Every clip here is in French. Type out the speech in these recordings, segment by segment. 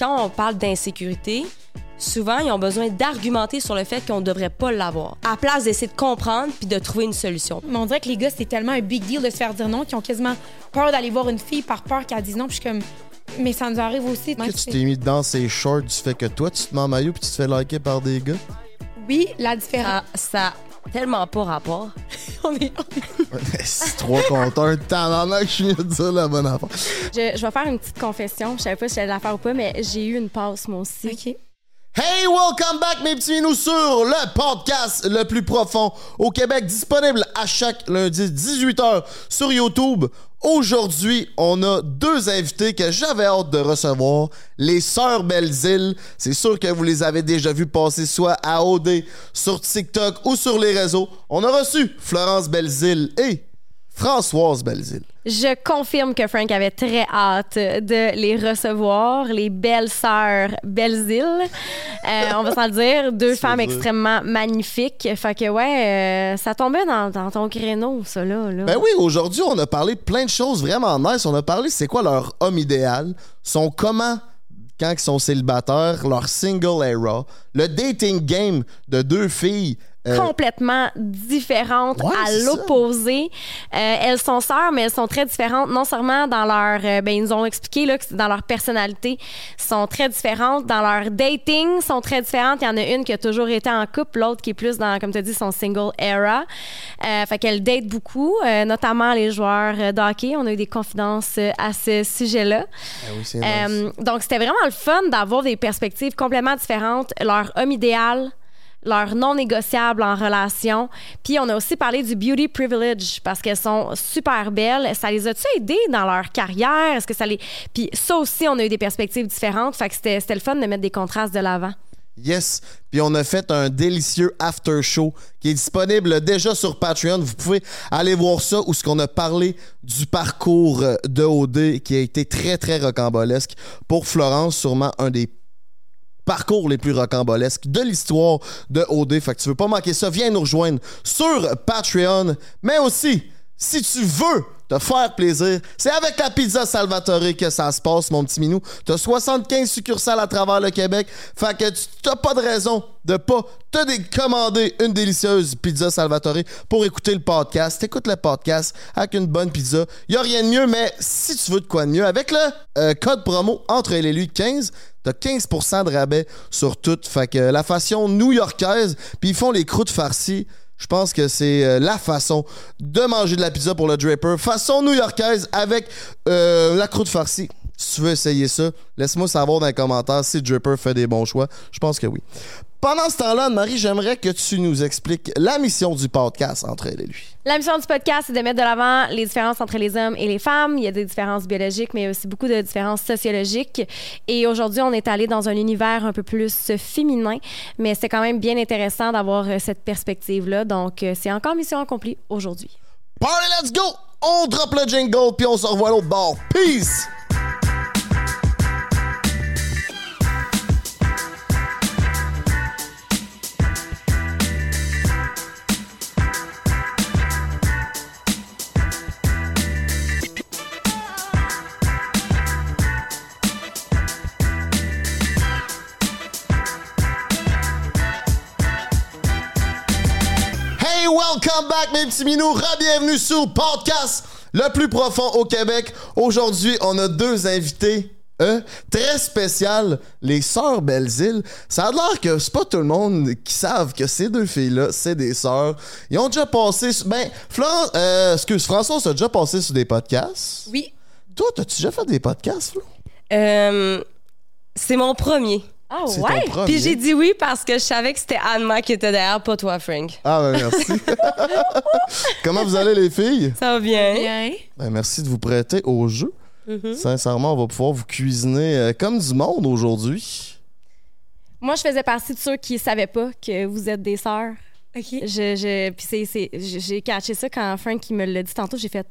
quand on parle d'insécurité, souvent, ils ont besoin d'argumenter sur le fait qu'on ne devrait pas l'avoir, à place d'essayer de comprendre puis de trouver une solution. Mais on dirait que les gars, c'est tellement un big deal de se faire dire non qu'ils ont quasiment peur d'aller voir une fille par peur qu'elle dise non. Puis je suis comme, mais ça nous arrive aussi. Que tu t'es mis dans ces shorts du fait que toi, tu te mets en maillot puis tu te fais liker par des gars? Oui, la différence. Ça, tellement pas rapport. on est, on est- C'est trop content. Tabarnak, je viens de dire la bonne affaire. Je, je vais faire une petite confession. Je savais pas si j'allais la faire ou pas, mais j'ai eu une passe, moi aussi. OK. Hey, welcome back, mes petits minous, sur le podcast le plus profond au Québec, disponible à chaque lundi 18h sur YouTube. Aujourd'hui, on a deux invités que j'avais hâte de recevoir, les Sœurs Belles-Îles. C'est sûr que vous les avez déjà vus passer soit à OD, sur TikTok ou sur les réseaux. On a reçu Florence Belles-Îles et Françoise Belles-Îles. Je confirme que Frank avait très hâte de les recevoir, les belles sœurs Belles-Îles. Euh, on va s'en dire, deux femmes vrai. extrêmement magnifiques. Fait que ouais, euh, ça tombait dans, dans ton créneau, ça là. là. Ben oui, aujourd'hui, on a parlé de plein de choses vraiment nice. On a parlé c'est quoi leur homme idéal, son comment quand ils sont célibataires, leur single era, le dating game de deux filles. Euh, complètement différentes Ouais, à l'opposé. Euh, elles sont sœurs, mais elles sont très différentes, non seulement dans leur... euh, ben, ils nous ont expliqué là, que dans leur personnalité, sont très différentes. Dans leur dating, sont très différentes. Il y en a une qui a toujours été en couple, l'autre qui est plus dans, comme tu as dit, son single era. Euh, fait qu'elles datent beaucoup, notamment les joueurs euh, de hockey. On a eu des confidences à ce sujet-là. ah oui, c'est nice. Donc, c'était vraiment le fun d'avoir des perspectives complètement différentes. Leur homme idéal, leur non négociable en relation. Puis, on a aussi parlé du beauty privilege parce qu'elles sont super belles. Ça les a-tu aidées dans leur carrière? Est-ce que ça les. Puis, ça aussi, on a eu des perspectives différentes. Fait que c'était le fun de mettre des contrastes de l'avant. Yes. Puis on a fait un délicieux after show qui est disponible déjà sur Patreon. Vous pouvez aller voir ça où ce qu'on a parlé du parcours de OD qui a été très très rocambolesque pour Florence, sûrement un des parcours les plus rocambolesques de l'histoire de OD. Fait que tu veux pas manquer ça, viens nous rejoindre sur Patreon, mais aussi si tu veux te faire plaisir, c'est avec la pizza Salvatore que ça se passe, mon petit minou. T'as 75 succursales à travers le Québec. Fait que tu t'as pas de raison de pas te commander une délicieuse pizza Salvatore pour écouter le podcast. T'écoutes le podcast avec une bonne pizza. Y a rien de mieux, mais si tu veux de quoi de mieux, avec le euh, code promo entre et lui 15, T'as 15% de rabais sur tout. Fait que la façon new-yorkaise, puis ils font les croûtes farcies. Je pense que c'est euh, la façon de manger de la pizza pour le Draper. Façon new-yorkaise avec euh, la croûte farcie. Si tu veux essayer ça, laisse-moi savoir dans les commentaires si Draper fait des bons choix. Je pense que oui. Pendant ce temps-là, Marie, j'aimerais que tu nous expliques la mission du podcast entre elle et lui. La mission du podcast, c'est de mettre de l'avant les différences entre les hommes et les femmes. Il y a des différences biologiques, mais aussi beaucoup de différences sociologiques. Et aujourd'hui, on est allé dans un univers un peu plus féminin, mais c'est quand même bien intéressant d'avoir euh, cette perspective-là. Donc, euh, c'est encore mission accomplie aujourd'hui. Party, let's go! On drop le jingle, puis on se revoit à l'autre bord. Peace! Welcome back, mes petits minous. Bienvenue sur le podcast le plus profond au Québec. Aujourd'hui, on a deux invités. euh, très spéciales, les sœurs Belles-Îles. Ça a l'air que c'est pas tout le monde qui savent que ces deux filles-là, c'est des sœurs. Ils ont déjà passé... sur- Ben, Florence... Euh, excuse, François, a déjà passé sur des podcasts? Oui. Toi, t'as-tu déjà fait des podcasts, Flo? Euh, c'est mon premier. Ah ouais? Puis j'ai dit oui parce que je savais que c'était Anne-Ma qui était derrière, pas toi, Frank. Ah, ben merci. Comment vous allez, les filles? Ça va bien? Bien. Ben, merci de vous prêter au jeu. Mhm. Sincèrement, on va pouvoir vous cuisiner euh, comme du monde aujourd'hui. Moi, je faisais partie de ceux qui savaient pas que vous êtes des sœurs. OK. Je, je, puis c'est, c'est- j'ai catché ça quand Frank il me l'a dit tantôt. J'ai fait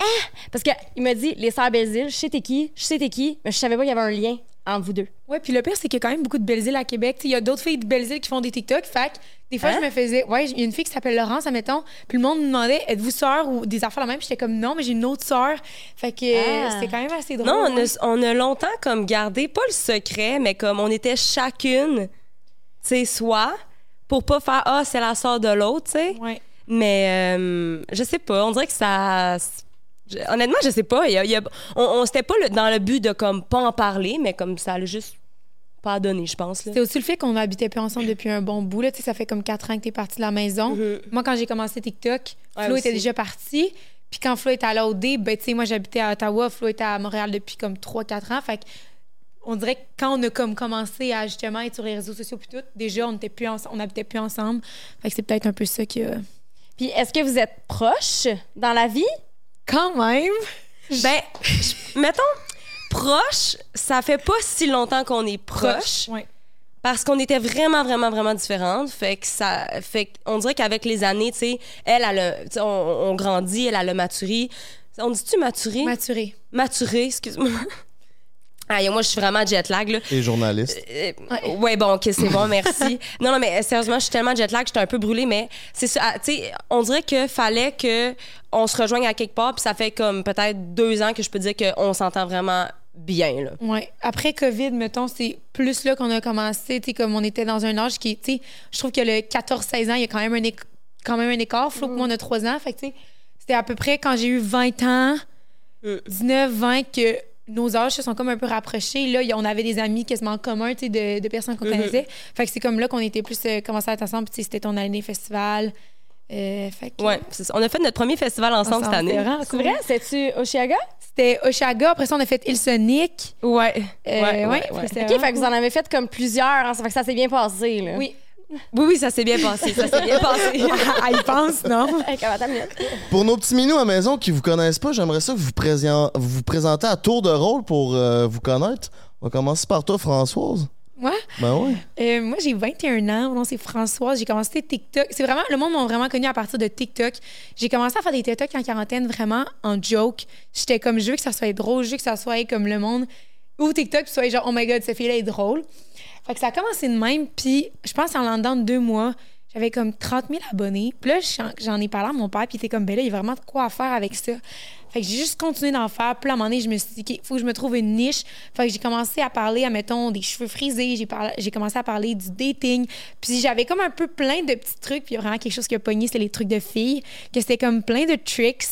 Ah! Parce qu'il m'a dit les sœurs Bézil, je sais t'es qui, je sais t'es qui, mais je savais pas qu'il y avait un lien. Entre vous deux. Ouais, puis le pire, c'est qu'il y a quand même beaucoup de belles îles à Québec. Il y a d'autres filles de belles îles qui font des TikTok. Fait que des fois, Hein? je me faisais. Ouais, il y a une fille qui s'appelle Laurence, admettons. Puis le monde me demandait êtes-vous sœur ou des affaires la même? J'étais comme non, mais j'ai une autre sœur. Fait que euh, Ah. c'était quand même assez drôle. Non, on a, on a longtemps comme gardé, pas le secret, mais comme on était chacune, tu sais, soi, pour pas faire Ah, c'est la sœur de l'autre, tu sais. Ouais. Mais euh, je sais pas, on dirait que ça. Honnêtement, je sais pas. il y a- il y a- on on c'était pas le- dans le but de comme pas en parler, mais comme ça a juste pas donné, je pense. C'est aussi le fait qu'on habitait plus ensemble depuis un bon bout. Là. Ça fait comme quatre ans que tu es parti de la maison. Mhm. Moi, quand j'ai commencé TikTok, Ouais, Flo était déjà parti. Puis quand Flo était à l'OD, ben, tu sais, moi, j'habitais à Ottawa. Flo était à Montréal depuis comme 3-4 ans. Fait que on dirait que quand on a comme commencé à justement être sur les réseaux sociaux puis tout, déjà, on n'était plus ense- on habitait plus ensemble. Fait que c'est peut-être un peu ça qui a... Puis est-ce que vous êtes proches dans la vie? Quand même! Ben, mettons, proche, ça fait pas si longtemps qu'on est proche. Ouais. Parce qu'on était vraiment, vraiment, vraiment différentes. Fait que ça. Fait on dirait qu'avec les années, tu sais, elle, elle a, on, on grandit, elle, a maturé. On dit-tu maturé? Maturé. maturé, excuse-moi. Ah, moi, je suis vraiment jet lag, là. Et journaliste. Euh, ouais, bon, OK, c'est bon, merci. non, non, mais euh, sérieusement, je suis tellement jet lag, j'étais un peu brûlée, mais c'est ça. ah, Tu sais, on dirait qu'il fallait que on se rejoigne à quelque part, puis ça fait comme peut-être deux ans que je peux dire qu'on s'entend vraiment bien, là. Ouais. Après COVID, mettons, c'est plus là qu'on a commencé, tu sais, comme on était dans un âge qui, tu sais, je trouve que le 14-16 ans, il y a quand même un, éc- quand même un écart. Flo, que moi, on a 3 ans. Fait que, tu sais, c'était à peu près quand j'ai eu 20 ans, Mm. 19, 20, que nos âges se sont comme un peu rapprochés. Là, on avait des amis quasiment en commun, tu sais, de, de personnes qu'on Mhm. connaissait. Fait que c'est comme là qu'on était plus euh, commencé à être ensemble. Puis, tu sais, c'était ton année festival. Euh, fait que, Ouais, ça. on a fait notre premier festival ensemble, cette année. C'est cool. vrai? C'est-tu Oshiaga? C'était Oshaga. Après ça, on a fait Ilsonic. Ouais. Euh, ouais, ouais, ouais. OK, fait que vous en avez fait comme plusieurs. hein, ça fait que ça s'est bien passé, là. Oui. Oui, oui, ça s'est bien passé. Ça s'est bien passé. Elle pense, non? Pour nos petits minous à maison qui vous connaissent pas, j'aimerais ça que vous présien- vous, présentez à tour de rôle pour euh, vous connaître. On va commencer par toi, Françoise. Moi? Ben oui. Euh, moi, j'ai 21 ans. Mon nom, c'est Françoise. J'ai commencé TikTok. C'est vraiment, le monde m'a vraiment connu à partir de TikTok. J'ai commencé à faire des TikTok en quarantaine, vraiment en joke. J'étais comme, je veux que ça soit drôle, je veux que ça soit comme le monde. Ou TikTok, puis soit genre, oh my god, cette fille-là est drôle. Fait que ça a commencé de même. Puis, je pense en dedans de deux mois, j'avais comme 30 000 abonnés. Puis là, j'en- ai parlé à mon père, puis il était comme, ben là, il y a vraiment de quoi à faire avec ça. Fait que j'ai juste continué d'en faire. Puis à un moment donné, je me suis dit, OK, faut que je me trouve une niche. Fait que j'ai commencé à parler, à mettons, des cheveux frisés. J'ai, j'ai commencé à parler du dating. Puis j'avais comme un peu plein de petits trucs. Puis il y a vraiment quelque chose qui a pogné, c'était les trucs de filles. Que c'était comme plein de tricks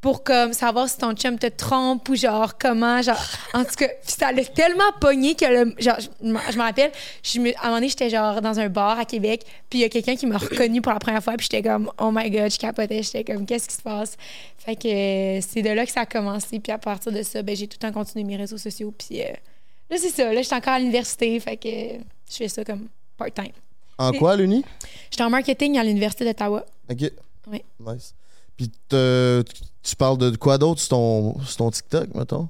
pour comme savoir si ton chum te trompe ou genre comment genre en tout cas ça l'a tellement pogné que le, genre je me rappelle je me, à un moment donné j'étais genre dans un bar à Québec puis il y a quelqu'un qui m'a reconnu pour la première fois puis j'étais comme oh my god je capotais j'étais comme qu'est-ce qui se passe? Fait que euh, c'est de là que ça a commencé puis à partir de ça ben j'ai tout le temps continué mes réseaux sociaux puis euh, là c'est ça là j'étais encore à l'université fait que euh, je fais ça comme part time En quoi, l'Uni? j'étais en marketing à l'université d'Ottawa OK. Oui. Nice. Puis tu parles de quoi d'autre sur ton, ton TikTok, mettons?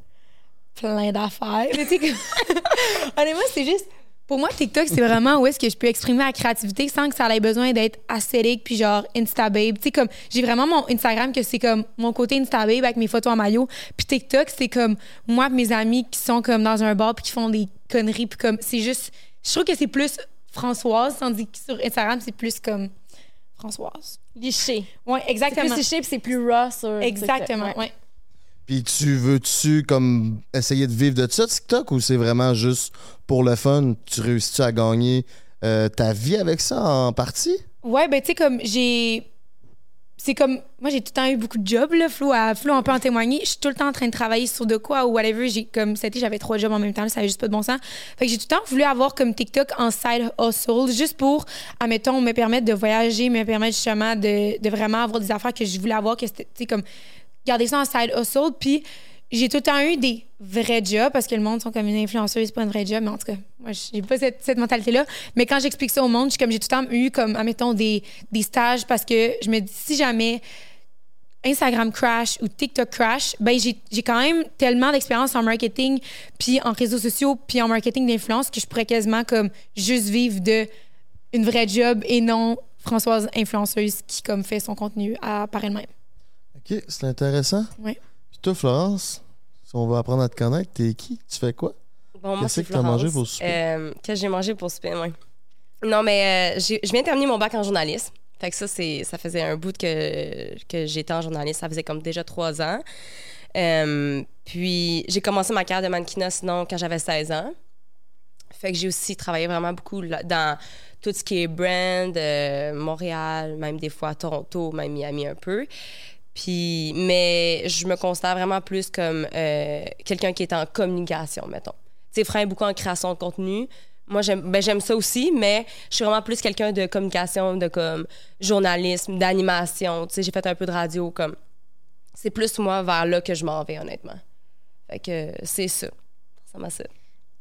plein d'affaires. Honnêtement, c'est juste. Pour moi, TikTok, c'est vraiment où est-ce que je peux exprimer ma créativité sans que ça ait besoin d'être ascétique puis genre Instababe. Tu sais, comme, j'ai vraiment mon Instagram que c'est comme mon côté Instababe avec mes photos en maillot. Puis TikTok, c'est comme moi et mes amis qui sont comme dans un bar puis qui font des conneries. Puis comme, c'est juste. Je trouve que c'est plus Françoise, tandis que sur Instagram, c'est plus comme Françoise. Liché. Ouais, C'est exactement. plus liché puis c'est plus raw sur Exactement, ouais. Puis tu veux-tu comme essayer de vivre de ça, TikTok, ou c'est vraiment juste pour le fun? Tu réussis-tu à gagner euh, ta vie avec ça en partie? Ouais, ben tu sais, comme j'ai. C'est comme. Moi, j'ai tout le temps eu beaucoup de jobs, là. Flo, à, Flo, on peut en témoigner. Je suis tout le temps en train de travailler sur de quoi ou whatever. J'ai comme. Été, j'avais trois jobs en même temps, ça avait juste pas de bon sens. Fait que j'ai tout le temps voulu avoir comme TikTok en side hustle, juste pour, admettons, me permettre de voyager, me permettre justement de, de vraiment avoir des affaires que je voulais avoir, que c'était, comme. Garder ça en side hustle. Puis j'ai tout le temps eu des vrais jobs parce que le monde sont comme une influenceuse, c'est pas un vrai job, mais en tout cas, moi, j'ai pas cette, cette mentalité-là. Mais quand j'explique ça au monde, suis comme j'ai tout le temps eu comme, admettons, des, des stages parce que je me dis si jamais Instagram crash ou TikTok crash, ben j'ai j'ai quand même tellement d'expérience en marketing, puis en réseaux sociaux, puis en marketing d'influence que je pourrais quasiment comme juste vivre de une vraie job et non Françoise influenceuse qui comme fait son contenu à par elle-même. OK, c'est intéressant. Ouais. Toi, Florence, si on veut apprendre à te connaître, t'es qui? Tu fais quoi? Bon, moi, Qu'est-ce que t'as mangé pour souper? Euh, Qu'est-ce que j'ai mangé pour souper, ouais. Non, mais euh, je viens de terminer mon bac en journalisme. Fait que ça, c'est, ça faisait un bout que, que j'étais en journaliste. Ça faisait comme déjà trois ans. Euh, puis j'ai commencé ma carrière de mannequinat, sinon, quand j'avais 16 ans. Fait que j'ai aussi travaillé vraiment beaucoup là- dans tout ce qui est brand, euh, Montréal, même des fois Toronto, même Miami un peu. Puis, mais je me considère vraiment plus comme euh, quelqu'un qui est en communication, mettons. Tu sais, Fran est beaucoup en création de contenu. Moi, j'aime ben, ça aussi, mais je suis vraiment plus quelqu'un de communication, de comme journalisme, d'animation. Tu sais, j'ai fait un peu de radio, comme. C'est plus moi vers là que je m'en vais, honnêtement. Fait que c'est ça. Ça m'a ça.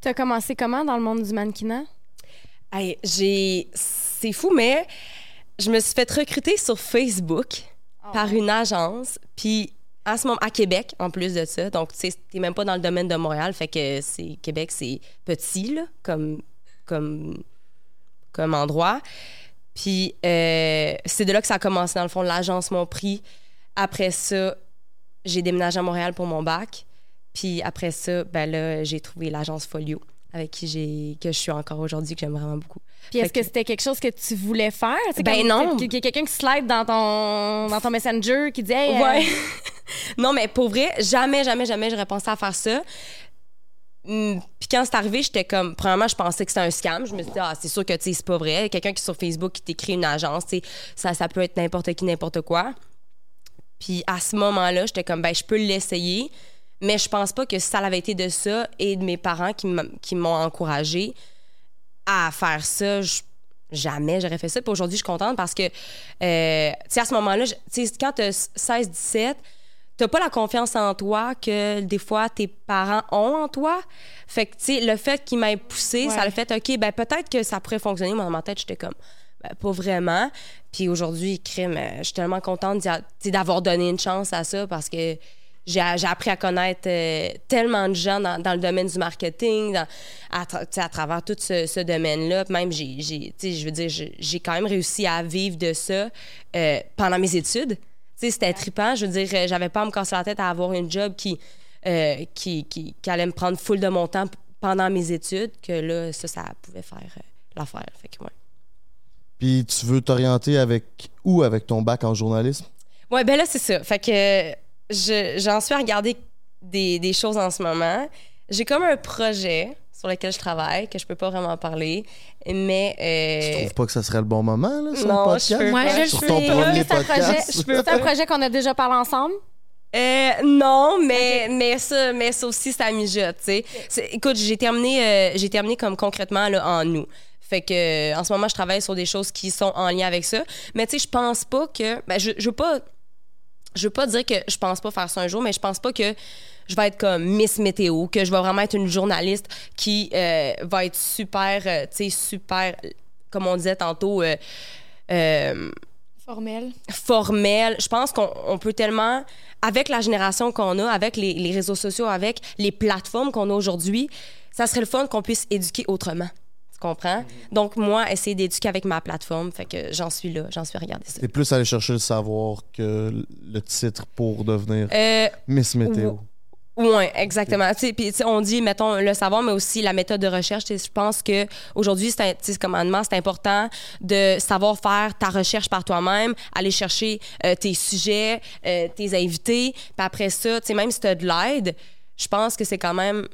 Tu as commencé comment dans le monde du mannequinat? Hey, j'ai. C'est fou, mais je me suis fait recruter sur Facebook par une agence. Puis à ce moment, à Québec, en plus de ça. Donc, tu sais, t'es même pas dans le domaine de Montréal. Fait que c'est Québec, c'est petit, là, comme, comme, comme endroit. Puis euh, c'est de là que ça a commencé. Dans le fond, l'agence m'a pris. Après ça, j'ai déménagé à Montréal pour mon bac. Puis après ça, ben là, j'ai trouvé l'agence Folio avec qui j'ai que je suis encore aujourd'hui que j'aime vraiment beaucoup. Puis est-ce que c'était quelque chose que tu voulais faire? Ben non. Qu'il y a quelqu'un qui slide dans ton, dans ton messenger qui dit Hey, euh, Ouais. non, mais pour vrai, jamais, jamais, jamais j'aurais pensé à faire ça. Hum, Puis quand c'est arrivé, j'étais comme, premièrement, je pensais que c'était un scam. Je me suis dit, ah, c'est sûr que, c'est pas vrai. Quelqu'un qui est sur Facebook qui t'écrit une agence, ça, ça peut être n'importe qui, n'importe quoi. Puis à ce moment-là, j'étais comme, ben, je peux l'essayer. Mais je pense pas que ça avait été de ça et de mes parents qui m'ont encouragé à faire ça, je- jamais j'aurais fait ça. Puis aujourd'hui, je suis contente parce que, euh, tu sais, à ce moment-là, je- tu sais, quand tu 16, 17, t'as pas la confiance en toi que des fois tes parents ont en toi. Fait que, tu sais, le fait qu'ils m'aient poussé, ça le fait, OK, ben peut-être que ça pourrait fonctionner. Moi, dans ma tête, j'étais comme, ben, pas vraiment. Puis aujourd'hui, crime, euh, je suis tellement contente d'avoir donné une chance à ça parce que j'ai appris à connaître euh, tellement de gens dans, dans le domaine du marketing, dans- à, tra- travers tout ce, ce domaine-là. Même, j'ai, j'ai- tu sais, je veux dire, j'ai quand même réussi à vivre de ça euh, pendant mes études. C'était trippant. Je veux dire, euh, j'avais pas à me casser la tête à avoir une job qui, euh, qui, qui, qui allait me prendre full de mon temps pendant mes études, que là, ça, ça pouvait faire euh, l'affaire. Fait que, ouais. Puis tu veux t'orienter avec où avec ton bac en journalisme? Ouais, ben là, c'est ça. Fait que je- j'en suis à regarder des, des choses en ce moment. J'ai comme un projet sur lequel je travaille, que je peux pas vraiment parler, mais... Tu euh, trouves pas que ça serait le bon moment, là, sur non, le podcast? je peux Moi, pas. je Sur le ton sais. premier c'est un projet, podcast? c'est un projet qu'on a déjà parlé ensemble? Euh, non, mais, mais, ça, mais ça aussi, ça mijote, tu sais. Écoute, j'ai terminé, euh, j'ai terminé comme concrètement là, en nous. Fait que euh, en ce moment, je travaille sur des choses qui sont en lien avec ça. Mais tu sais, je pense pas que. Ben, je, je veux pas. Je veux pas dire que je pense pas faire ça un jour, mais je pense pas que je vais être comme Miss Météo, que je vais vraiment être une journaliste qui euh, va être super, euh, tu sais, super, comme on disait tantôt, euh, euh, Formel. formel. Je pense qu'on on peut tellement, avec la génération qu'on a, avec les, les réseaux sociaux, avec les plateformes qu'on a aujourd'hui, ça serait le fun qu'on puisse éduquer autrement. Tu comprends? Donc, moi, essayer d'éduquer avec ma plateforme, fait que j'en suis là, j'en suis à regarder ça. T'es plus aller chercher le savoir que le titre pour devenir Euh, Miss Météo. Oui, exactement. Puis, on dit, mettons, le savoir, mais aussi la méthode de recherche. Je pense que aujourd'hui, c'est commandement, c'est important de savoir faire ta recherche par toi-même, aller chercher euh, tes sujets, euh, tes invités. Puis après ça, tu sais, même si tu as de l'aide, je pense que c'est quand même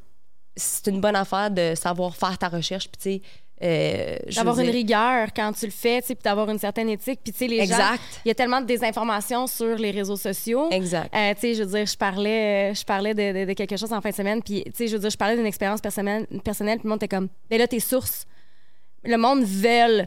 c'est une bonne affaire de savoir faire ta recherche. Puis, tu sais, euh, D'avoir une dire- rigueur quand tu le fais, puis d'avoir une certaine éthique. Puis, tu sais, les gens, Exact. il y a tellement de désinformation sur les réseaux sociaux. Exact. Euh, tu sais, je veux dire, je parlais, euh, je parlais de, de- de quelque chose en fin de semaine, puis, tu sais, je veux dire, je parlais d'une expérience personnelle, personnelle, puis le monde était comme, mais là, tes sources, le monde veut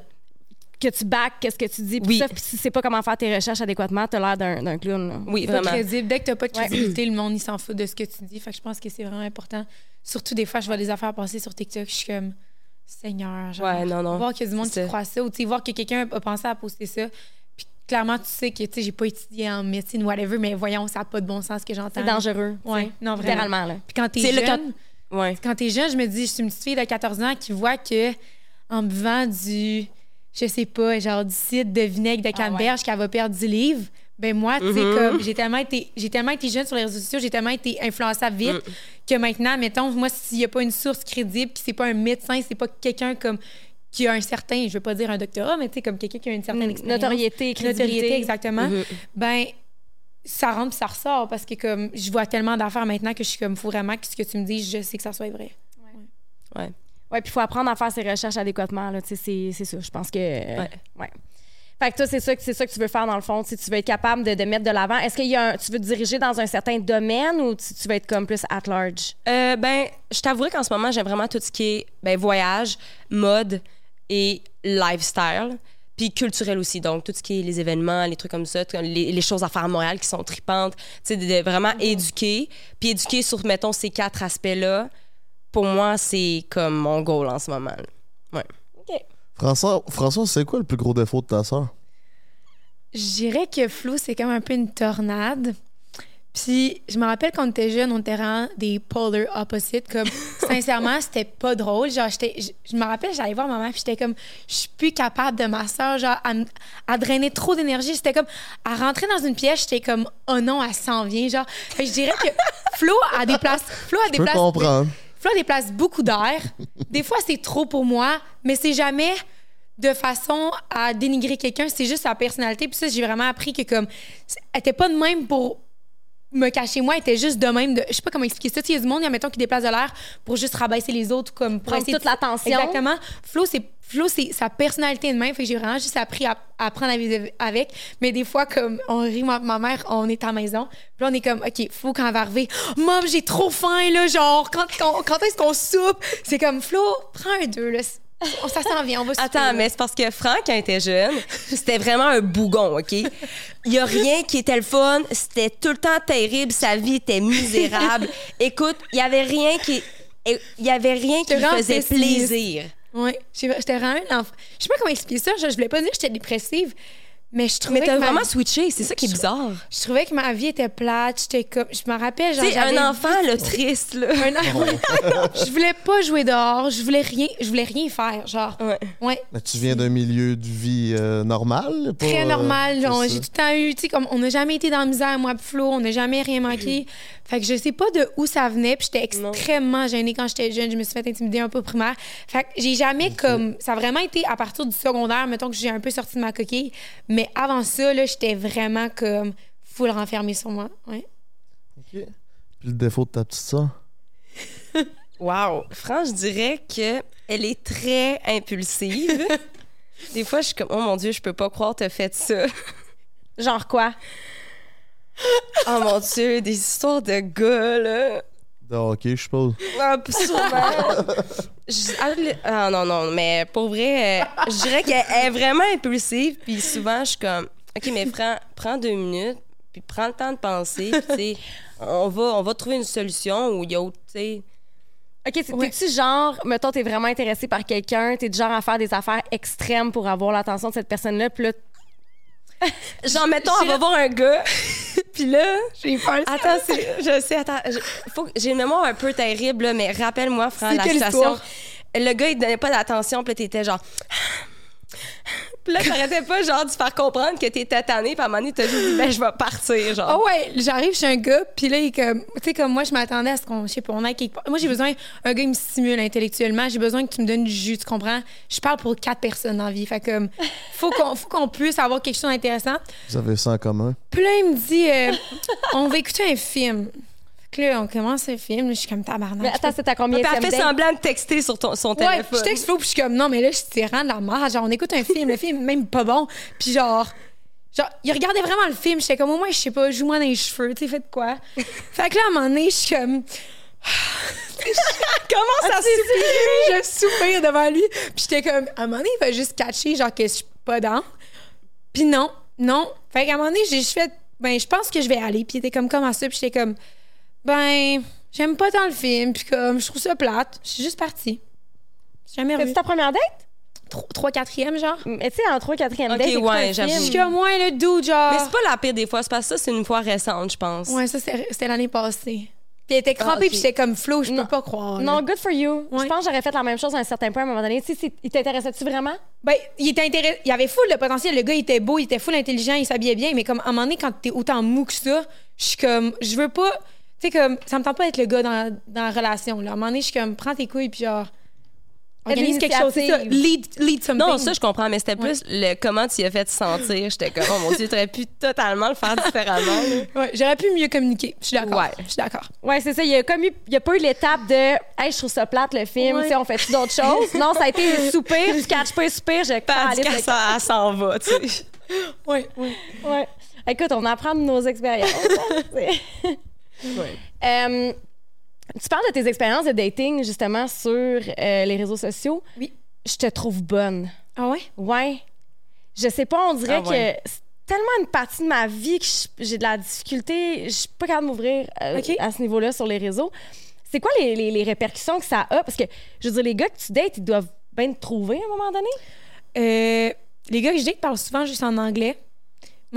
que tu back, qu'est-ce que tu dis, puis Oui. ça, puis si tu sais pas comment faire tes recherches adéquatement, t'as l'air d'un d'un clown. là. Oui, pas vraiment. crédible. Dès que t'as pas de Ouais. crédibilité, le monde, il s'en fout de ce que tu dis. Fait que je pense que c'est vraiment important. Surtout des fois, je vois des affaires passer sur TikTok, je suis comme, Seigneur, genre, Ouais, non, non. voir qu'il y a du monde C'est qui croit ça, ou tu sais, voir que quelqu'un a pensé à poster ça. Puis clairement, tu sais que, tu sais, j'ai pas étudié en médecine, whatever, mais voyons, ça n'a pas de bon sens ce que j'entends. C'est dangereux. sais. non, vraiment. Littéralement, là. Puis quand t'es C'est le jeune, Ouais. quand t'es jeune, je me dis, je suis une petite fille de 14 ans qui voit que en buvant du, je sais pas, genre du cidre de vinaigre de canneberge, qu'elle va perdre 10 livres. Ben moi, tu sais, Mhm. comme j'ai tellement été j'ai tellement été jeune sur les réseaux sociaux, j'ai tellement été influençable vite que maintenant, mettons, moi, s'il n'y a pas une source crédible, puis c'est pas un médecin, c'est pas quelqu'un comme qui a un certain, je veux pas dire un doctorat, mais tu sais, comme quelqu'un qui a une certaine expérience. Notoriété, crédibilité. Notoriété, exactement. Mhm. Ben, ça rentre puis ça ressort parce que comme je vois tellement d'affaires maintenant que je suis comme, faut vraiment que ce que tu me dis, je sais que ça soit vrai. Ouais. Ouais, puis il faut apprendre à faire ses recherches adéquatement. C'est, c'est ça. Je pense que. Ouais. ouais. Fait que toi, c'est ça, que- c'est ça que tu veux faire dans le fond. Tu sais, tu veux être capable de, de mettre de l'avant. Est-ce un- tu veux te diriger dans un certain domaine ou tu, tu veux être comme plus at large? Euh, ben, je t'avouerai qu'en ce moment, j'aime vraiment tout ce qui est ben, voyage, mode et lifestyle. Puis culturel aussi, donc tout ce qui est les événements, les trucs comme ça, les, les choses à faire à Montréal qui sont tripantes, tu sais, vraiment éduquer. Puis éduquer sur, mettons, ces quatre aspects-là, pour moi, c'est comme mon goal en ce moment. Ouais. François, François c'est quoi le plus gros défaut de ta sœur? Je dirais que Flo, c'est comme un peu une tornade. Puis, je me rappelle quand on était jeunes, on était vraiment des polar opposites. Comme, sincèrement, c'était pas drôle. Genre, j'étais, je, je me rappelle, j'allais voir ma mère, puis j'étais comme, je suis plus capable de ma soeur. Genre, à, drainer trop d'énergie. C'était comme, à rentrer dans une pièce, j'étais comme, oh non, elle s'en vient. Genre, Fait je dirais que Flo a des places. Flo a Je des peux places. comprendre. Déplace beaucoup d'air. Des fois, c'est trop pour moi, mais c'est jamais de façon à dénigrer quelqu'un. C'est juste sa personnalité. Puis ça, j'ai vraiment appris que comme elle était pas de même pour me cacher moi, était juste de même de je sais pas comment expliquer ça. Il y a du monde, mettons, qui déplace de l'air pour juste rabaisser les autres comme pour Prendre toute l'attention. Exactement. Flo, c'est Flo, c'est sa personnalité de même. Fait que j'ai vraiment juste appris à, à apprendre à vivre avec. Mais des fois, comme on rit, ma, ma mère, on est à la maison. Puis là, on est comme, OK, Flo, quand elle va arriver, Mom, j'ai trop faim, là. Genre, quand, quand, quand est-ce qu'on soupe? C'est comme, Flo, prends un deux, là. On- Ça s'en vient, on va souper, Attends, mais c'est parce que Franck, quand il était jeune, c'était vraiment un bougon, OK? Il y a rien qui était le fun. C'était tout le temps terrible. Sa vie était misérable. Écoute, il y avait rien qui... Il y avait rien qui faisait plaisir. Oui, j'étais vraiment. Je sais pas comment expliquer ça. Je, je voulais pas dire que j'étais dépressive, mais je trouvais Mais t'as vraiment switché. C'est ça qui est bizarre. je trouvais que ma vie était plate. J'étais comme, je me rappelle, genre, Tu sais, j'avais un enfant, le triste, là. un enfant. je voulais pas jouer dehors. Je voulais rien, je voulais rien faire, genre. Ouais. Ouais. Mais tu viens d'un milieu de vie euh, normal? pas, Très euh, normal. Genre, j'ai tout le temps eu, tu sais, comme on n'a jamais été dans la misère, moi, Flo, on n'a jamais rien manqué. Fait que je sais pas de où ça venait, puis j'étais Non. extrêmement gênée quand j'étais jeune. Je me suis fait intimider un peu au primaire. Fait que j'ai jamais comme. Ça a vraiment été à partir du secondaire, mettons que j'ai un peu sorti de ma coquille. Mais avant ça, là, j'étais vraiment comme full renfermée sur moi. Ouais. OK. Puis le défaut de ta petite sœur? Wow. Franck, je dirais que elle est très impulsive. Des fois, je suis comme, oh mon Dieu, je peux pas croire que t'as fait ça. Genre quoi? Oh mon Dieu, des histoires de gars, là. De hockey, je suppose. Ah, sûrement. Je- ah, ah, non, non, mais pour vrai, euh, je dirais qu'elle est vraiment impulsive. Puis souvent, je suis comme, OK, mais prends, prends deux minutes, puis prends le temps de penser. Puis, tu sais, on va, on va trouver une solution où il y a autre, tu sais. OK, Ouais. t'es-tu genre, mettons, t'es vraiment intéressé par quelqu'un, t'es du genre à faire des affaires extrêmes pour avoir l'attention de cette personne-là, puis là, Genre, mettons, on va voir un gars, puis là. J'ai peur. Attends, c'est- je sais, attends. J'ai une mémoire un peu terrible, là, mais rappelle-moi, Fran, la situation. histoire? Le gars, il donnait pas d'attention, puis t'étais genre. Puis là, t'arrêtais pas, genre, de faire comprendre que t'étais tanné, puis à un moment donné, t'as juste dit, ben, je vais partir, genre. Ah ouais, j'arrive chez un gars, puis là, il est comme, tu sais, comme moi, je m'attendais à ce qu'on, je sais pas, on aille quelque part. Moi, j'ai besoin, un gars, il me stimule intellectuellement, j'ai besoin que tu me donnes du jus, tu comprends? Je parle pour quatre personnes dans la vie, fait comme, faut qu'on, faut qu'on puisse avoir quelque chose d'intéressant. Vous avez ça en commun? Puis là, il me dit, euh, on va écouter un film. Fait que là, on commence le film, je suis comme tabarnak. mais attends, c'est à combien Puis de elle fait semblant de texter sur ton, son Ouais, téléphone. puis je texte puis je suis comme, non, mais là, je suis de la merde. Genre, on écoute un film, le film est même pas bon. Puis genre, genre, il regardait vraiment le film. J'étais comme, au moins, je sais pas, joue-moi dans les cheveux, tu sais, faites quoi? fait que là, à un moment donné, je suis comme, Comment ça se je soupire devant lui. Puis j'étais comme, à un moment donné, il va juste catcher, genre, que je suis pas dans. Puis non, non. Fait qu'à un moment donné, j'ai juste fait, ben, je pense que je vais aller. Puis il était comme, comment ça? Puis j'étais comme, ben, j'aime pas tant le film. Puis comme, je trouve ça plate. Je suis juste partie. J'ai Jamais revu. C'est ta première date? Trois, trois, quatrième, genre. Mais tu sais, en 3 4 e date, ouais, j'avoue. Je suis comme, ouais, le dude, genre. Mais c'est pas la pire des fois, c'est parce que ça, c'est une fois récente, je pense. Ouais, ça, c'est- c'était l'année passée. Puis elle était crampée, Ah, ok. puis j'étais comme, Flo, je peux pas croire. là. Non, good for you. Je pense que j'aurais fait la même chose à un certain point à un moment donné. Tu sais, il t'intéressait-tu vraiment? Ben, il était intéressé. Il avait full de potentiel. Le gars, il était beau, il était full intelligent, il s'habillait bien. Mais comme, à un moment donné, quand t'es autant mou que ça, je suis comme, je veux pas. Sais, comme, ça me tente pas d'être le gars dans, dans la relation. Là. À un moment donné, je suis comme, prends tes couilles, puis genre, organise quelque chose. Ça, lead, lead something. Non, ça, je comprends, mais c'était plus le comment tu y as fait sentir. J'étais comme, oh mon Dieu, tu aurais pu totalement le faire différemment. Ouais, j'aurais pu mieux communiquer. Je suis d'accord. Ouais. Je suis d'accord. Ouais, c'est ça. Il y a comme eu, il y a pas eu l'étape de, hey, je trouve ça plate le film. Ouais. On fait d'autres choses? Non, ça a été soupir. Tu catches pas les soupirs. Je Pas qu'elle s'en elle s'en va, tu sais. Ouais, ouais. Ouais. Écoute, on apprend de nos expériences. Euh, tu parles de tes expériences de dating, justement, sur euh, les réseaux sociaux. Oui. Je te trouve bonne. Ah ouais? Ouais. Je sais pas, on dirait Ah ouais. que c'est tellement une partie de ma vie que j'ai de la difficulté. Je suis pas capable de m'ouvrir euh, à ce niveau-là sur les réseaux. C'est quoi les, les- les répercussions que ça a? Parce que, je veux dire, les gars que tu dates, ils doivent bien te trouver à un moment donné. Euh, les gars que je dis parlent souvent juste en anglais.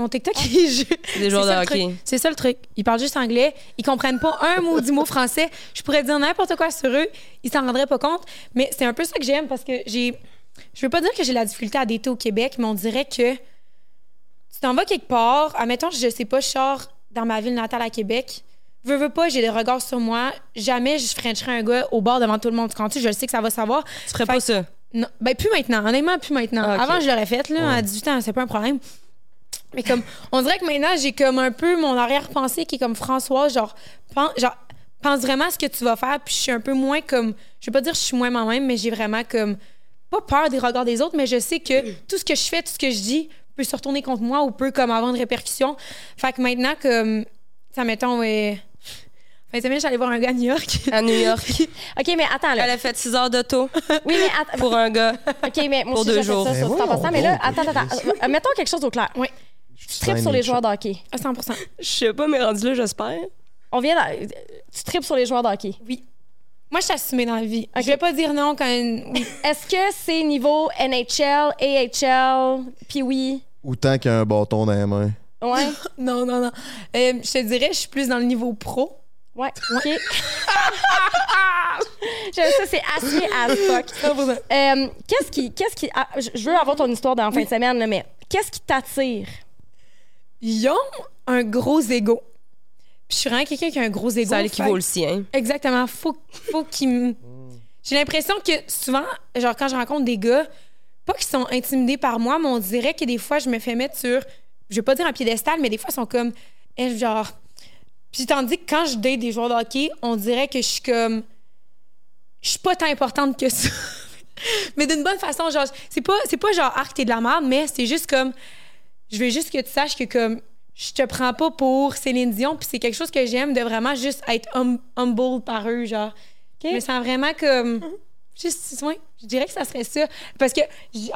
Mon TikTok, il des joueurs c'est ça de le truc. hockey. C'est ça le truc. Ils parlent juste anglais. Ils comprennent pas un mot du mot français. Je pourrais dire n'importe quoi sur eux. Ils s'en rendraient pas compte. Mais c'est un peu ça que j'aime parce que j'ai. Je veux pas dire que j'ai la difficulté à dater au Québec, mais on dirait que tu t'en vas quelque part. Admettons, je sais pas, je sors dans ma ville natale à Québec. Veux, veux pas, j'ai des regards sur moi. Jamais je frencherais un gars au bar devant tout le monde. Quand tu je sais que ça va savoir. Tu ferais Fait pas que- ça? Non, ben plus maintenant. Honnêtement, plus maintenant. Ah. Avant, je l'aurais fait, là. À 18 ans, c'est pas un problème. Mais comme, on dirait que maintenant, j'ai comme un peu mon arrière-pensée qui est comme Françoise, genre, pense, genre, pense vraiment à ce que tu vas faire, puis je suis un peu moins comme, je vais pas dire que je suis moins moi-même, mais j'ai vraiment comme, pas peur des regards des autres, mais je sais que tout ce que je fais, tout ce que je dis peut se retourner contre moi ou peut comme avoir une répercussion. Fait que maintenant, comme, ça mettons, ouais. Fin de j'allais voir un gars à New York. À New York. OK, mais attends, là. Elle a fait 6 heures d'auto Oui, mais attends. pour un gars. OK, mais moi Pour aussi, deux jours. ça, voyons passant. Mais là, attends, attends. Euh, mettons quelque chose au clair. Oui, Tu tripes sur les joueurs de hockey. à 100% Je sais pas, mais rendu là, j'espère. On vient dans- Tu tripes sur les joueurs de hockey. Oui. Moi, je suis assumée dans la vie. Ok. Je vais pas dire non quand. Oui. Est-ce que c'est niveau NHL, AHL, puis oui? Autant qu'il y a un bâton dans les mains. Ouais. Non, non, non. Euh, je te dirais, je suis plus dans le niveau pro. Ouais. OK. J'aime ça, c'est assez as fuck. Euh, qu'est-ce qui. Qu'est-ce qui ah, je je veux avoir ton histoire dans la fin de semaine, là, mais qu'est-ce qui t'attire? Ils ont un gros ego. Puis je suis vraiment quelqu'un qui a un gros ego. Ça équivaut le sien. Exactement. Faut, faut qu'ils me. J'ai l'impression que souvent, genre, quand je rencontre des gars, pas qu'ils sont intimidés par moi, mais on dirait que des fois, je me fais mettre sur. Je vais pas dire un piédestal, mais des fois, ils sont comme. eh, genre. Puis tandis que quand je date des joueurs de hockey, on dirait que je suis comme. Je suis pas tant importante que ça. mais d'une bonne façon, genre, c'est pas, c'est pas genre, arc, t'es de la merde, mais c'est juste comme. Je veux juste que tu saches que, comme. Je te prends pas pour Céline Dion, puis c'est quelque chose que j'aime de vraiment juste être hum- humble par eux, genre. Je me sens vraiment comme. Juste, ouais, je dirais que ça serait ça. Parce que, à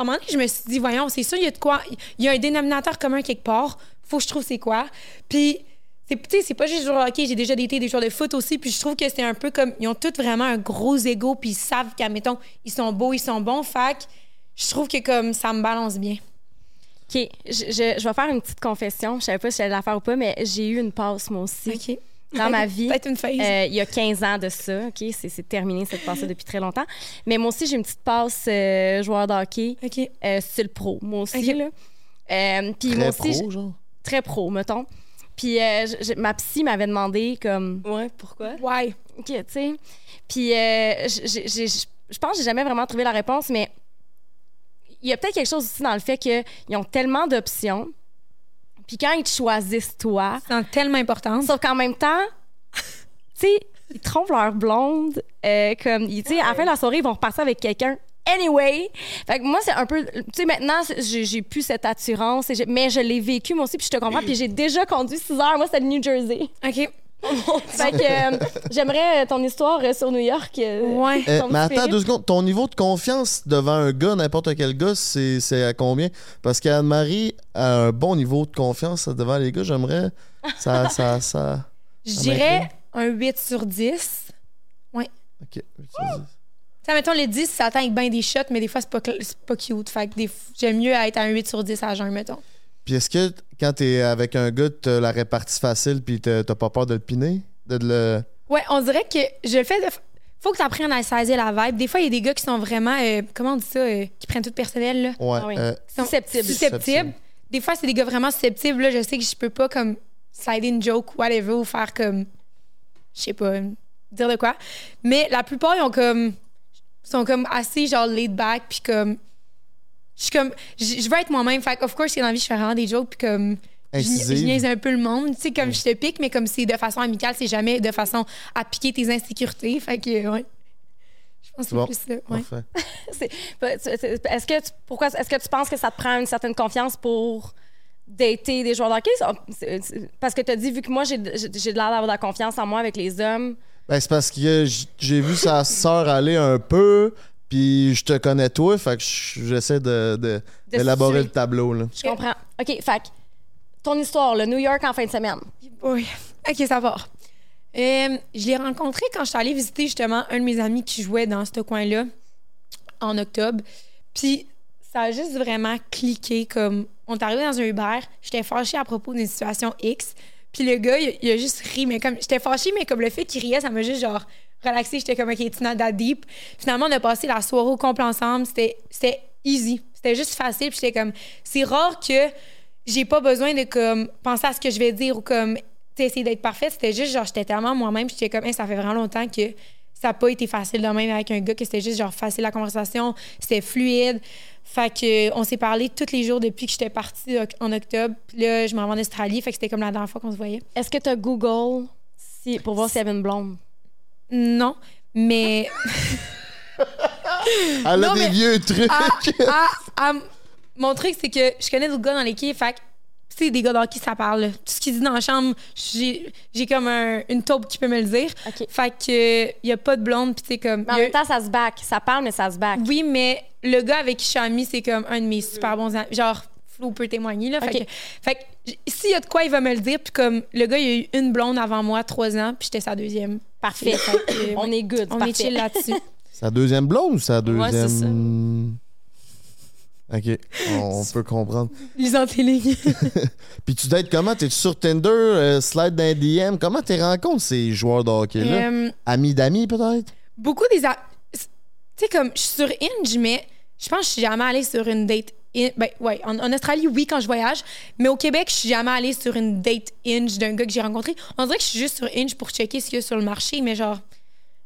un moment donné, je me suis dit, voyons, c'est sûr, il y a de quoi. Il y a un dénominateur commun quelque part. Faut que je trouve c'est quoi. Puis, c'est, tu sais, c'est pas juste genre, OK, j'ai déjà daté des joueurs de foot aussi. Puis, je trouve que c'est un peu comme. Ils ont tous vraiment un gros ego. Puis, ils savent qu'admettons, ils sont beaux, ils sont bons. Que je trouve que comme ça me balance bien. OK. Je, je- je vais faire une petite confession. Je savais pas si j'allais la faire ou pas, mais j'ai eu une passe, moi aussi, OK. dans ma vie. Peut-être une phase. Euh, il y a 15 ans de ça, OK? C'est, c'est terminé, cette passe depuis très longtemps. Mais moi aussi, j'ai une petite passe euh, joueur de hockey, OK. euh, style pro, moi aussi, Ok. là. Euh, puis Très moi aussi, pro, genre. très pro, mettons. Puis euh, je- je- ma psy m'avait demandé, comme, Ouais, pourquoi? Ouais. OK, tu sais. Puis euh, je pense que j'ai jamais vraiment trouvé la réponse, mais il y a peut-être quelque chose aussi dans le fait qu'ils ont tellement d'options. Puis quand ils te choisissent toi, C'est tellement important. sauf qu'en même temps, tu sais, ils trompent leur blonde. euh, comme, tu sais, à la fin de la soirée, ils vont repartir avec quelqu'un. Anyway, fait que moi c'est un peu, tu sais maintenant c'est- j'ai plus cette attirance, mais je l'ai vécu moi aussi puis je te comprends puis j'ai déjà conduit 6 heures, moi c'était le New Jersey. OK. Fait que euh, j'aimerais ton histoire euh, sur New York. euh, Ouais. Euh, mais attends deux secondes. Ton niveau de confiance devant un gars, n'importe quel gars, c'est c'est à combien? Parce qu'Anne-Marie a un bon niveau de confiance devant les gars. J'aimerais. Ça, ça, ça. Je dirais un 8 sur 10. Ok. Ça, mettons, les 10, ça atteint avec bien des shots, mais des fois, c'est pas, cl- c'est pas cute. Fait que des f- j'aime mieux être à un 8 sur 10 à jeun, mettons. Puis est-ce que quand t'es avec un gars, t'as la répartie facile, puis t'as pas peur de le piner? De le. Ouais, on dirait que je le fais de. Faut que tu apprennes à saisir la vibe. Des fois, il y a des gars qui sont vraiment. euh, comment on dit ça? euh, qui prennent tout personnel, là. Ouais. Ah oui. euh, Qui sont Susceptibles. Susceptibles. Susceptibles. Des fois, c'est des gars vraiment susceptibles. Là, je sais que je peux pas, comme, slider une joke, whatever, ou faire comme. je sais pas, dire de quoi. Mais la plupart, ils ont comme, sont comme assez genre laid back, puis comme, je suis comme, je je veux être moi-même. Fait que, of course, dans la vie, je fais vraiment des jokes, puis comme, je, Incisive. je niaise un peu le monde. Tu sais, comme je te pique, mais comme c'est de façon amicale, c'est jamais de façon à piquer tes insécurités. Fait que, ouais. Je pense que c'est Bon. plus ça. Ouais. C'est- Est-ce que, tu, pourquoi, est-ce que tu penses que ça te prend une certaine confiance pour dater des joueurs de hockey? Ça- c'est- c'est- Parce que tu as dit, vu que moi, j'ai de l'air d'avoir de la confiance en moi avec les hommes. Ben, c'est parce que j'ai vu sa sœur aller un peu, puis je te connais toi, fait que j'essaie de, de- De d'élaborer le tableau. Là. Je comprends. OK, fait que ton histoire, le New York en fin de semaine. Oui. OK, ça va. Euh, je l'ai rencontré quand je suis allée visiter justement un de mes amis qui jouait dans ce coin-là en octobre. Puis ça a juste vraiment cliqué comme on est arrivé dans un Uber, j'étais fâchée à propos d'une situation X. Puis le gars, il, il a juste ri, mais comme j'étais fâchée, mais comme le fait qu'il riait, ça m'a juste genre relaxée. J'étais comme OK, it's not that deep. Finalement, on a passé la soirée au complet ensemble. C'était easy. C'était juste facile. Puis j'étais comme c'est rare que j'ai pas besoin de comme penser à ce que je vais dire ou comme essayer d'être parfaite. C'était juste genre j'étais tellement moi-même. J'étais comme Hey, ça fait vraiment longtemps que ça n'a pas été facile de même avec un gars que c'était juste genre facile la conversation, c'était fluide. Fait que on s'est parlé tous les jours depuis que j'étais partie en octobre. Puis là, je m'en vais en Australie, fait que c'était comme la dernière fois qu'on se voyait. Est-ce que tu as Google pour voir s'il y avait une blonde? Non, mais Elle a Non, des mais- vieux trucs. à- à- à- mon truc, c'est que je connais d'autres gars dans l'équipe. Fait que, tu sais, des gars dans qui ça parle. là. Tout ce qu'ils disent dans la chambre, j'ai j'ai comme un- une taupe qui peut me le dire. OK. Fait que, il y a pas de blonde, puis tu sais, comme. Mais en y a- même temps, ça se back. Ça parle, mais ça se back. Oui, mais le gars avec qui je suis amie, c'est comme un de mes super bons amis. Genre, Flo peut témoigner, là. Fait que, fait que s'il y a de quoi, il va me le dire. Puis comme, le gars, il a eu une blonde avant moi, trois ans, puis j'étais sa deuxième. Parfait. Fait que, On est good. on parfait. est chill là-dessus. Sa deuxième blonde ou sa deuxième. Ouais, c'est ça. Ok, on, peut comprendre. Lisant tes lignes. Puis tu dates comment? T'es sur Tinder, euh, slide dans DM? Comment tu rencontres ces joueurs de hockey-là? Euh, Amis d'amis, peut-être? beaucoup des. a- Tu sais, comme, je suis sur Inge, mais je pense que je suis jamais allée sur une date. Ben, ouais, en, en Australie, oui, quand je voyage. Mais au Québec, je suis jamais allée sur une date Inge d'un gars que j'ai rencontré. On dirait que je suis juste sur Inge pour checker ce qu'il y a sur le marché, mais genre,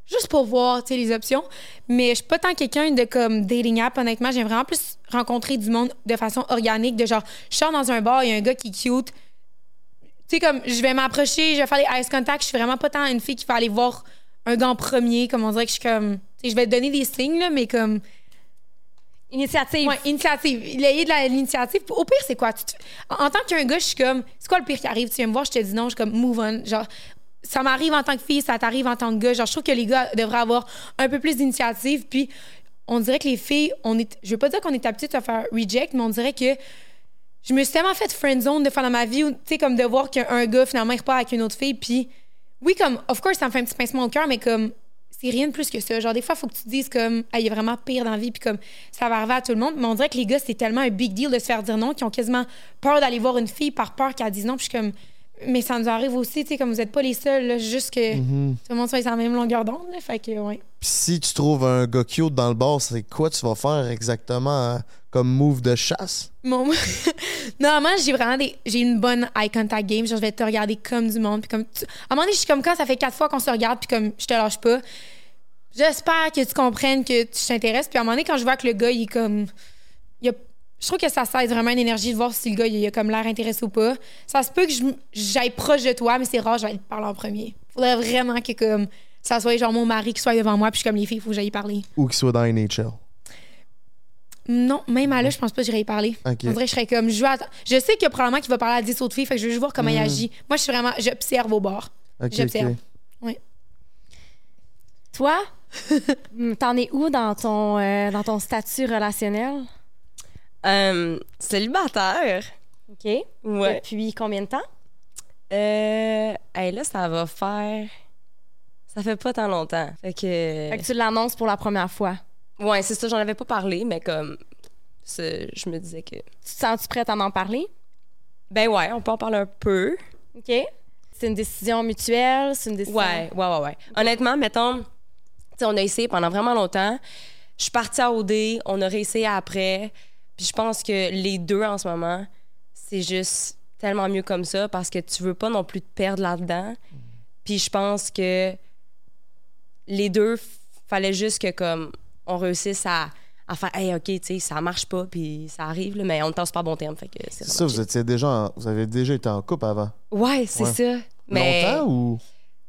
juste pour voir, tu sais, les options. Mais je suis pas tant quelqu'un de comme dating app, honnêtement. J'aime vraiment plus rencontrer du monde de façon organique, de genre, je sors dans un bar, il y a un gars qui est cute. Tu sais, comme, je vais m'approcher, je vais faire des eyes contact. Je suis vraiment pas tant une fille qui va aller voir un gars en premier, comme on dirait que je suis comme. tu sais, je vais te donner des signes, là, mais comme. Initiative. Ouais, initiative. A de l'initiative. Au pire, c'est quoi? En, tant qu'un gars, je suis comme. C'est quoi le pire qui arrive? Tu viens me voir, je te dis non, je suis comme move on. Genre, ça m'arrive en tant que fille, ça t'arrive en tant que gars. Genre, je trouve que les gars devraient avoir un peu plus d'initiative. Puis, on dirait que les filles, on est. Je veux pas dire qu'on est habitué se faire reject, mais on dirait que. Je me suis tellement fait friendzone de fois dans ma vie, tu sais, comme de voir qu'un gars, finalement, il repart avec une autre fille. Puis, oui, comme, of course, ça me fait un petit pincement au cœur, mais comme, c'est rien de plus que ça. Genre, des fois, il faut que tu te dises comme, ah, il a vraiment pire dans la vie, puis comme, ça va arriver à tout le monde. Mais on dirait que les gars, c'est tellement un big deal de se faire dire non qu'ils ont quasiment peur d'aller voir une fille par peur qu'elle dise non. Puis je suis comme, mais ça nous arrive aussi, tu sais, comme vous n'êtes pas les seuls, là, juste que Mm-hmm. tout le monde soit sur la même longueur d'onde, là. Fait que, ouais. Si tu trouves un gars cute dans le bar, c'est quoi tu vas faire exactement hein, comme move de chasse? Mon... Normalement, j'ai vraiment des... j'ai une bonne eye contact game. Genre, je vais te regarder comme du monde. Puis comme À un moment donné, je suis comme quand ça fait quatre fois qu'on se regarde, puis comme je te lâche pas. J'espère que tu comprennes que tu t'intéresses. Puis à un moment donné, quand je vois que le gars, il est comme. Je trouve que ça cède vraiment une énergie de voir si le gars, il a comme l'air intéressé ou pas. Ça se peut que j'aille proche de toi, mais c'est rare, je vais te parler en premier. Faudrait vraiment que comme ça soit genre mon mari qui soit devant moi, puis je suis comme les filles, il faut que j'aille y parler. Ou qu'il soit dans NHL? Non, même à là, je pense pas que j'irais y parler. Ok. On dirait que je serais comme. Je, je sais que probablement qu'il va parler à 10 autres filles, fait que je veux juste voir comment il agit. Moi, je suis vraiment. J'observe au bord. Ok, J'observe. ok. Toi, hmm, t'en es où dans ton, euh, dans ton statut relationnel? Euh, célibataire. OK. Ouais. Depuis combien de temps? Euh, hey, là, ça va faire. Ça fait pas tant longtemps. Fait que. Fait que tu l'annonces pour la première fois. Ouais, c'est ça, j'en avais pas parlé, mais comme. Je me disais que. Tu te sens-tu prête à en parler? Ben ouais, on peut en parler un peu. OK. C'est une décision mutuelle? C'est une décision... Ouais, ouais, ouais, ouais. Honnêtement, mettons, on a essayé pendant vraiment longtemps. Je suis partie à OD, on a réessayé après. Puis je pense que les deux en ce moment, c'est juste tellement mieux comme ça parce que tu veux pas non plus te perdre là-dedans. Puis je pense que les deux, fallait juste que comme on réussisse à, à faire hey ok tu sais ça marche pas puis ça arrive là, mais on ne pas bon terme fait que c'est ça, vous étiez déjà en- vous avez déjà été en couple avant. ouais c'est Ouais. ça. Mais Longtemps ou?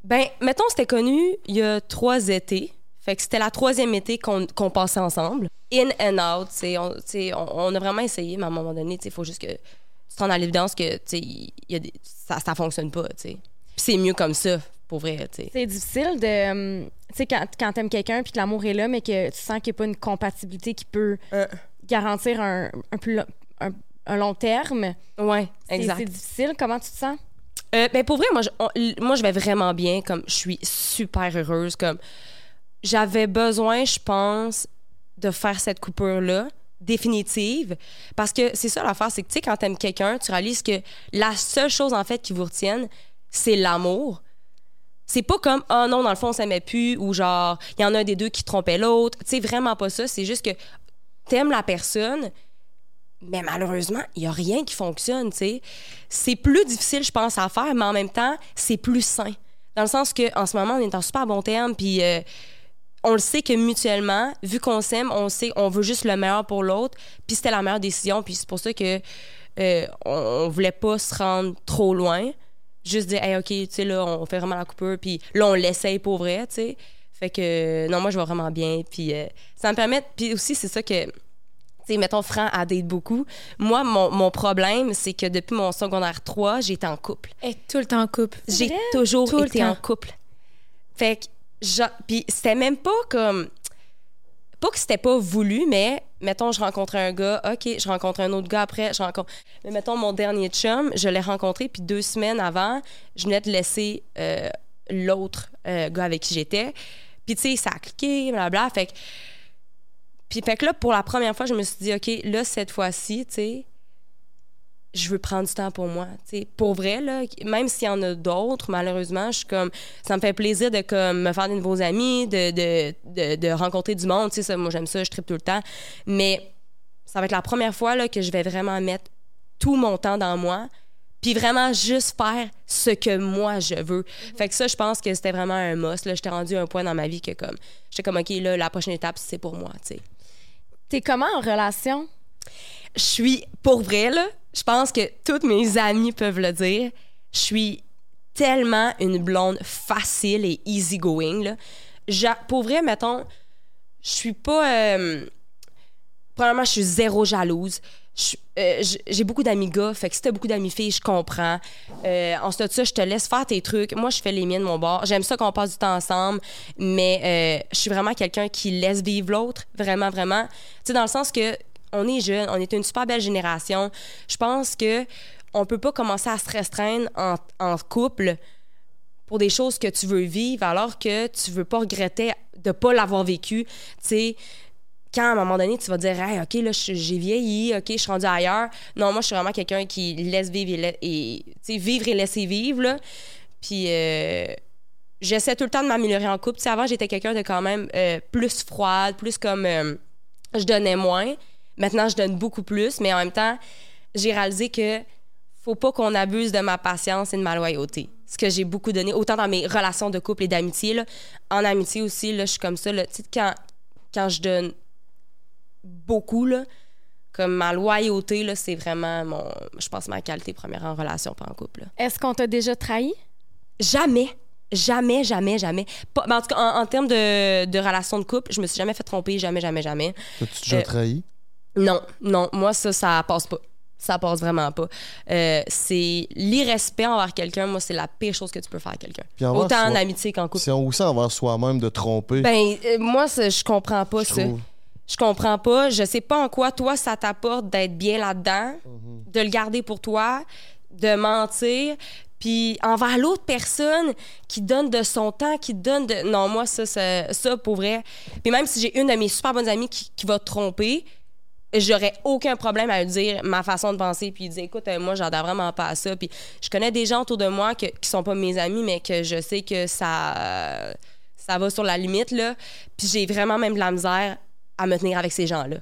Ben mettons c'était connu il y a trois étés fait que c'était la troisième été qu'on qu'on passait ensemble. In and out on, on, on a vraiment essayé mais à un moment donné il faut juste que tu te rendes à l'évidence que tu sais ça ça fonctionne pas tu sais. C'est mieux comme ça pour vrai tu sais C'est difficile de. hum, Tu sais, quand, quand t'aimes quelqu'un puis que l'amour est là, mais que tu sens qu'il n'y a pas une compatibilité qui peut Euh. garantir un, un, plus lo- un, un long terme. ouais C'est- exact C'est difficile. Comment tu te sens? Euh, ben pour vrai, moi je, on- moi, je vais vraiment bien. Comme je suis super heureuse. Comme j'avais besoin, je pense, de faire cette coupure-là définitive. Parce que c'est ça l'affaire, c'est que tu sais, quand t'aimes quelqu'un, tu réalises que la seule chose en fait qui vous retienne, c'est l'amour. C'est pas comme oh non dans le fond on s'aimait plus ou genre il y en a un des deux qui trompait l'autre. Sais vraiment pas ça. C'est juste que t'aimes la personne, mais malheureusement, il n'y a rien qui fonctionne, tu sais. C'est plus difficile, je pense, à faire, mais en même temps, c'est plus sain. Dans le sens que en ce moment, on est en super bon terme, puis euh, on le sait que mutuellement, vu qu'on s'aime, on sait on veut juste le meilleur pour l'autre, puis c'était la meilleure décision, puis c'est pour ça que euh, on voulait pas se rendre trop loin. Juste dire, hey, OK, tu sais, là, on fait vraiment la coupure, puis là, on l'essaye pour vrai, tu sais. Fait que, non, moi, je vais vraiment bien, puis euh, ça me permet, puis aussi, c'est ça que tu sais, mettons, Franc a date beaucoup. Moi, mon, mon problème, c'est que depuis mon secondaire 3, j'ai été en couple. Tout le temps en couple. J'ai toujours Tout le été temps. en couple. Fait que, puis c'était même pas comme. Pas que c'était pas voulu, mais mettons, je rencontrais un gars, OK, je rencontre un autre gars après, je rencontre. Mais mettons, mon dernier chum, je l'ai rencontré, puis deux semaines avant, je venais de laisser euh, l'autre euh, gars avec qui j'étais. Puis, tu sais, ça a cliqué, blablabla. Fait que. Puis, fait que là, pour la première fois, je me suis dit, OK, là, cette fois-ci, tu sais, je veux prendre du temps pour moi. tu sais. Pour vrai, là, même s'il y en a d'autres, malheureusement, je suis comme. Ça me fait plaisir de comme, me faire de nouveaux amis, de, de, de, de rencontrer du monde. Ça, moi, j'aime ça, je tripe tout le temps. Mais ça va être la première fois là, que je vais vraiment mettre tout mon temps dans moi. Puis vraiment juste faire ce que moi je veux. Fait que ça, je pense que c'était vraiment un must. Là. J'étais rendu à un point dans ma vie que comme. J'étais comme, OK, là, la prochaine étape, c'est pour moi, tu sais. T'es comment en relation? je suis pour vrai là, je pense que toutes mes amies peuvent le dire. Je suis tellement une blonde facile et easygoing là. Ja- pour vrai, mettons, je suis pas euh, premièrement, je suis zéro jalouse. Je- euh, J'ai beaucoup d'amis gars, fait que si t'as beaucoup d'amis filles, je comprends. Euh, ensuite de ça, je te laisse faire tes trucs. Moi, je fais les miens de mon bord. J'aime ça qu'on passe du temps ensemble, mais euh, je suis vraiment quelqu'un qui laisse vivre l'autre, vraiment, vraiment. Tu sais, dans le sens que on est jeune, on est une super belle génération. Je pense que on peut pas commencer à se restreindre en, couple pour des choses que tu veux vivre alors que tu veux pas regretter de pas l'avoir vécu. Tu sais, quand à un moment donné, tu vas dire, OK, là, j'ai vieilli, OK, je suis rendu ailleurs. Non, moi, je suis vraiment quelqu'un qui laisse vivre et, la- vivre et laisser vivre. Puis, euh, j'essaie tout le temps de m'améliorer en couple. Tu sais, avant, j'étais quelqu'un de quand même euh, plus froide, plus comme. euh, je donnais moins. Maintenant, je donne beaucoup plus, mais en même temps, j'ai réalisé que faut pas qu'on abuse de ma patience et de ma loyauté. Ce que j'ai beaucoup donné, autant dans mes relations de couple et d'amitié. En amitié aussi, là, je suis comme ça. là. Tu sais, quand, quand je donne beaucoup, là, comme ma loyauté, là, c'est vraiment, mon, je pense, ma qualité première en relation, pas en couple. Est-ce qu'on t'a déjà trahi? Jamais. Jamais, jamais, jamais. Pas- ben, en tout cas, en, en termes de, de relation de couple, je me suis jamais fait tromper, jamais, jamais, jamais. T'as-tu déjà Euh, trahi? Non, non, moi, ça, ça passe pas. Ça passe vraiment pas. Euh, c'est l'irrespect envers quelqu'un, moi, c'est la pire chose que tu peux faire à quelqu'un. Autant en amitié qu'en couple. C'est aussi envers soi-même de tromper. Ben, euh, moi, je comprends pas ça. Je comprends pas. Je sais pas en quoi, toi, ça t'apporte d'être bien là-dedans, de le garder pour toi, de mentir. Puis envers l'autre personne qui donne de son temps, qui donne de... Non, moi, ça, ça, ça pour vrai. Puis même si j'ai une de mes super bonnes amies qui, qui va te tromper, j'aurais aucun problème à lui dire ma façon de penser puis lui dire écoute euh, moi j'adore vraiment pas à ça puis je connais des gens autour de moi que, qui sont pas mes amis mais que je sais que ça euh, ça va sur la limite là puis j'ai vraiment même de la misère à me tenir avec ces gens là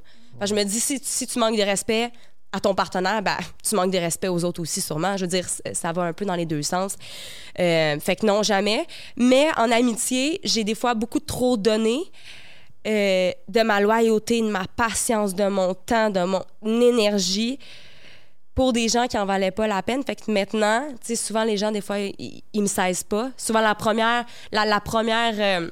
je me dis si, si tu manques de respect à ton partenaire, ben, tu manques de respect aux autres aussi, sûrement. Je veux dire, ça va un peu dans les deux sens. Euh, fait que non, jamais. Mais en amitié, j'ai des fois beaucoup trop donné euh, de ma loyauté, de ma patience, de mon temps, de mon énergie pour des gens qui en valaient pas la peine. Fait que maintenant, tu sais, souvent les gens, des fois, ils, ils me saisent pas. Souvent, la première, la, la première euh,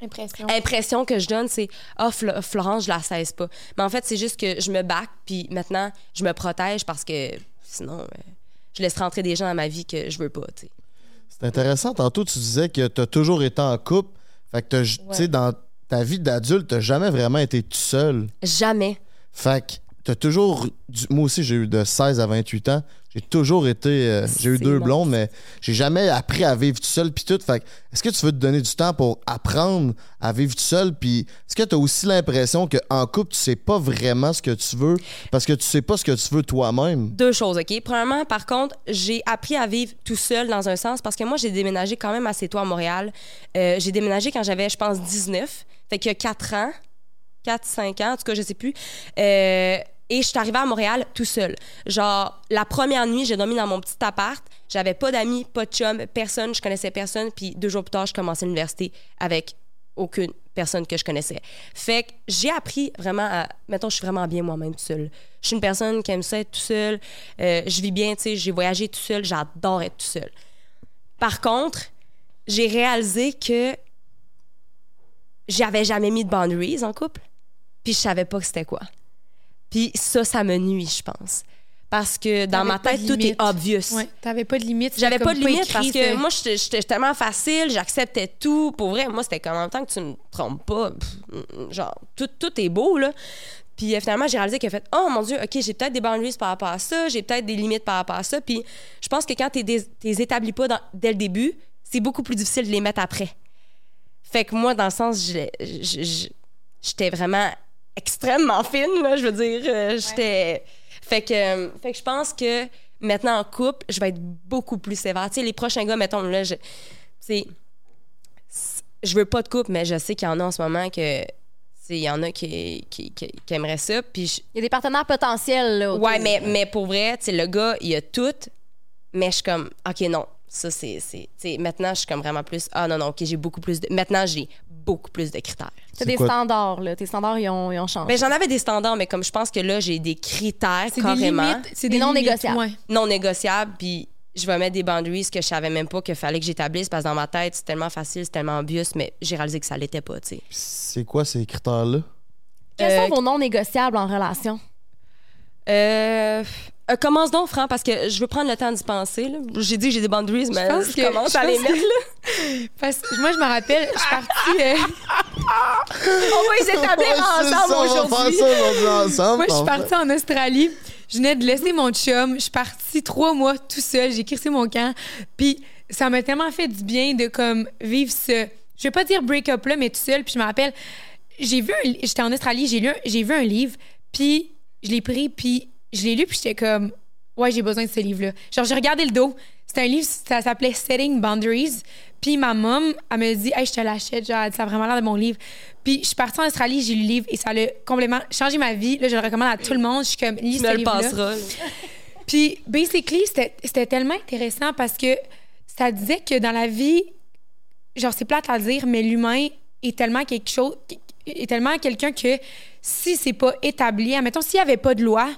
Impression. impression que je donne, c'est Ah, Flo- Florence, je la cesse pas. Mais en fait, c'est juste que je me back, puis maintenant, je me protège parce que sinon, euh, je laisse rentrer des gens dans ma vie que je veux pas, tu sais. C'est intéressant. Tantôt, tu disais que tu as toujours été en couple. Fait que, tu sais, dans ta vie d'adulte, tu jamais vraiment été tout seul. Jamais. Fait que t'as toujours. du- Moi aussi, j'ai eu de 16 à 28 ans. J'ai toujours été. euh, j'ai eu deux bon. blondes, mais j'ai jamais appris à vivre tout seul. Puis tout. Fait que est-ce que tu veux te donner du temps pour apprendre à vivre tout seul? Puis est-ce que tu as aussi l'impression qu'en couple, tu sais pas vraiment ce que tu veux parce que tu sais pas ce que tu veux toi-même? Deux choses, OK? Premièrement, par contre, j'ai appris à vivre tout seul dans un sens parce que moi, j'ai déménagé quand même assez tôt à Montréal. Euh, j'ai déménagé quand j'avais, je pense, 19. Fait qu'il y a 4 ans, 4, 5 ans, en tout cas, je sais plus. Euh, et je suis arrivée à Montréal tout seul. Genre, la première nuit, j'ai dormi dans mon petit appart. J'avais pas d'amis, pas de chum, personne, je connaissais personne. Puis deux jours plus tard, je commençais l'université avec aucune personne que je connaissais. Fait que j'ai appris vraiment à. Mettons, je suis vraiment bien moi-même tout seul. Je suis une personne qui aime ça être tout seul. Euh, je vis bien, tu sais, j'ai voyagé tout seul, j'adore être tout seul. Par contre, j'ai réalisé que j'avais jamais mis de boundaries en couple, puis je savais pas que c'était quoi. Puis ça, ça me nuit, je pense. Parce que dans ma tête, tout est obvious. Ouais, t'avais pas de limite. J'avais pas de limite écrit, parce que moi, j'étais tellement facile, j'acceptais tout. Pour vrai, moi, c'était comme en même temps que tu me trompes pas. pff, mm, genre, tout, tout est beau, là. Puis euh, finalement, j'ai réalisé que fait, oh mon Dieu, OK, j'ai peut-être des boundaries par rapport à ça, j'ai peut-être des limites par rapport à ça. Puis je pense que quand tu les établis pas dans- dès le début, c'est beaucoup plus difficile de les mettre après. Fait que moi, dans le sens, j'étais vraiment extrêmement fine, là, je veux dire. euh, J'étais. Fait que, fait que je pense que maintenant en couple, je vais être beaucoup plus sévère. Tu sais, les prochains gars, mettons, là, je. C'est. Je veux pas de couple, mais je sais qu'il y en a en ce moment que. tu Il y en a qui, qui, qui, qui aimeraient ça. Puis je- Il y a des partenaires potentiels, là. Ouais, mais, mais pour vrai, tu sais, le gars, il a tout, mais je suis comme, OK, non, ça, c'est. c'est- tu sais, maintenant, je suis comme vraiment plus, ah non, non, OK, j'ai beaucoup plus de. Maintenant, j'ai beaucoup plus de critères. T'as C'est des quoi- standards, là. Tes standards, ils ont, ils ont changé. Mais j'en avais des standards, mais comme je pense que là, j'ai des critères C'est des carrément limites. C'est Des des non limites, négociables. ouais. non négociables, puis je vais mettre des boundaries que je savais même pas qu'il fallait que j'établisse parce que dans ma tête, c'est tellement facile, c'est tellement obvious, mais j'ai réalisé que ça l'était pas, tu sais. C'est quoi ces critères-là? Quels Euh, sont vos non négociables en relation? Euh, euh, commence donc, Franck, parce que je veux prendre le temps d'y penser. là. J'ai dit que j'ai des boundaries, mais je, pense que- commence je à les que- mettre. là. Parce que moi, je me rappelle, je suis partie. euh, On va les établir ensemble on va faire aujourd'hui. Moi, je suis partie en Australie. Je venais de laisser mon chum. Je suis partie trois mois tout seul. J'ai crissé mon camp. Puis ça m'a tellement fait du bien de comme vivre ce. Je vais pas dire break-up là, mais tout seul. Puis je me rappelle, j'ai vu un J'étais en Australie, j'ai lu, un- j'ai vu un livre. Puis je l'ai pris, puis je l'ai lu, puis j'étais comme, ouais, j'ai besoin de ce livre-là. Genre, j'ai regardé le dos. C'était un livre, ça s'appelait Setting Boundaries. Puis ma mom, elle me dit, hey, je te l'achète, genre, elle dit, ça a vraiment l'air de mon livre. Puis je suis partie en Australie, j'ai lu le livre et ça a complètement changé ma vie. Là, je le recommande à tout le monde. Je suis comme, lis Tu ce me le livre-là. Puis, basically, c'était c'était tellement intéressant parce que ça disait que dans la vie, genre, c'est plate à dire, mais l'humain est tellement quelque chose, est tellement quelqu'un que si c'est pas établi, admettons, s'il y avait pas de loi,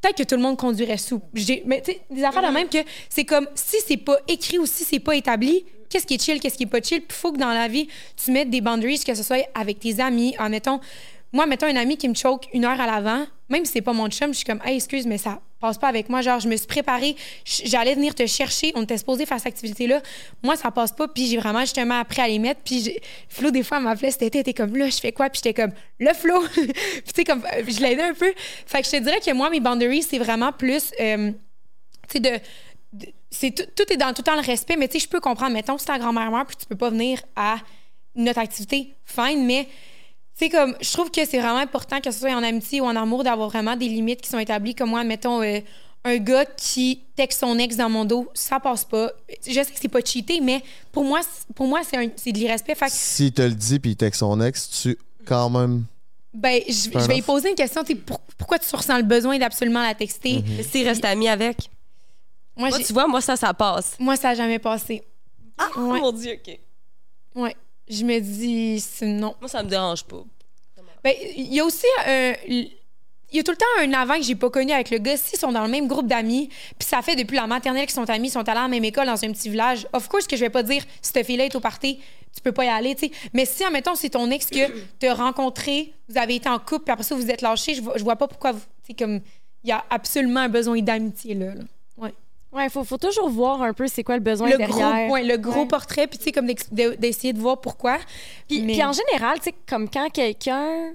peut-être que tout le monde conduirait sous. Mais tu sais, des affaires de même que c'est comme si c'est pas écrit ou si c'est pas établi, qu'est-ce qui est chill, qu'est-ce qui est pas chill? Puis faut que dans la vie, tu mettes des boundaries, que ce soit avec tes amis, en mettons. Moi, mettons un ami qui me choque une heure à l'avant, même si c'est pas mon chum, je suis comme, hey, excuse, mais ça passe pas avec moi. Genre, je me suis préparée, j'allais venir te chercher, on était supposé faire cette activité-là. Moi, ça passe pas, puis j'ai vraiment justement appris à les mettre. Puis Flo, des fois, elle m'appelait cet été, elle était comme, là, je fais quoi? Puis j'étais comme, le Flo! puis tu sais, comme, euh, je l'aidais un peu. Fait que je te dirais que moi, mes boundaries, c'est vraiment plus, euh, tu sais, de. c'est tout, tout est dans tout le temps le respect, mais tu sais, je peux comprendre. Mettons, si ta grand-mère meurt, puis tu peux pas venir à notre activité, fine, mais c'est comme, je trouve que c'est vraiment important, que ce soit en amitié ou en amour, d'avoir vraiment des limites qui sont établies. Comme moi, mettons, euh, un gars qui texte son ex dans mon dos, ça passe pas. Je sais que c'est pas cheaté, mais pour moi, c'est- pour moi c'est un- c'est de l'irrespect. Fait que, S'il te le dit puis il texte son ex, tu quand même. ben, je, vais y enough. poser une question, tu sais, pour- pourquoi tu ressens le besoin d'absolument la texter? Mais s'il reste ami avec. Moi, tu vois, moi, ça, ça passe. moi, ça n'a jamais passé. Ah, Ouais. mon Dieu, OK. Ouais. Je me dis, c'est non. Moi, ça me dérange pas. Ben, il y a aussi un. Il y a tout le temps un avant que j'ai pas connu avec le gars. S'ils sont dans le même groupe d'amis, puis ça fait depuis la maternelle qu'ils sont amis, ils sont allés à la même école dans un petit village, of course que je vais pas dire si cette fille-là est au party, tu peux pas y aller, tu sais. Mais si, admettons, c'est ton ex que t'as rencontré, vous avez été en couple, puis après ça, vous êtes lâchés, je vois, je vois pas pourquoi vous. Tu sais, comme. Il y a absolument un besoin d'amitié, là. là. Ouais. Ouais, faut, faut toujours voir un peu c'est quoi le besoin Le derrière. gros, ouais, le gros Ouais. portrait, puis tu sais, comme d'essayer de voir pourquoi. Puis, Mais- puis en général, tu sais, comme quand quelqu'un.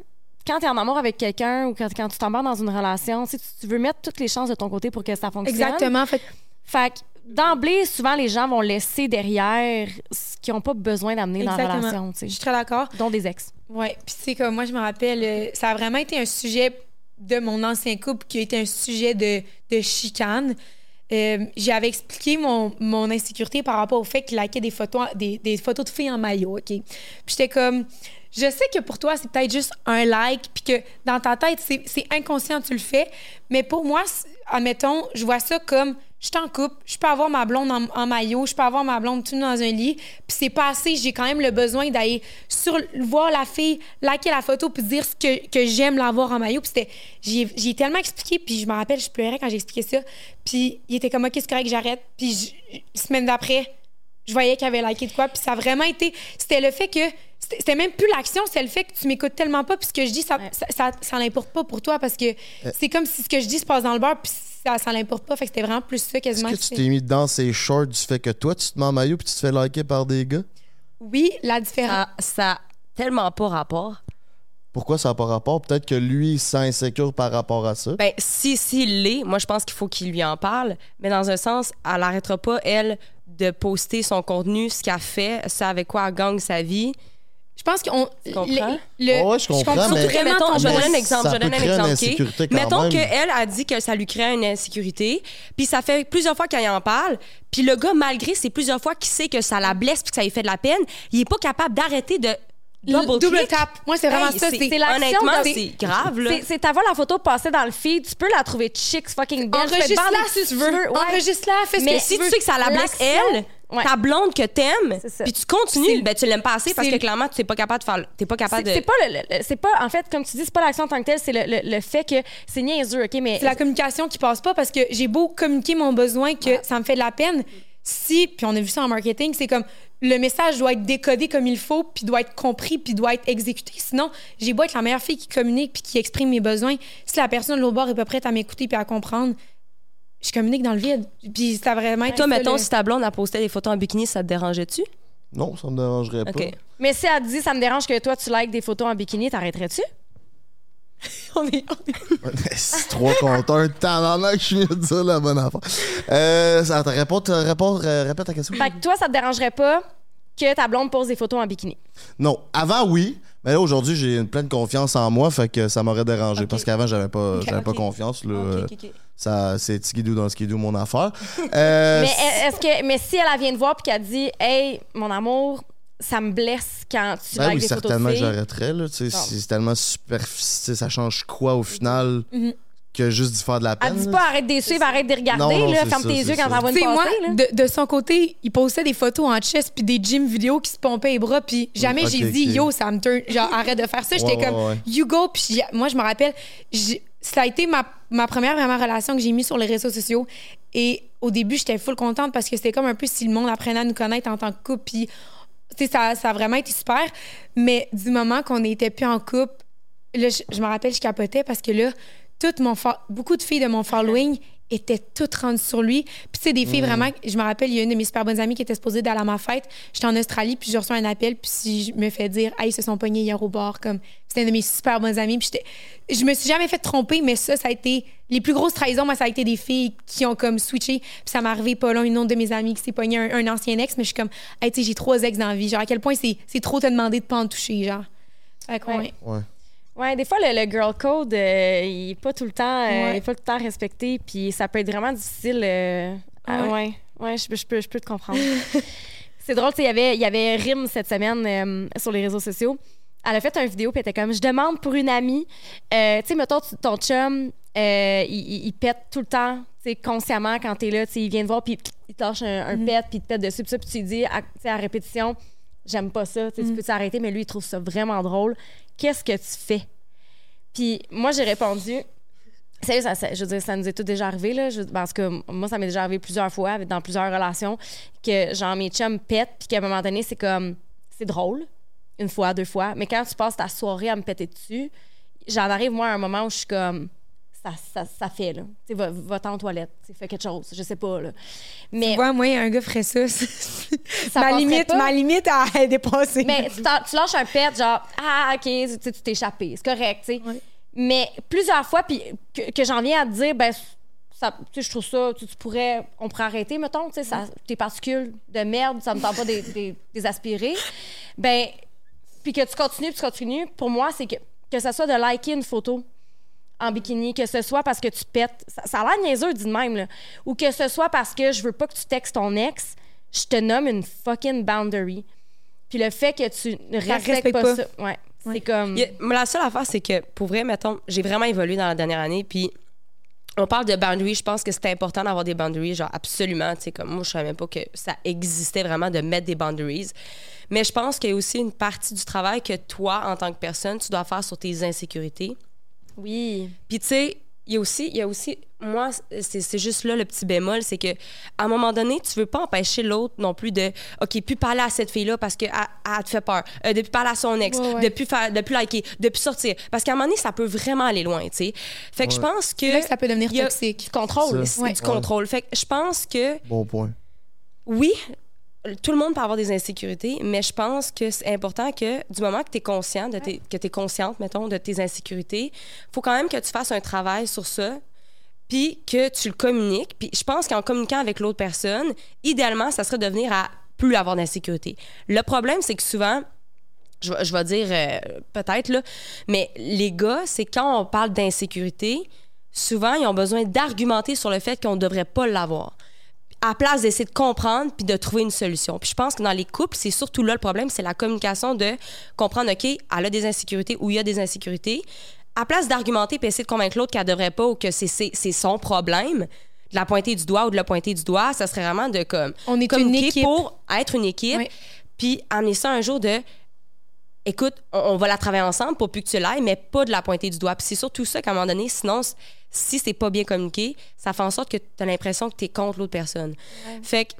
Quand tu es en amour avec quelqu'un ou quand, quand tu t'embarques dans une relation, tu veux mettre toutes les chances de ton côté pour que ça fonctionne. Exactement. Fait que Fait que d'emblée, souvent, les gens vont laisser derrière ce qu'ils n'ont pas besoin d'amener dans la relation, tu je sais, suis très d'accord. dont des ex. Ouais, puis c'est comme moi je me rappelle, euh, ça a vraiment été un sujet de mon ancien couple qui a été un sujet de, de chicane. Euh, J'avais expliqué mon, insécurité par rapport au fait qu'il likait des photos, des, photos de filles en maillot, OK? Puis j'étais comme, je sais que pour toi, c'est peut-être juste un like, puis que dans ta tête, c'est inconscient, tu le fais, mais pour moi, admettons, je vois ça comme, je suis en couple, je peux avoir ma blonde en, en maillot, je peux avoir ma blonde tout dans un lit, puis c'est pas assez, j'ai quand même le besoin d'aller sur voir la fille, liker la photo, puis dire ce que, que j'aime la voir en maillot. Puis c'était, j'ai j'ai tellement expliqué, puis je me rappelle, je pleurais quand j'ai expliqué ça. Puis il était comme, OK, c'est correct, j'arrête. Puis semaine d'après, je voyais qu'il avait liké de quoi. Puis ça a vraiment été, c'était le fait que, c'était même plus l'action, c'est le fait que tu m'écoutes tellement pas, puis ce que je dis, ça, Ouais. ça, ça, ça n'importe pas pour toi, parce que c'est comme si ce que je dis se passe dans le beurre, puis ça, ça n'importe pas. Fait que c'était vraiment plus ça Est-ce quasiment. que tu t'es mis dans ces shorts du fait que toi, tu te mets en maillot puis tu te fais liker par des gars? Oui, la différence. Ça, ça a tellement pas rapport. Pourquoi ça n'a pas rapport? Peut-être que lui, il se sent insécure par rapport à ça. Ben, si, s'il l'est, moi, je pense qu'il faut qu'il lui en parle. Mais dans un sens, elle n'arrêtera pas, elle, de poster son contenu, ce qu'elle fait, ça avec quoi elle gagne sa vie. Je pense qu'on. Tu comprends? le- Ouais, je comprends, mais- vraiment Que, mettons, ton je vais donner un exemple. Ça Je donner un exemple. Mettons qu'elle a dit que ça lui crée une insécurité, puis ça fait plusieurs fois qu'elle en parle, puis le gars, malgré ces plusieurs fois qu'il sait que ça la blesse puis que ça lui fait de la peine, il est pas capable d'arrêter de double, double tap. Moi, c'est vraiment Hey, ça. c'est- C'est l'action c'est grave, là. C'est- C'est ta voix la photo passer dans le feed, tu peux la trouver chic, fucking belle. Enregistre-la si tu veux. ouais. Enregistre-la, fais ce Mais que si tu veux. tu sais que ça la blesse elle, ouais. ta blonde que t'aimes, puis tu continues, ben tu l'aimes pas assez parce que clairement tu n'es pas capable de faire, t'es pas capable C'est de. c'est pas le, le- c'est pas en fait comme tu dis c'est pas l'action en tant que telle c'est le, le, le fait que c'est niaiseux ok mais C'est la communication qui passe pas parce que j'ai beau communiquer mon besoin que ça me fait de la peine. Si, puis on a vu ça en marketing, c'est comme le message doit être décodé comme il faut, puis doit être compris, puis doit être exécuté. Sinon, j'ai beau être la meilleure fille qui communique puis qui exprime mes besoins. Si la personne de l'autre bord est pas prête à m'écouter puis à comprendre, je communique dans le vide. Puis ça vraiment Toi, mettons, le- si ta blonde a posté des photos en bikini, ça te dérangeait-tu? Non, ça me dérangerait pas. OK. mais si elle te dit ça me dérange que toi tu likes des photos en bikini t'arrêterais-tu? On est- on est- C'est trois compteurs. Tabarnak, je viens de dire la bonne affaire. Euh, ça, ta réponse, ta réponse, euh, répète ta question. fait que toi ça te dérangerait pas que ta blonde pose des photos en bikini? Non, avant, oui. Mais là, aujourd'hui, j'ai une pleine confiance en moi, fait que ça m'aurait dérangé. Parce qu'avant, j'avais pas, Ok, j'avais pas confiance. Là, ça, c'est skidou dans skidou, mon affaire. Euh, mais est-ce que mais si elle, vient te voir puis qu'elle dit hey mon amour ça me blesse quand tu Ben oui, des certainement de j'arrêterais. C'est tellement superficiel. Ça change quoi au final? Mhm. Que juste d'y faire de la peine? elle dit pas arrête de les suivre arrête de les regarder Non, non, là ferme ça, tes yeux quand ça. t'en vois une sais, moi, là de, de son côté, il postait des photos en chest puis des gym vidéos qui se pompaient les bras, puis jamais Ok, j'ai dit yo, ça me turn, genre arrête de faire ça. J'étais Ouais, comme ouais, ouais. you go, puis moi je me rappelle, ça a été ma, ma première vraiment relation que j'ai mise sur les réseaux sociaux. Et au début, j'étais full contente parce que c'était comme un peu si le monde apprenait à nous connaître en tant que couple, puis tu sais, ça, ça a vraiment été super. Mais du moment qu'on n'était plus en couple, là, je, je me rappelle, je capotais parce que là, toute mon beaucoup de filles de mon following étaient toutes rendues sur lui. Puis, tu sais, des filles vraiment, je me rappelle, il y a une de mes super bonnes amies qui était supposée d'aller à ma fête. J'étais en Australie, puis je reçois un appel, puis si je me fais dire, hey, ils se sont pognés hier au bar, comme, c'était une de mes super bonnes amies. Puis, je me suis jamais fait tromper, mais ça, ça a été, les plus grosses trahisons, moi, ça a été des filles qui ont comme switché. Puis, ça m'est arrivé pas long, une autre de mes amies qui s'est pognée un, un ancien ex, mais je suis comme, hey, tu sais, j'ai trois ex dans la vie. Genre, à quel point c'est c'est trop te demander de pas en toucher, genre. Fait que, Ouais. ouais. Ouais. Ouais, des fois, le, le girl code, euh, il est pas tout le temps, euh, Ouais. il est pas tout le temps respecté, puis ça peut être vraiment difficile. euh, à- Ouais. ouais, ouais, je, peux- je peux, je peux te comprendre. C'est drôle, tu sais, il y avait, y avait Rim cette semaine sur les réseaux sociaux. elle a fait une vidéo, puis elle était comme, je demande pour une amie, tu sais, mettons, ton chum, il, il- il pète tout le temps, tu sais, consciemment quand t'es là, tu sais, il vient te voir, puis il te lâche un, un pet, puis il te pète dessus, puis ça, puis tu lui dis, à, répétition, j'aime pas ça, tu tu peux t'arrêter, mais lui, il trouve ça vraiment drôle. Qu'est-ce que tu fais? Puis moi, j'ai répondu, ça, ça- je veux dire, ça nous est tout déjà arrivé, là. Parce que moi, ça m'est déjà arrivé plusieurs fois, dans plusieurs relations, que genre mes chums pètent, puis qu'à un moment donné, c'est comme, c'est drôle, une fois, deux fois, mais quand tu passes ta soirée à me péter dessus, j'en arrive, moi, à un moment où je suis comme, ça, ça, ça fait, là. Tu sais, va, toilettes, tu sais, fais quelque chose, je sais pas, là. Mais, Tu vois, moi, un gars ferait ça. ça ma, limite, pas. ma limite à dépasser. Mais tu, tu lâches un pet, genre, ah, OK, tu t'es échappé, c'est correct, tu sais. Mais plusieurs fois, puis que, que j'en viens à te dire, ben, ça, tu sais, je trouve ça, tu, tu pourrais, on pourrait arrêter, mettons, tu sais, ça- tes particules de merde, ça me tente pas de de- des aspirer. Ben, puis que tu continues, puis tu continues, pour moi, c'est que, que ça soit de liker une photo en bikini, que ce soit parce que tu pètes, ça, ça a l'air niaiseux dit de même, là, ou que ce soit parce que je veux pas que tu textes ton ex, je te nomme une fucking boundary. Puis le fait que tu ne respectes, respecte pas, pas. ça, ouais, Ouais. c'est comme... A- la seule affaire, c'est que, pour vrai, mettons, j'ai vraiment évolué dans la dernière année, puis on parle de boundaries. Je pense que c'est important d'avoir des boundaries, genre absolument. Tu sais, comme moi, je savais même pas que ça existait vraiment de mettre des boundaries. Mais je pense qu'il y a aussi une partie du travail que toi, en tant que personne, tu dois faire sur tes insécurités. Oui. Puis tu sais, il y a aussi, il y a aussi, moi, c'est c'est juste là le petit bémol, c'est que à un moment donné, tu veux pas empêcher l'autre non plus de, ok, plus parler à cette fille-là parce que elle, elle te fait peur, euh, de plus parler à son ex, Ouais, ouais. de plus faire, de plus liker, de plus sortir, parce qu'à un moment donné, ça peut vraiment aller loin, tu sais. Fait que je pense que là ça peut devenir a- toxique. Tu contrôles. Ça. c'est Ouais. du contrôle. Fait que je pense que Bon point. oui, tout le monde peut avoir des insécurités, mais je pense que c'est important que du moment que tu es conscient, tes- que tu es consciente, mettons, de tes insécurités, faut quand même que tu fasses un travail sur ça, puis que tu le communiques. Je pense qu'en communiquant avec l'autre personne, idéalement, ça serait de venir à plus avoir d'insécurité. Le problème, c'est que souvent, je, vais- dire euh, peut-être, mais les gars, c'est quand on parle d'insécurité, souvent, ils ont besoin d'argumenter sur le fait qu'on ne devrait pas l'avoir à place d'essayer de comprendre puis de trouver une solution. Puis je pense que dans les couples, c'est surtout là le problème, c'est la communication de comprendre, OK, elle a des insécurités ou il y a des insécurités. À place d'argumenter puis essayer de convaincre l'autre qu'elle devrait pas ou que c'est- son problème, de la pointer du doigt ou de la pointer du doigt, ça serait vraiment de comme On est une équipe. pour être une équipe, Oui. puis amener ça un jour de écoute, on, on va la travailler ensemble pour plus que tu l'ailles, mais pas de la pointer du doigt. Puis c'est surtout ça qu'à un moment donné, sinon, si c'est pas bien communiqué, ça fait en sorte que tu as l'impression que tu es contre l'autre personne. Fait que,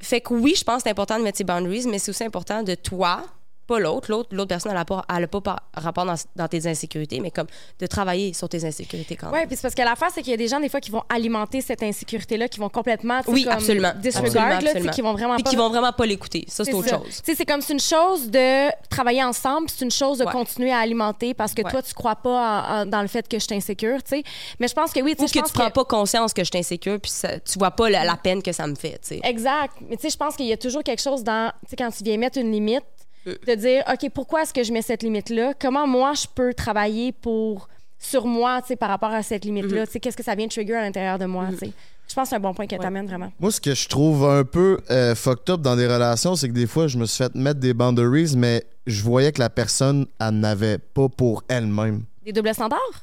fait que oui, je pense que c'est important de mettre ses boundaries, mais c'est aussi important de toi, pas l'autre. L'autre, l'autre personne, elle n'a pas, elle a pas par- rapport dans, dans tes insécurités, mais comme de travailler sur tes insécurités quand même. Oui, puis c'est parce que l'affaire, c'est qu'il y a des gens, des fois, qui vont alimenter cette insécurité-là, qui vont complètement, Oui, comme absolument. disregard, Absolument, absolument. qui vont vraiment pas... qui vont vraiment pas l'écouter. Ça, c'est autre ça. chose. C'est comme c'est une chose de travailler ensemble, c'est une chose de Ouais. continuer à alimenter parce que Ouais. toi, tu crois pas en- en- dans le fait que je suis insécure, tu sais. Mais je pense que oui, tu Ou que tu prends pas conscience que je suis insécure, puis ça- tu vois pas la, la peine que ça me fait, tu sais. Exact. Mais tu sais, je pense qu'il y a toujours quelque chose dans, tu sais, quand tu viens mettre une limite. De dire, OK, pourquoi est-ce que je mets cette limite-là? Comment moi, je peux travailler pour, sur moi, tu sais, par rapport à cette limite-là? Mm-hmm. Tu sais, qu'est-ce que ça vient de trigger à l'intérieur de moi, tu sais? Je pense que c'est un bon point que t'amènes, vraiment. Moi, ce que je trouve un peu euh, fucked up dans des relations, c'est que des fois, je me suis fait mettre des boundaries, mais je voyais que la personne, elle n'avait pas pour elle-même. Des doubles standards?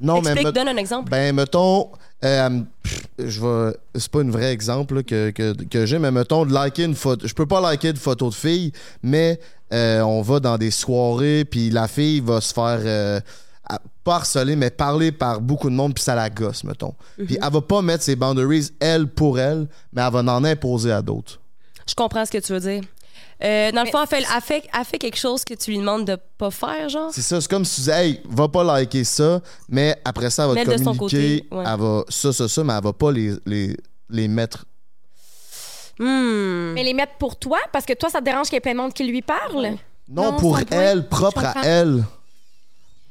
Non, mais Explique, me- donne un exemple. ben, mettons, euh, je vais. C'est pas une vrai exemple là, que, que, que j'ai, mais mettons, de liker une photo. Je peux pas liker une photo de fille, mais euh, on va dans des soirées, puis la fille va se faire. euh, à- pas harceler, mais parler par beaucoup de monde, puis ça la gosse, mettons. Puis elle va pas mettre ses boundaries, elle, pour elle, mais elle va en imposer à d'autres. Je comprends ce que tu veux dire. Euh, dans le fond, elle fait, elle, fait, elle fait quelque chose que tu lui demandes de pas faire, genre? C'est ça, c'est comme si tu disais, hey, va pas liker ça, mais après ça, elle va Mais te de son communiquer, côté, ouais. elle va ça, ça, ça, mais elle va pas les, les, les mettre. Hmm. Mais les mettre pour toi, parce que toi, ça te dérange qu'il y ait plein de monde qui lui parle? Non, Non, pour elle, propre à elle.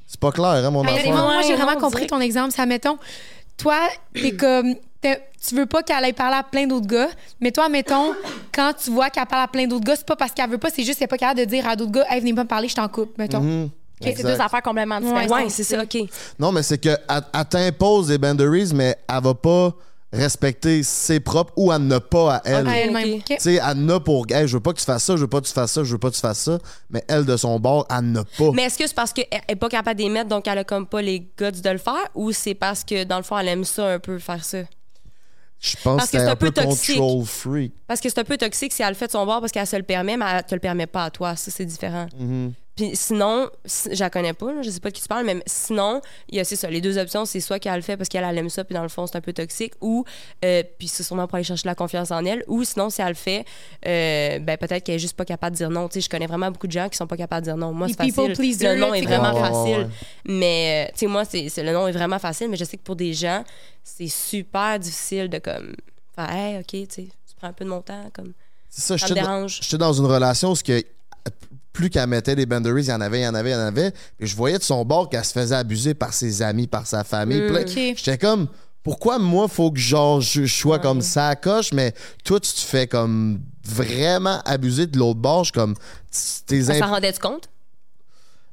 C'est pas clair, hein, mon Mais enfant? moi, j'ai vraiment compris ton exemple. Ça, mettons, toi, t'es comme. Tu veux pas qu'elle aille parler à plein d'autres gars, mais toi, mettons, quand tu vois qu'elle parle à plein d'autres gars, c'est pas parce qu'elle veut pas, c'est juste qu'elle est pas capable de dire à d'autres gars, hey, venez pas me parler, je t'en coupe, mettons. Mhm. C'est deux affaires complètement différentes. Ouais, c'est ça, OK. Non, mais c'est que elle, elle t'impose des boundaries, mais elle va pas respecter ses propres ou à ne pas à elle. Ok. À elle-même. ok. Ok. Tu sais, elle n'a pour. Hey, je veux pas que tu fasses ça, je veux pas que tu fasses ça, je veux pas que tu fasses ça. Mais elle, de son bord, elle n'a pas. Mais est-ce que c'est parce qu'elle est pas capable d'émettre, donc elle a comme pas les guts de le faire, ou c'est parce que dans le fond, elle aime ça un peu faire ça? Je pense Parce que que c'est un un peu toxique. control freak. Parce que c'est un peu toxique si elle le fait de son bord parce qu'elle se le permet, mais elle te le permet pas à toi. Ça, c'est différent. Mhm. Puis sinon, si- je la connais pas, là, je sais pas de qui tu parles, mais sinon, il y a, c'est ça, les deux options, c'est soit qu'elle le fait parce qu'elle elle aime ça, puis dans le fond, c'est un peu toxique, ou, euh, puis c'est sûrement pour aller chercher la confiance en elle, ou sinon, si elle le fait, euh, ben peut-être qu'elle est juste pas capable de dire non. Tu sais, je connais vraiment beaucoup de gens qui sont pas capables de dire non. Moi, c'est people facile. Le là, est vraiment Ouais, ouais, facile. ouais. Mais, euh, tu sais, moi, c'est, le nom est vraiment facile, mais je sais que pour des gens, c'est super difficile de comme faire, hey, OK, tu sais, tu prends un peu de mon temps, comme, C'est ça, ça me dérange. j'étais dans une relation où ce que plus qu'elle mettait des boundaries, il y en avait, il y en avait, il y en avait. Et je voyais de son bord qu'elle se faisait abuser par ses amis, par sa famille. Mm. Puis là, Ok. J'étais comme, pourquoi moi, faut que genre, je, je sois comme ça à coche, mais toi, tu te fais comme vraiment abuser de l'autre bord. Je comme, tes Ça imp- rendait-tu compte?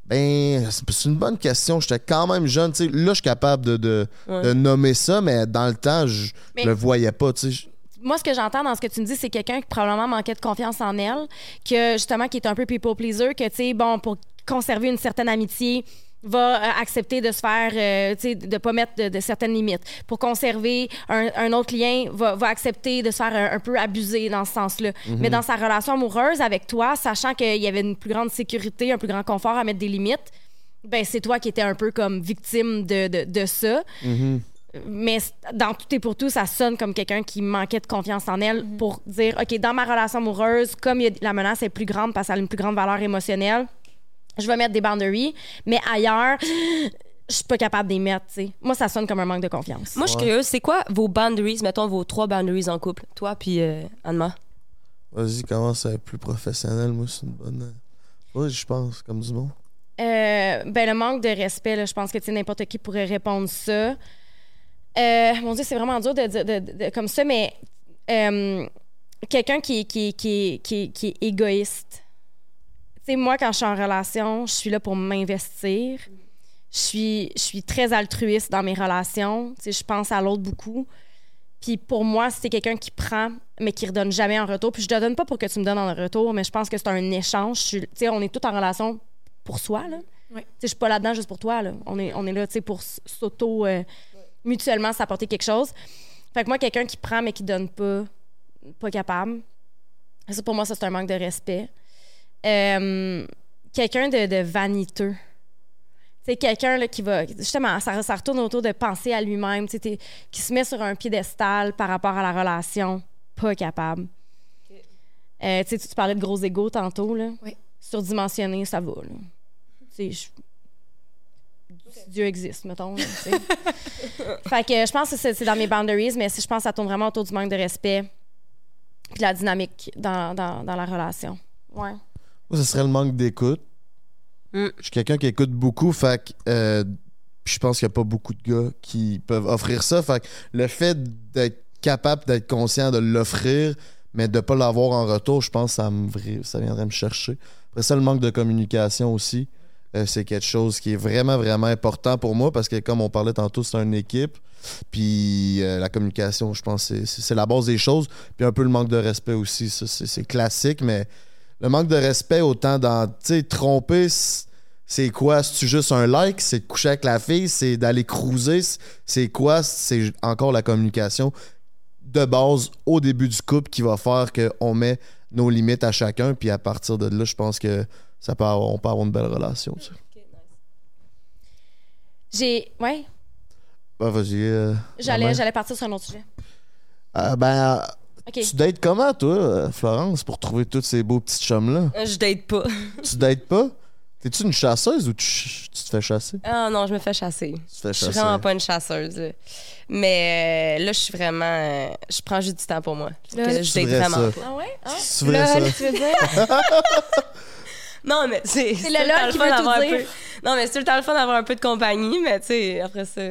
Ben, c'est une bonne question. J'étais quand même jeune. tu sais. Là, je suis capable de, de, Ouais. de nommer ça, mais dans le temps, je, Mais- le voyais pas. tu sais. Moi, ce que j'entends dans ce que tu me dis, c'est quelqu'un qui probablement manquait de confiance en elle, que justement, qui est un peu people pleaser, que, tu sais, bon, pour conserver une certaine amitié, va euh, accepter de se faire, euh, tu sais, de pas mettre de, de certaines limites. Pour conserver un, un autre lien, va, va accepter de se faire un, un peu abuser dans ce sens-là. Mais dans sa relation amoureuse avec toi, sachant qu'il y avait une plus grande sécurité, un plus grand confort à mettre des limites, ben c'est toi qui étais un peu comme victime de, de, de ça. Mais dans tout et pour tout, ça sonne comme quelqu'un qui manquait de confiance en elle pour dire OK, dans ma relation amoureuse, comme il y a- la menace est plus grande parce qu'elle a une plus grande valeur émotionnelle, je vais mettre des boundaries, mais ailleurs, je suis pas capable d'y mettre. tu sais. Moi, ça sonne comme un manque de confiance. Moi, je suis curieuse, c'est quoi vos boundaries, mettons vos trois boundaries en couple? Toi, puis euh, Anne-Ma? Vas-y, commence à être plus professionnel. Moi, c'est une bonne. euh, Ouais, je pense, comme du monde. Euh, ben, le manque de respect, là, je pense que tu sais, n'importe qui pourrait répondre ça. Euh, mon Dieu, c'est vraiment dur de dire de- de- de- comme ça, mais euh, quelqu'un qui, qui, qui, qui, qui est égoïste. Tu sais, moi, quand je suis en relation, je suis là pour m'investir. Je suis, je suis très altruiste dans mes relations. Tu sais, je pense à l'autre beaucoup. Puis pour moi, c'est quelqu'un qui prend, mais qui redonne jamais en retour. Puis je te donne pas pour que tu me donnes en retour, mais je pense que c'est un échange. Je suis- Tu sais, on est tous en relation pour soi, là. Oui. Tu sais, je suis pas là-dedans juste pour toi, là. On est, on est là, tu sais, pour s'auto... euh, mutuellement s'apporter quelque chose. Fait que moi, quelqu'un qui prend mais qui donne pas, pas capable, ça pour moi, ça c'est un manque de respect. Euh, quelqu'un de, de vaniteux. C'est quelqu'un là, qui va. Justement, ça, ça retourne autour de penser à lui-même, qui se met sur un piédestal par rapport à la relation, pas capable. Euh, tu parlais de gros égaux tantôt, là. Oui. Surdimensionné, ça va, là. Je- si Dieu existe, mettons. fait que je pense que c'est dans mes boundaries, mais si je pense que ça tourne vraiment autour du manque de respect puis de la dynamique dans, dans, dans la relation. Ouais. Moi, ce serait le manque d'écoute. Mm. Je suis quelqu'un qui écoute beaucoup, fait que, euh, je pense qu'il n'y a pas beaucoup de gars qui peuvent offrir ça. Fait que le fait d'être capable d'être conscient de l'offrir, mais de ne pas l'avoir en retour, je pense que ça, me, ça viendrait me chercher. Après ça, le manque de communication aussi, euh, c'est quelque chose qui est vraiment, vraiment important pour moi parce que, comme on parlait tantôt, c'est une équipe. Puis euh, la communication, je pense, c'est- la base des choses. Puis un peu le manque de respect aussi, c'est classique, mais le manque de respect, autant dans, tu tromper, c'est quoi? C'est-tu juste un like? C'est de coucher avec la fille? C'est d'aller cruiser? C'est quoi? C'est encore la communication de base au début du couple qui va faire qu'on met nos limites à chacun. Puis à partir de là, je pense que ça peut avoir- on peut avoir une belle relation. tu sais. J'ai. Ouais. Ah, vas-y. euh, J'allais, j'allais partir sur un autre sujet. Ah, ben, OK. tu dates comment, toi, euh, Florence, pour trouver tous ces beaux petits chums-là? Euh, Je date pas. tu dates pas? T'es-tu une chasseuse ou tu, tu te fais chasser? Ah non, je me fais chasser. Tu te fais Je suis chasser. vraiment pas une chasseuse. là. Mais euh, là, je suis vraiment. euh, je prends juste du temps pour moi. Là, Que je date vrai, vraiment ça. pas. Ah ouais? Hein? Ça? tu veux dire? Non, mais c'est. C'est le lol qui veut d'avoir tout un dire. peu- Non, mais c'est tout le temps le fun d'avoir un peu de compagnie, mais tu sais, après ça.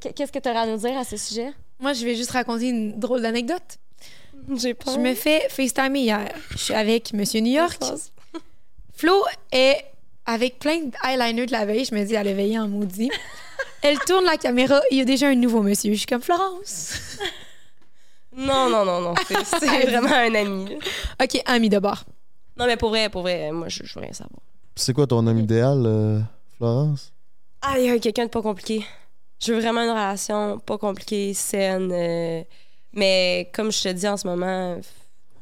Qu- Qu'est-ce que tu auras à nous dire à ce sujet? Moi, je vais juste raconter une drôle d'anecdote. J'ai pas. Je me fais FaceTime hier. Je suis avec Monsieur New York. Flo est avec plein d'eyeliner de la veille. Je me dis, elle a veillé en maudit. Elle tourne la caméra. Il y a déjà un nouveau monsieur. Je suis comme Florence. Non, non, non, non. C'est vraiment un ami. OK, ami de bord. Non, mais pour vrai, pour vrai, moi, je, je veux rien savoir. C'est quoi ton homme idéal, euh, Florence? Ah, il y a quelqu'un de pas compliqué. Je veux vraiment une relation pas compliquée, saine. euh, mais comme je te dis en ce moment,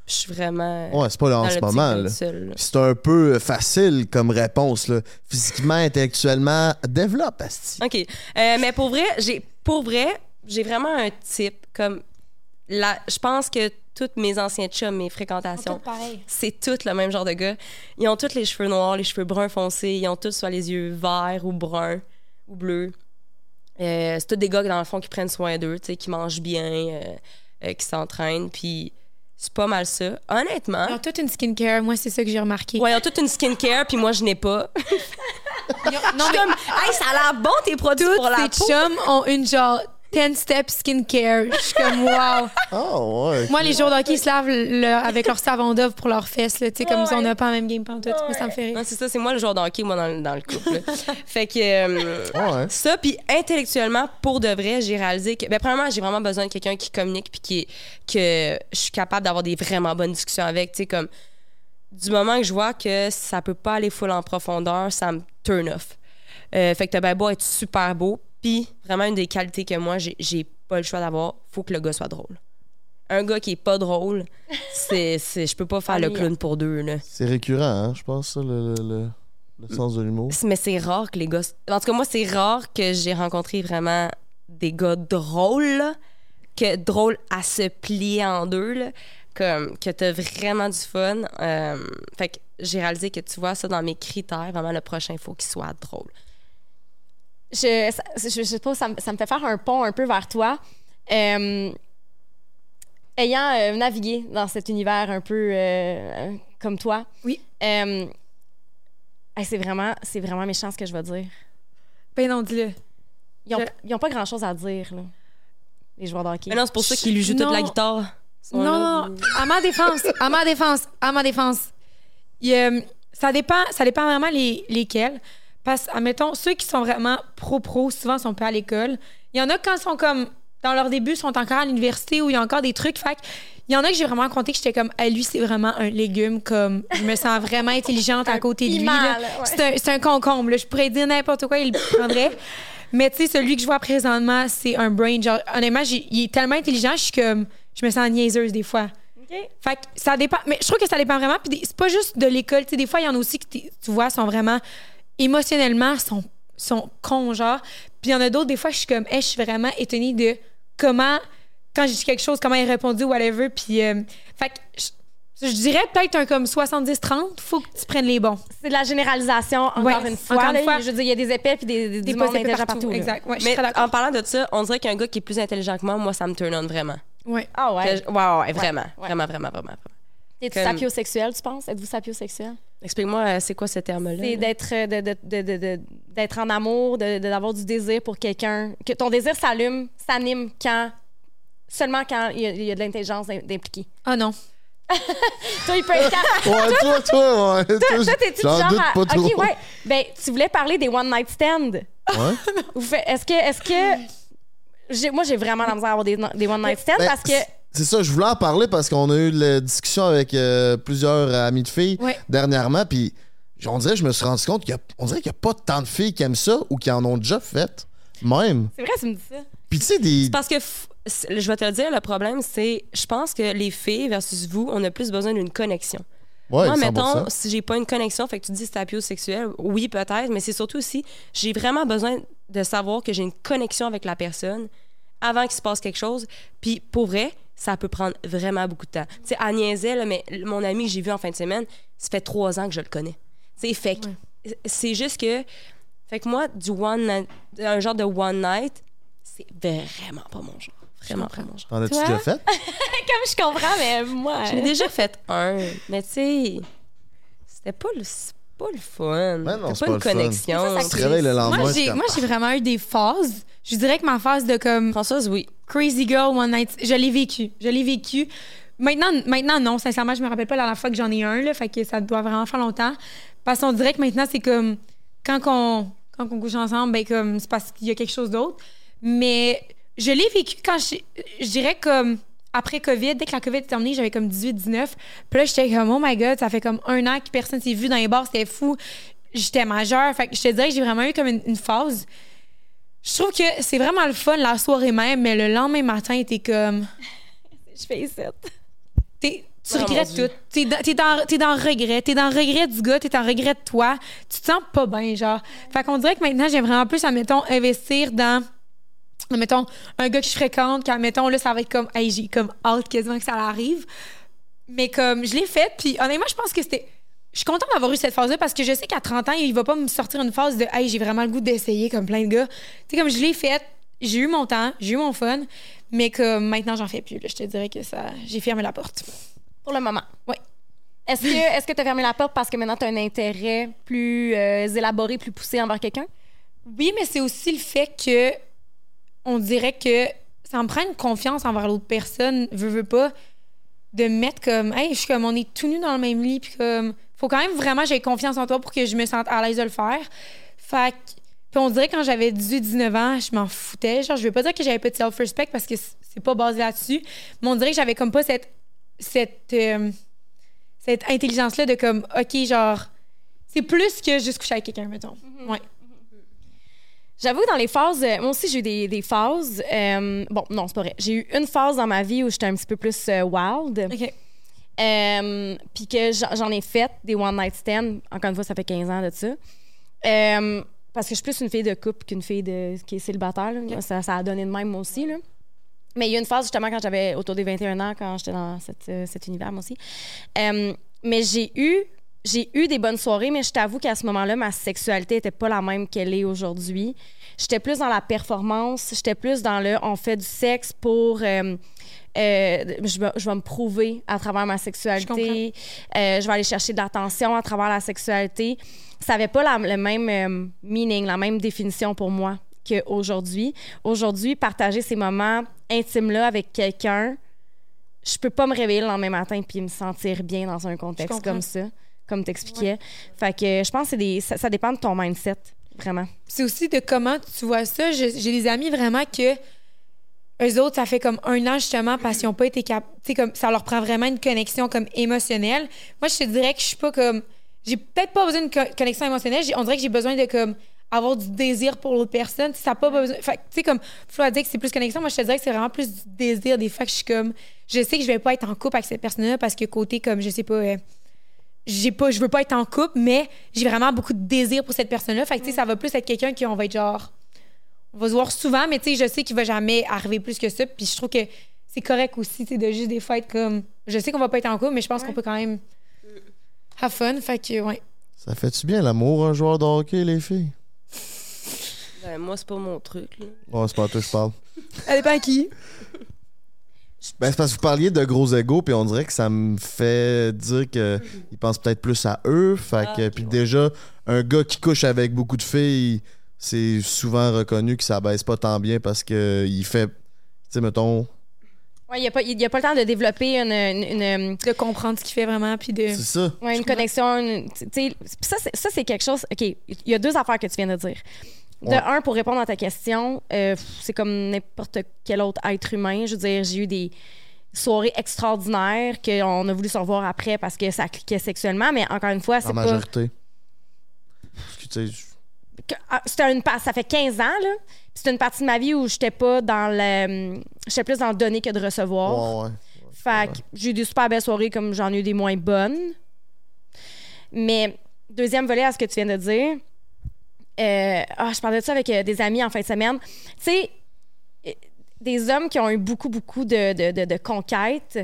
je suis vraiment. Ouais, c'est pas là en ce moment. là. C'est un peu facile comme réponse. Là. Physiquement, intellectuellement, développe, Asti. OK. Euh, mais pour vrai, j'ai pour vrai, j'ai vraiment un type comme la je pense que tous mes anciens chums, mes fréquentations, pareil. c'est tous le même genre de gars. Ils ont tous les cheveux noirs, les cheveux bruns foncés, ils ont tous soit les yeux verts ou bruns ou bleus. Euh, c'est tous des gars dans le fond qui prennent soin d'eux, tu sais, qui mangent bien, euh, euh, qui s'entraînent, puis c'est pas mal ça. Honnêtement, Ils ont toute une skincare. Moi, c'est ça que j'ai remarqué. ouais, ils ont toute une skincare, puis moi je n'ai pas. Non, mais comme, hey, ça a l'air bon tes produits toutes pour la ces peau. chums ont une genre 10-step skincare. Je suis comme, wow. Oh, ouais. Moi, les jours d'hockey, ils se lavent le- avec leur savon d'œuvre pour leurs fesses. là, Tu sais, comme si on n'a pas la même game pantoute. Moi, ça me fait rire. Non, c'est ça, c'est moi le joueur d'hockey, moi, dans, le- dans le couple. là. fait que. euh, Ouais. Ça, puis intellectuellement, pour de vrai, j'ai réalisé que. Ben, premièrement, j'ai vraiment besoin de quelqu'un qui communique, puis qui. que je suis capable d'avoir des vraiment bonnes discussions avec. Tu sais, comme. Du moment que je vois que ça peut pas aller full en profondeur, ça me turn off. Euh, fait que t'as bien beau être super beau, puis vraiment une des qualités que moi, j'ai- j'ai pas le choix d'avoir, faut que le gars soit drôle. Un gars qui est pas drôle, c'est, c'est, je peux pas faire le clown pour deux, là. C'est récurrent, hein, je pense, ça, le, le, le- le sens de l'humour. Mais c'est rare que les gars. En tout cas, moi, c'est rare que j'ai rencontré vraiment des gars drôles, que drôles à se plier en deux, là, comme que t'as vraiment du fun. Euh, fait que j'ai réalisé que tu vois ça dans mes critères. Vraiment, le prochain, il faut qu'il soit drôle. Je, je, je sais pas, ça, me- ça me fait faire un pont un peu vers toi. Euh, ayant euh, navigué dans cet univers un peu euh, comme toi, Oui. euh, hey, c'est vraiment, c'est vraiment méchant ce que je vais dire. Ben non, dis-le. Ils ont, Je- ils ont pas grand chose à dire, là, les joueurs de hockey. Mais non, c'est pour ça qu'il lui joue toute la guitare. Non, non, à ma défense, à ma défense, à ma défense. Il, euh, ça, dépend, ça dépend vraiment les, lesquels. Parce que, admettons, ceux qui sont vraiment pro-pro, souvent, sont pas à l'école. Il y en a quand ils sont comme, dans leur début, sont encore à l'université où il y a encore des trucs. Fait que il y en a que j'ai vraiment compté que j'étais comme, Ah, lui, c'est vraiment un légume, comme, je me sens vraiment intelligente à côté de lui. ouais. C'est un, un concombre, là. Je pourrais dire n'importe quoi, il le prendrait. Mais tu sais, celui que je vois présentement, c'est un brain. Genre, honnêtement, il est tellement intelligent, je suis comme, je me sens niaiseuse des fois. Fait que ça dépend. Mais je trouve que ça dépend vraiment. Puis c'est pas juste de l'école. Tu sais, des fois, il y en a aussi qui, t'es- tu vois, sont vraiment émotionnellement, sont, sont cons, genre. Puis il y en a d'autres, des fois, je suis comme, hey, je suis vraiment étonnée de comment, quand je dis quelque chose, comment il a répondu, whatever. Puis, euh, fait que je, je dirais peut-être un comme 70-30. Faut que tu prennes les bons. C'est de la généralisation, encore Ouais, une fois. encore une là. fois. Je veux dire, il y a des épais puis des, des, Des du monde postes intelligent partout. Exact. Ouais, Mais en parlant de ça, on dirait qu'un gars qui est plus intelligent que moi, moi, ça me turn on vraiment. Ouais. Ah ouais. Que je- ouais, ouais, ouais, vraiment. Ouais. Vraiment, vraiment, vraiment, vraiment. Es-tu comme- sapiosexuel, tu penses? Êtes-vous sapiosexuel? Explique-moi, euh, c'est quoi ce terme-là? C'est d'être euh, de, de, de, de- de- d'être en amour, de- de- d'avoir du désir pour quelqu'un. Que ton désir s'allume, s'anime quand seulement quand il y a, il y a de l'intelligence d'im- d'impliquer. Ah non. Toi, il peut être quand- Ouais, toi, toi, ouais. Toi, toi, t'es-tu genre doute à- pas trop. OK, ouais. Ben, tu voulais parler des one night stands. Ouais. Est-ce que est-ce que j'ai- moi j'ai vraiment la misère à avoir des, des one night stands Ben, parce que C'est ça, je voulais en parler parce qu'on a eu la discussion avec euh, plusieurs amis de filles Ouais. dernièrement, puis on dirait, je me suis rendu compte qu'il y a, on dirait qu'il n'y a pas tant de filles qui aiment ça ou qui en ont déjà fait, même. c'est vrai tu me dis ça. Puis tu sais, des... Parce que, je vais te le dire, le problème, c'est, je pense que les filles versus vous, on a plus besoin d'une connexion. Ouais, Moi, 100%. mettons, si j'ai pas une connexion, fait que tu dis c'est apiosexuel, oui, peut-être, mais c'est surtout aussi, j'ai vraiment besoin de savoir que j'ai une connexion avec la personne avant qu'il se passe quelque chose. Puis pour vrai, ça peut prendre vraiment beaucoup de temps. Tu sais, à niaiser, là, mais mon ami que j'ai vu en fin de semaine, ça fait trois ans que je le connais. Tu sais, fait que c'est juste que, fait que moi, du one night- un genre de one night, c'est vraiment pas mon genre. Vraiment pas mon genre. T'en as-tu déjà fait? Comme je comprends mais moi J'en ai déjà fait un, mais tu sais, c'était pas le, pas le fun. Ben non, c'est pas pas une le fun. connexion. Tu te réveilles le lendemain. Moi, t'es j'ai, comme, moi, j'ai vraiment eu des phases. Je dirais que ma phase de comme Françoise, oui. Crazy Girl One Night, je l'ai vécu. Je l'ai vécu. Maintenant, maintenant, non. Sincèrement, je me rappelle pas la dernière fois que j'en ai un, là. Fait que ça doit vraiment faire longtemps. Parce qu'on dirait que maintenant, c'est comme quand on, quand on couche ensemble, ben comme c'est parce qu'il y a quelque chose d'autre. Mais je l'ai vécu quand je, je dirais comme après COVID, dès que la COVID est terminée, j'avais comme 18, 19. Puis là, j'étais comme, oh my god, ça fait comme un an que personne s'est vu dans les bars, c'était fou. J'étais majeure. Fait que je te dirais que j'ai vraiment eu comme une, une phase. Je trouve que c'est vraiment le fun la soirée même, mais le lendemain matin, t'es comme. Je fais ça. Tu Oh, regrettes tout. T'es dans, t'es, dans, t'es dans le regret. T'es dans le regret du gars, t'es en regret de toi. Tu te sens pas bien, genre. Fait qu'on dirait que maintenant, j'aime vraiment plus, admettons, investir dans. Mettons, un gars que je fréquente, quand, mettons, là, ça va être comme, hey, j'ai comme hâte quasiment que ça arrive. Mais comme, je l'ai fait, puis honnêtement, je pense que c'était. Je suis contente d'avoir eu cette phase-là parce que je sais qu'à 30 ans, il va pas me sortir une phase de, hey, j'ai vraiment le goût d'essayer, comme plein de gars. Tu sais, comme je l'ai fait, j'ai eu mon temps, j'ai eu mon fun, mais que maintenant, j'en fais plus. là. je te dirais que ça. J'ai fermé la porte. Pour le moment. Oui. Est-ce que est-ce que tu as fermé la porte parce que maintenant tu as un intérêt plus euh, élaboré, plus poussé envers quelqu'un? Oui, mais c'est aussi le fait que on dirait que ça me prend une confiance envers l'autre personne, veut, veut pas, de me mettre comme, hey, je suis comme, on est tout nus dans le même lit, puis comme, faut quand même vraiment que j'ai confiance en toi pour que je me sente à l'aise de le faire. Fait que, puis on dirait que quand j'avais 18-19 ans, je m'en foutais. Genre, je veux pas dire que j'avais pas de self-respect parce que c'est pas basé là-dessus, mais on dirait que j'avais comme pas cette, cette, euh, cette intelligence-là de comme, OK, genre, c'est plus que juste coucher avec quelqu'un, mettons. Ouais. J'avoue, dans les phases, euh, moi aussi, j'ai eu des, des phases. euh, bon, non, c'est pas vrai. J'ai eu une phase dans ma vie où j'étais un petit peu plus euh, wild. OK. Euh, Puis que j'en j'en ai fait des one night stands. Encore une fois, ça fait 15 ans de ça. Euh, parce que je suis plus une fille de couple qu'une fille de, qui est célibataire. là. Ça, ça a donné de même, moi aussi. Là. Mais il y a une phase, justement, quand j'avais autour des 21 ans, quand j'étais dans cette, euh, cet univers, moi aussi. Euh, mais j'ai eu, j'ai eu des bonnes soirées, mais je t'avoue qu'à ce moment-là, ma sexualité était pas la même qu'elle est aujourd'hui. J'étais plus dans la performance, j'étais plus dans le on fait du sexe pour. euh, euh, je, vais, je vais me prouver à travers ma sexualité. Euh, je vais aller chercher de l'attention à travers la sexualité. Ça n'avait pas la- le même euh, meaning, la même définition pour moi qu'aujourd'hui. Aujourd'hui, partager ces moments intimes-là avec quelqu'un, je peux pas me réveiller le lendemain matin puis me sentir bien dans un contexte comme ça, comme t'expliquais. Fait que je pense que c'est des, ça, ça dépend de ton mindset, vraiment. c'est aussi de comment tu vois ça. J'ai des amis vraiment que eux autres, ça fait comme un an justement parce qu'ils n'ont pas été capables. Tu sais, comme ça leur prend vraiment une connexion comme émotionnelle. Moi, je te dirais que je suis pas comme. J'ai peut-être pas besoin d'une co- connexion émotionnelle. On dirait que j'ai besoin de comme avoir du désir pour l'autre personne. Ça pas besoin. Fait tu sais, comme Flo a dit que c'est plus connexion. Moi, je te dirais que c'est vraiment plus du désir. Des fois que je suis comme. Je sais que je vais pas être en couple avec cette personne-là parce que côté, comme, je sais pas. euh, j'ai pas je veux pas être en couple mais j'ai vraiment beaucoup de désir pour cette personne là fait que tu sais ça va plus être quelqu'un qui on va être genre on va se voir souvent mais tu sais je sais qu'il va jamais arriver plus que ça puis je trouve que c'est correct aussi tu sais de juste des fois être comme je sais qu'on va pas être en couple mais je pense qu'on peut quand même have fun fait que ouais Ça fait-tu bien l'amour, un joueur de hockey, les filles? Ben, moi, c'est pas mon truc. Là. Ouais, c'est pas à toi que je parle. elle dépend à qui Ben, c'est parce que vous parliez de gros égaux, puis on dirait que ça me fait dire que ils pensent peut-être plus à eux. Fait que, Ah, ok, puis ouais. déjà, un gars qui couche avec beaucoup de filles, c'est souvent reconnu que ça baisse pas tant bien parce que il fait, tu sais, mettons, Ouais, il n'y a, pas- il y a pas le temps de développer une, une- une- de comprendre ce qu'il fait vraiment puis de c'est ça. Ouais, une connexion. une- tu sais, ça, c'est- ça, c'est quelque chose. OK, il y a deux affaires que tu viens de dire. De Ouais. un, pour répondre à ta question, euh, c'est comme n'importe quel autre être humain. Je veux dire, j'ai eu des soirées extraordinaires qu'on a voulu se revoir après parce que ça cliquait sexuellement, mais encore une fois, c'est pas. majorité. Ah, c'était une pa- ça fait 15 ans là. C'était une partie de ma vie où j'étais pas dans le j'étais plus dans le donner que de recevoir. ouais, ouais. Fait que j'ai eu des super belles soirées comme j'en ai eu des moins bonnes. Mais deuxième volet à ce que tu viens de dire, euh, ah, je parlais de ça avec euh, des amis en fin de semaine. Tu sais, euh, des hommes qui ont eu beaucoup, beaucoup de, de, de- de conquêtes.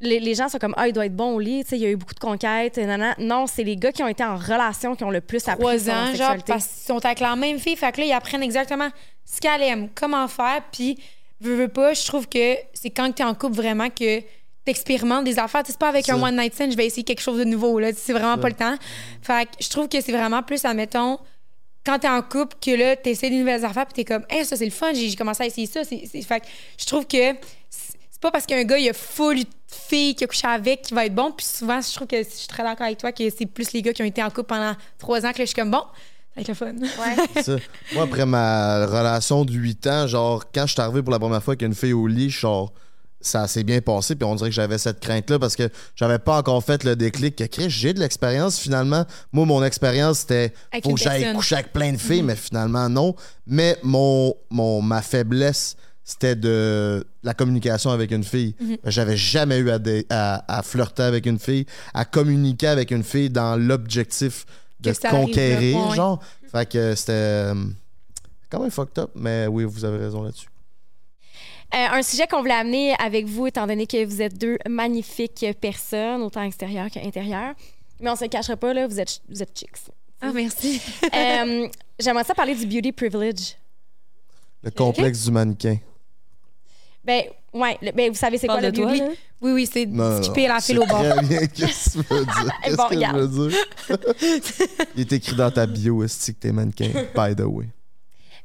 Les, les gens sont comme, ah, il doit être bon au lit, tu sais, il y a eu beaucoup de conquêtes. nanana. Non, c'est les gars qui ont été en relation qui ont le plus appris trois ans, genre, parce qu'ils sont avec la même fille. Fait que là, ils apprennent exactement ce qu'elle aime, comment faire. Puis, veux, veux pas, je trouve que c'est quand t'es en couple vraiment que t'expérimentes des affaires. Tu sais, C'est pas avec Ça. un one night stand, je vais essayer quelque chose de nouveau. Là, c'est vraiment Ça. pas le temps. Fait que je trouve que c'est vraiment plus, admettons, quand t'es en couple, que là, t'essaies des nouvelles affaires, puis t'es comme, hey, ça, c'est le fun, j'ai commencé à essayer ça. C'est, c'est- Fait que je trouve que c'est pas parce qu'un gars, il a full de filles qu'il a couché avec qui va être bon. Puis souvent, je trouve que je suis très d'accord avec toi que c'est plus les gars qui ont été en couple pendant trois ans que là, je suis comme, bon, ça va être le fun. Ouais. Ça. Moi, après ma relation de 8 ans, genre, quand je suis arrivé pour la première fois avec une fille au lit, je suis genre, ça s'est bien passé, puis on dirait que j'avais cette crainte-là parce que j'avais pas encore fait le déclic que Chris, j'ai de l'expérience finalement. Moi, mon expérience, c'était faut que j'aille coucher avec plein de filles, mais finalement, non. Mais mon, mon, ma faiblesse, c'était de la communication avec une fille. J'avais jamais eu à, dé- à, à flirter avec une fille, à communiquer avec une fille dans l'objectif de conquérir, genre. Fait que c'était euh, quand même fucked up, mais oui, vous avez raison là-dessus. Euh, un sujet qu'on voulait amener avec vous, étant donné que vous êtes deux magnifiques personnes, autant extérieures qu'intérieures. Mais on se le cachera pas, là, vous êtes, vous êtes chicks. Ah, merci. Euh, J'aimerais ça parler du beauty privilege. Le complexe du mannequin. Ben, ouais, le- ben, vous savez c'est quoi le toi, beauty? Oui, oui, c'est skipper la file au bord. Qu'est-ce que tu veux dire? Qu'est-ce Bon, que veux dire? Il est écrit dans ta bio, est-ce que t'es mannequin, by the way.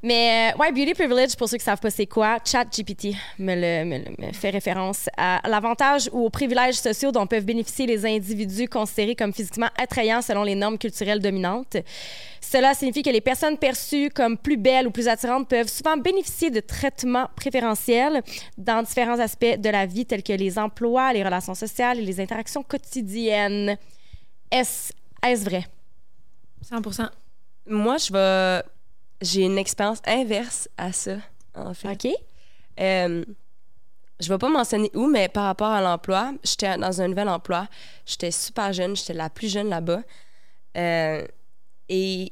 Mais euh, ouais, beauty privilege, pour ceux qui savent pas c'est quoi, ChatGPT me, me, le- me fait référence à l'avantage ou aux privilèges sociaux dont peuvent bénéficier les individus considérés comme physiquement attrayants selon les normes culturelles dominantes. Cela signifie que les personnes perçues comme plus belles ou plus attirantes peuvent souvent bénéficier de traitements préférentiels dans différents aspects de la vie tels que les emplois, les relations sociales et les interactions quotidiennes. Est-ce est-ce vrai? 100 Moi, je vais. J'ai une expérience inverse à ça, en fait. OK? Euh, je vais pas mentionner où, mais par rapport à l'emploi, j'étais dans un nouvel emploi. J'étais super jeune, j'étais la plus jeune là-bas. Euh, et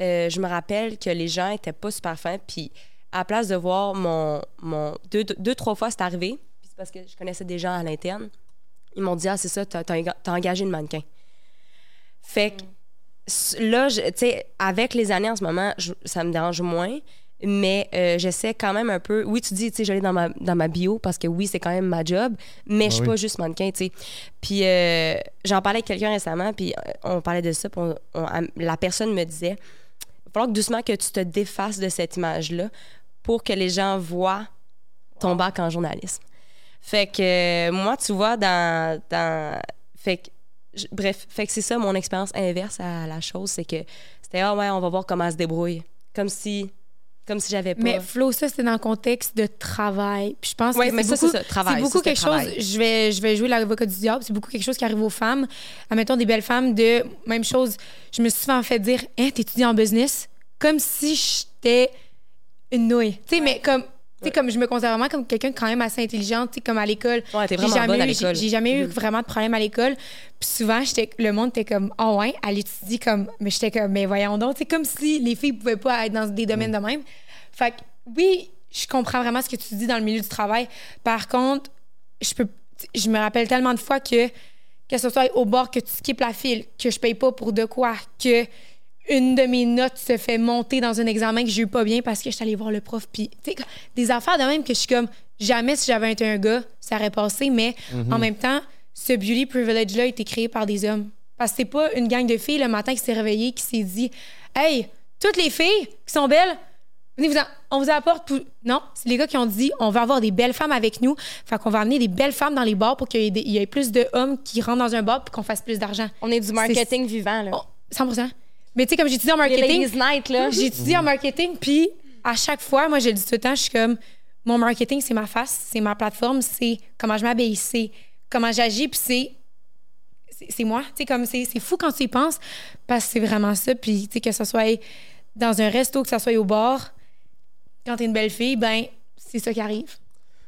euh, je me rappelle que les gens étaient pas super fins. Puis à la place de voir mon. mon deux, deux, trois fois, c'est arrivé. Puis c'est parce que je connaissais des gens à l'interne. Ils m'ont dit Ah, c'est ça, t'as t'as enga- t'as engagé une mannequin. Fait que là, tu sais, avec les années en ce moment, je- ça me dérange moins. Mais euh, j'essaie quand même un peu. Oui, tu dis, tu sais, j'allais dans ma, dans ma bio parce que oui, c'est quand même ma job, mais je suis oui. pas juste mannequin, tu sais. Puis euh, j'en parlais avec quelqu'un récemment, puis euh, on parlait de ça, puis on- on- la personne me disait il va falloir que doucement que tu te défasses de cette image-là pour que les gens voient ton bac en journalisme. Fait que euh, moi, tu vois, dans. dans fait que, je- bref, fait que c'est ça mon expérience inverse à la chose, c'est que c'était ah ouais, on va voir comment elle se débrouille. Comme si. Comme si j'avais pas. Mais Flo, ça, c'était dans le contexte de travail. Puis je pense Ouais, que mais c'est ça, beaucoup, c'est ça, travail. C'est beaucoup quelque travail. chose. Je vais, je vais jouer l'avocat du diable. C'est beaucoup quelque chose qui arrive aux femmes. Admettons des belles femmes de même chose. Je me suis souvent fait dire, hein, t'étudies en business, comme si j'étais une nouille. Tu sais, mais comme. Sais, comme je me considère vraiment comme quelqu'un quand même assez intelligente, comme à l'école. Ouais, t'es vraiment jamais bonne à eu- l'école. J'ai jamais eu Mhm. vraiment de problème à l'école. Puis souvent, le monde était comme, ah ouais, elle étudie comme, mais j'étais comme, mais voyons donc, c'est comme si les filles pouvaient pas être dans des domaines de même. Fait que oui, je comprends vraiment ce que tu dis dans le milieu du travail. Par contre, je peux, je me rappelle tellement de fois que que ce soit au bord que tu skippes la file, que je paye pas pour de quoi, que une de mes notes se fait monter dans un examen que j'ai eu pas bien parce que je suis allée voir le prof. Puis, tu sais, des affaires de même que je suis comme, jamais si j'avais été un gars, ça aurait passé, mais en même temps, ce beauty privilege-là a été créé par des hommes. Parce que c'est pas une gang de filles le matin qui s'est réveillée, qui s'est dit, hey, toutes les filles qui sont belles, venez vous en- on vous apporte. pour- Non, c'est les gars qui ont dit, on va avoir des belles femmes avec nous. Fait qu'on va amener des belles femmes dans les bars pour qu'il y ait, y plus d'hommes qui rentrent dans un bar pour qu'on fasse plus d'argent. On est du marketing vivant, là. Oh, 100 Mais tu sais, comme j'étudie en marketing, Ladies Night, là. j'étudie en marketing, puis à chaque fois, moi, je le dis tout le temps, je suis comme, mon marketing, c'est ma face, c'est ma plateforme, c'est comment je m'habille, c'est comment j'agis, puis c'est c'est- moi. Tu sais, comme c'est c'est fou quand tu y penses, parce que c'est vraiment ça. Puis, tu sais, que ce soit dans un resto, que ce soit au bar, quand t'es une belle fille, ben, c'est ça qui arrive.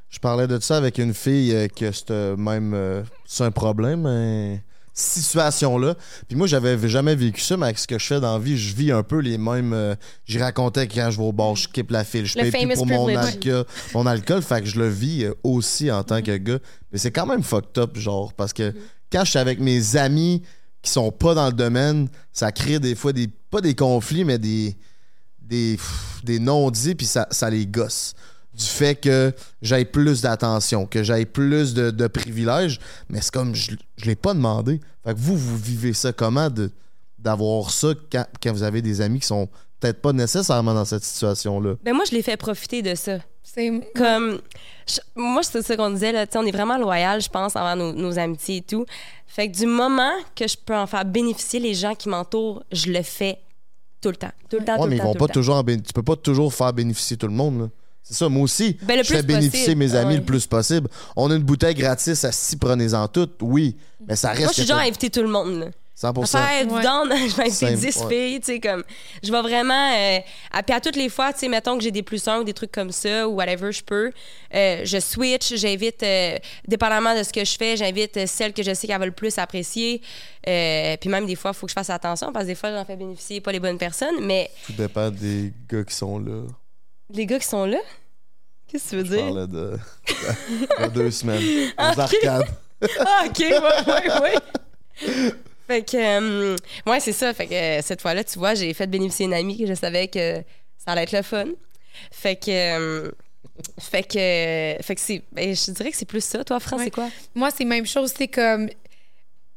Je parlais de ça avec une fille euh, que c'était même. euh, c'est un problème, hein, situation-là. Puis moi, j'avais jamais vécu ça, mais avec ce que je fais dans la vie, je vis un peu les mêmes. euh, J'y racontais quand je vais au bar, je skippe la file. Je Le paye plus pour mon alcool, mon alcool. Fait que je le vis euh, aussi en tant que gars. Mais c'est quand même fucked up, genre, parce que quand je suis avec mes amis qui sont pas dans le domaine, ça crée des fois des. Pas des conflits, mais des. Des, des non-dits, puis ça, ça les gosse du fait que j'aille plus d'attention, que j'aille plus de, de privilèges, mais c'est comme je, je l'ai pas demandé. Fait que vous, vous vivez ça comment de d'avoir ça quand, quand vous avez des amis qui sont peut-être pas nécessairement dans cette situation-là? Ben moi, je l'ai fait profiter de ça. C'est Comme, je- moi, c'est ça qu'on disait, là, on est vraiment loyal, je pense, envers nos, nos amitiés et tout. Fait que du moment que je peux en faire bénéficier les gens qui m'entourent, je le fais tout le temps. Tout le temps, Ouais, tout mais le ils temps. vont tout pas le temps. toujours en tu peux pas toujours faire bénéficier tout le monde. là. C'est ça, moi aussi. Ben, je fais bénéficier possible. mes amis Ouais. le plus possible. On a une bouteille gratis à si prenez-en toutes, oui. Mais ça reste. Moi, je suis genre à inviter tout le monde. là. 100%. Faire du Ouais. down, je vais inviter Same, 10 ouais. filles, tu sais, comme, je vais vraiment, euh, à, puis à toutes les fois, tu sais, mettons que j'ai des plus un ou des trucs comme ça, ou whatever, je peux, euh, je switch, j'invite, euh, dépendamment de ce que je fais, j'invite euh, celles que je sais qu'elles veulent le plus apprécier, Euh, puis même des fois, il faut que je fasse attention, parce que des fois, j'en fais bénéficier pas les bonnes personnes, mais Tout dépend des gars qui sont là. Les gars qui sont là, qu'est-ce que tu veux Je dire? parlais de. deux semaines. Aux Ok. arcades. Ah, OK, ouais, ouais, ouais. Fait que, euh, ouais, c'est ça. Fait que euh, cette fois-là, tu vois, j'ai fait bénéficier une amie que je savais que ça allait être le fun. Fait que, euh, fait que, fait que c'est, ben, je dirais que c'est plus ça. Toi, France, Ouais. c'est quoi? Moi, c'est même chose, c'est comme.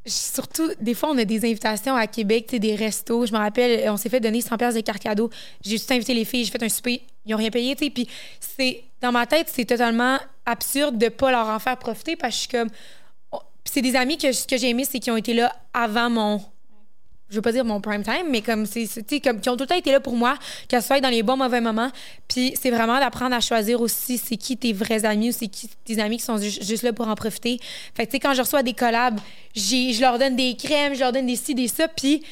Surtout, des fois, on a des invitations à Québec, des restos. Je me rappelle, on s'est fait donner 100 pièces de carte cadeau. J'ai juste invité les filles, j'ai fait un souper, ils n'ont rien payé, tu. Puis, c'est, dans ma tête, c'est totalement absurde de pas leur en faire profiter parce que oh, c'est des amis que, j'ai aimé, c'est qu'ils ont été là avant mon. Je veux pas dire mon prime time, mais comme c'est, comme qui ont tout le temps été là pour moi, qu'elles soient dans les bons, mauvais moments. Puis c'est vraiment d'apprendre à choisir aussi c'est qui tes vrais amis ou c'est qui tes amis qui sont ju- juste là pour en profiter. Fait que, tu sais, quand je reçois des collabs, je leur donne des crèmes, je leur donne des ci, des ça. Puis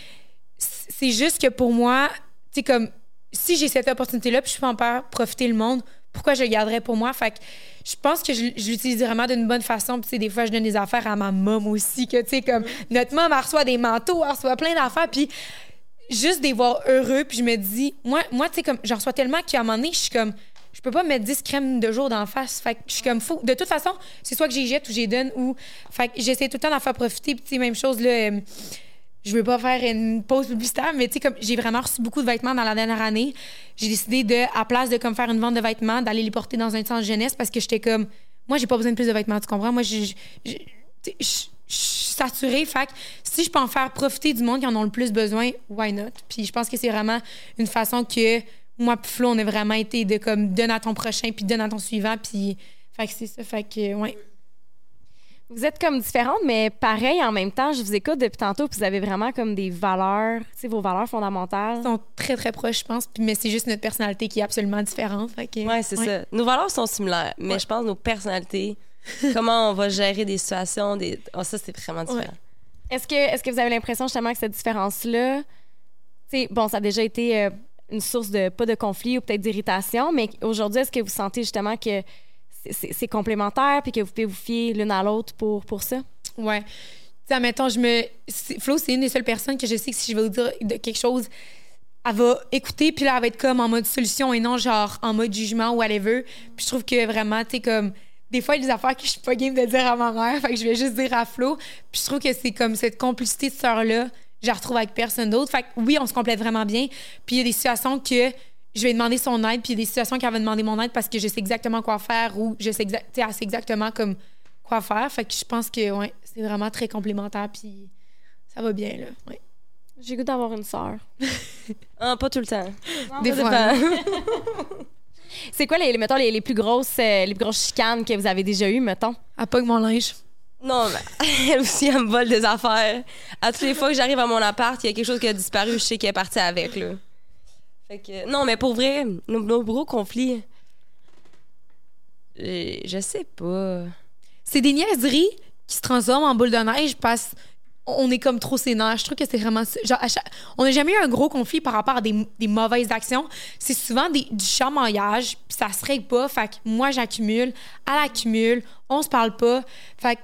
c'est juste que pour moi, tu sais, comme si j'ai cette opportunité-là, puis je peux en profiter le monde, pourquoi je le garderais pour moi? Fait que je pense que je, l'utilise vraiment d'une bonne façon. Puis, des fois, je donne des affaires à ma mom aussi, que, tu comme notre mom, reçoit des manteaux, elle reçoit plein d'affaires. Juste de les voir heureux, puis je me dis, moi, moi tu sais, comme, j'en reçois tellement qu'à un moment donné, je suis comme, je peux pas mettre 10 crèmes de jour d'en face. Fait que je suis comme fou. De toute façon, c'est soit que j'y jette ou j'y donne ou. Fait que j'essaie tout le temps d'en faire profiter. Puis, même chose, là. Je veux pas faire une pause publicitaire, mais tu sais, comme j'ai vraiment reçu beaucoup de vêtements dans la dernière année, j'ai décidé de, à place de comme faire une vente de vêtements, d'aller les porter dans un centre jeunesse parce que j'étais comme, moi, j'ai pas besoin de plus de vêtements, tu comprends? Moi, je suis saturée. Fait que si je peux en faire profiter du monde qui en ont le plus besoin, why not? Puis je pense que c'est vraiment une façon que moi, puis Flo, on a vraiment été de comme, donne à ton prochain, puis donne à ton suivant, puis. Fait que c'est ça. Fait que, ouais. Vous êtes comme différentes, mais pareil en même temps. Je vous écoute depuis tantôt, puis vous avez vraiment comme des valeurs, tu sais, vos valeurs fondamentales. Ils sont très, très proches, je pense. Puis, mais c'est juste notre personnalité qui est absolument différente. Ouais, c'est ça. Nos valeurs sont similaires, mais je pense que nos personnalités, comment on va gérer des situations, des... oh, ça, c'est vraiment différent. Est-ce que, est-ce que vous avez l'impression justement que cette différence-là, bon, ça a déjà été euh, une source de, pas de conflit ou peut-être d'irritation, mais aujourd'hui, est-ce que vous sentez justement que c'est- complémentaire puis que vous pouvez vous fier l'une à l'autre pour, pour ça? Ouais. Tu sais, admettons, je me. Flo, c'est une des seules personnes que je sais que si je vais vous dire de quelque chose, elle va écouter, puis là, elle va être comme en mode solution et non genre en mode jugement ou whatever. Puis je trouve que vraiment, tu sais, comme. Des fois, il y a des affaires que je suis pas game de dire à ma mère, fait que je vais juste dire à Flo. Puis je trouve que c'est comme cette complicité de sœur-là, je la retrouve avec personne d'autre. Fait que oui, on se complète vraiment bien. Puis il y a des situations que je vais demander son aide, puis il y a des situations qu'elle va demander mon aide parce que je sais exactement quoi faire ou je sais, sais, elle sait exactement comme quoi faire. Fait que je pense que ouais, c'est vraiment très complémentaire, puis ça va bien, là. Ouais. J'ai goût d'avoir une sœur. Ah, pas tout le temps. Des fois. dépend. C'est quoi les, mettons, les, les plus grosses, euh, les plus grosses chicanes que vous avez déjà eues, mettons? Elle pogne mon linge. Non, mais elle aussi, elle me vole des affaires. À toutes les fois que j'arrive à mon appart, il y a quelque chose qui a disparu, je sais qu'elle est partie avec, là. Fait que, non, mais pour vrai, nos, nos gros conflits, euh, je sais pas. C'est des niaiseries qui se transforment en boule de neige parce qu'on est comme trop sénère. Je trouve que c'est vraiment. Genre, chaque- On n'a jamais eu un gros conflit par rapport à des, des mauvaises actions. C'est souvent des, du chamaillage, puis ça se règle pas. Fait que moi, j'accumule, elle accumule, on se parle pas. Fait que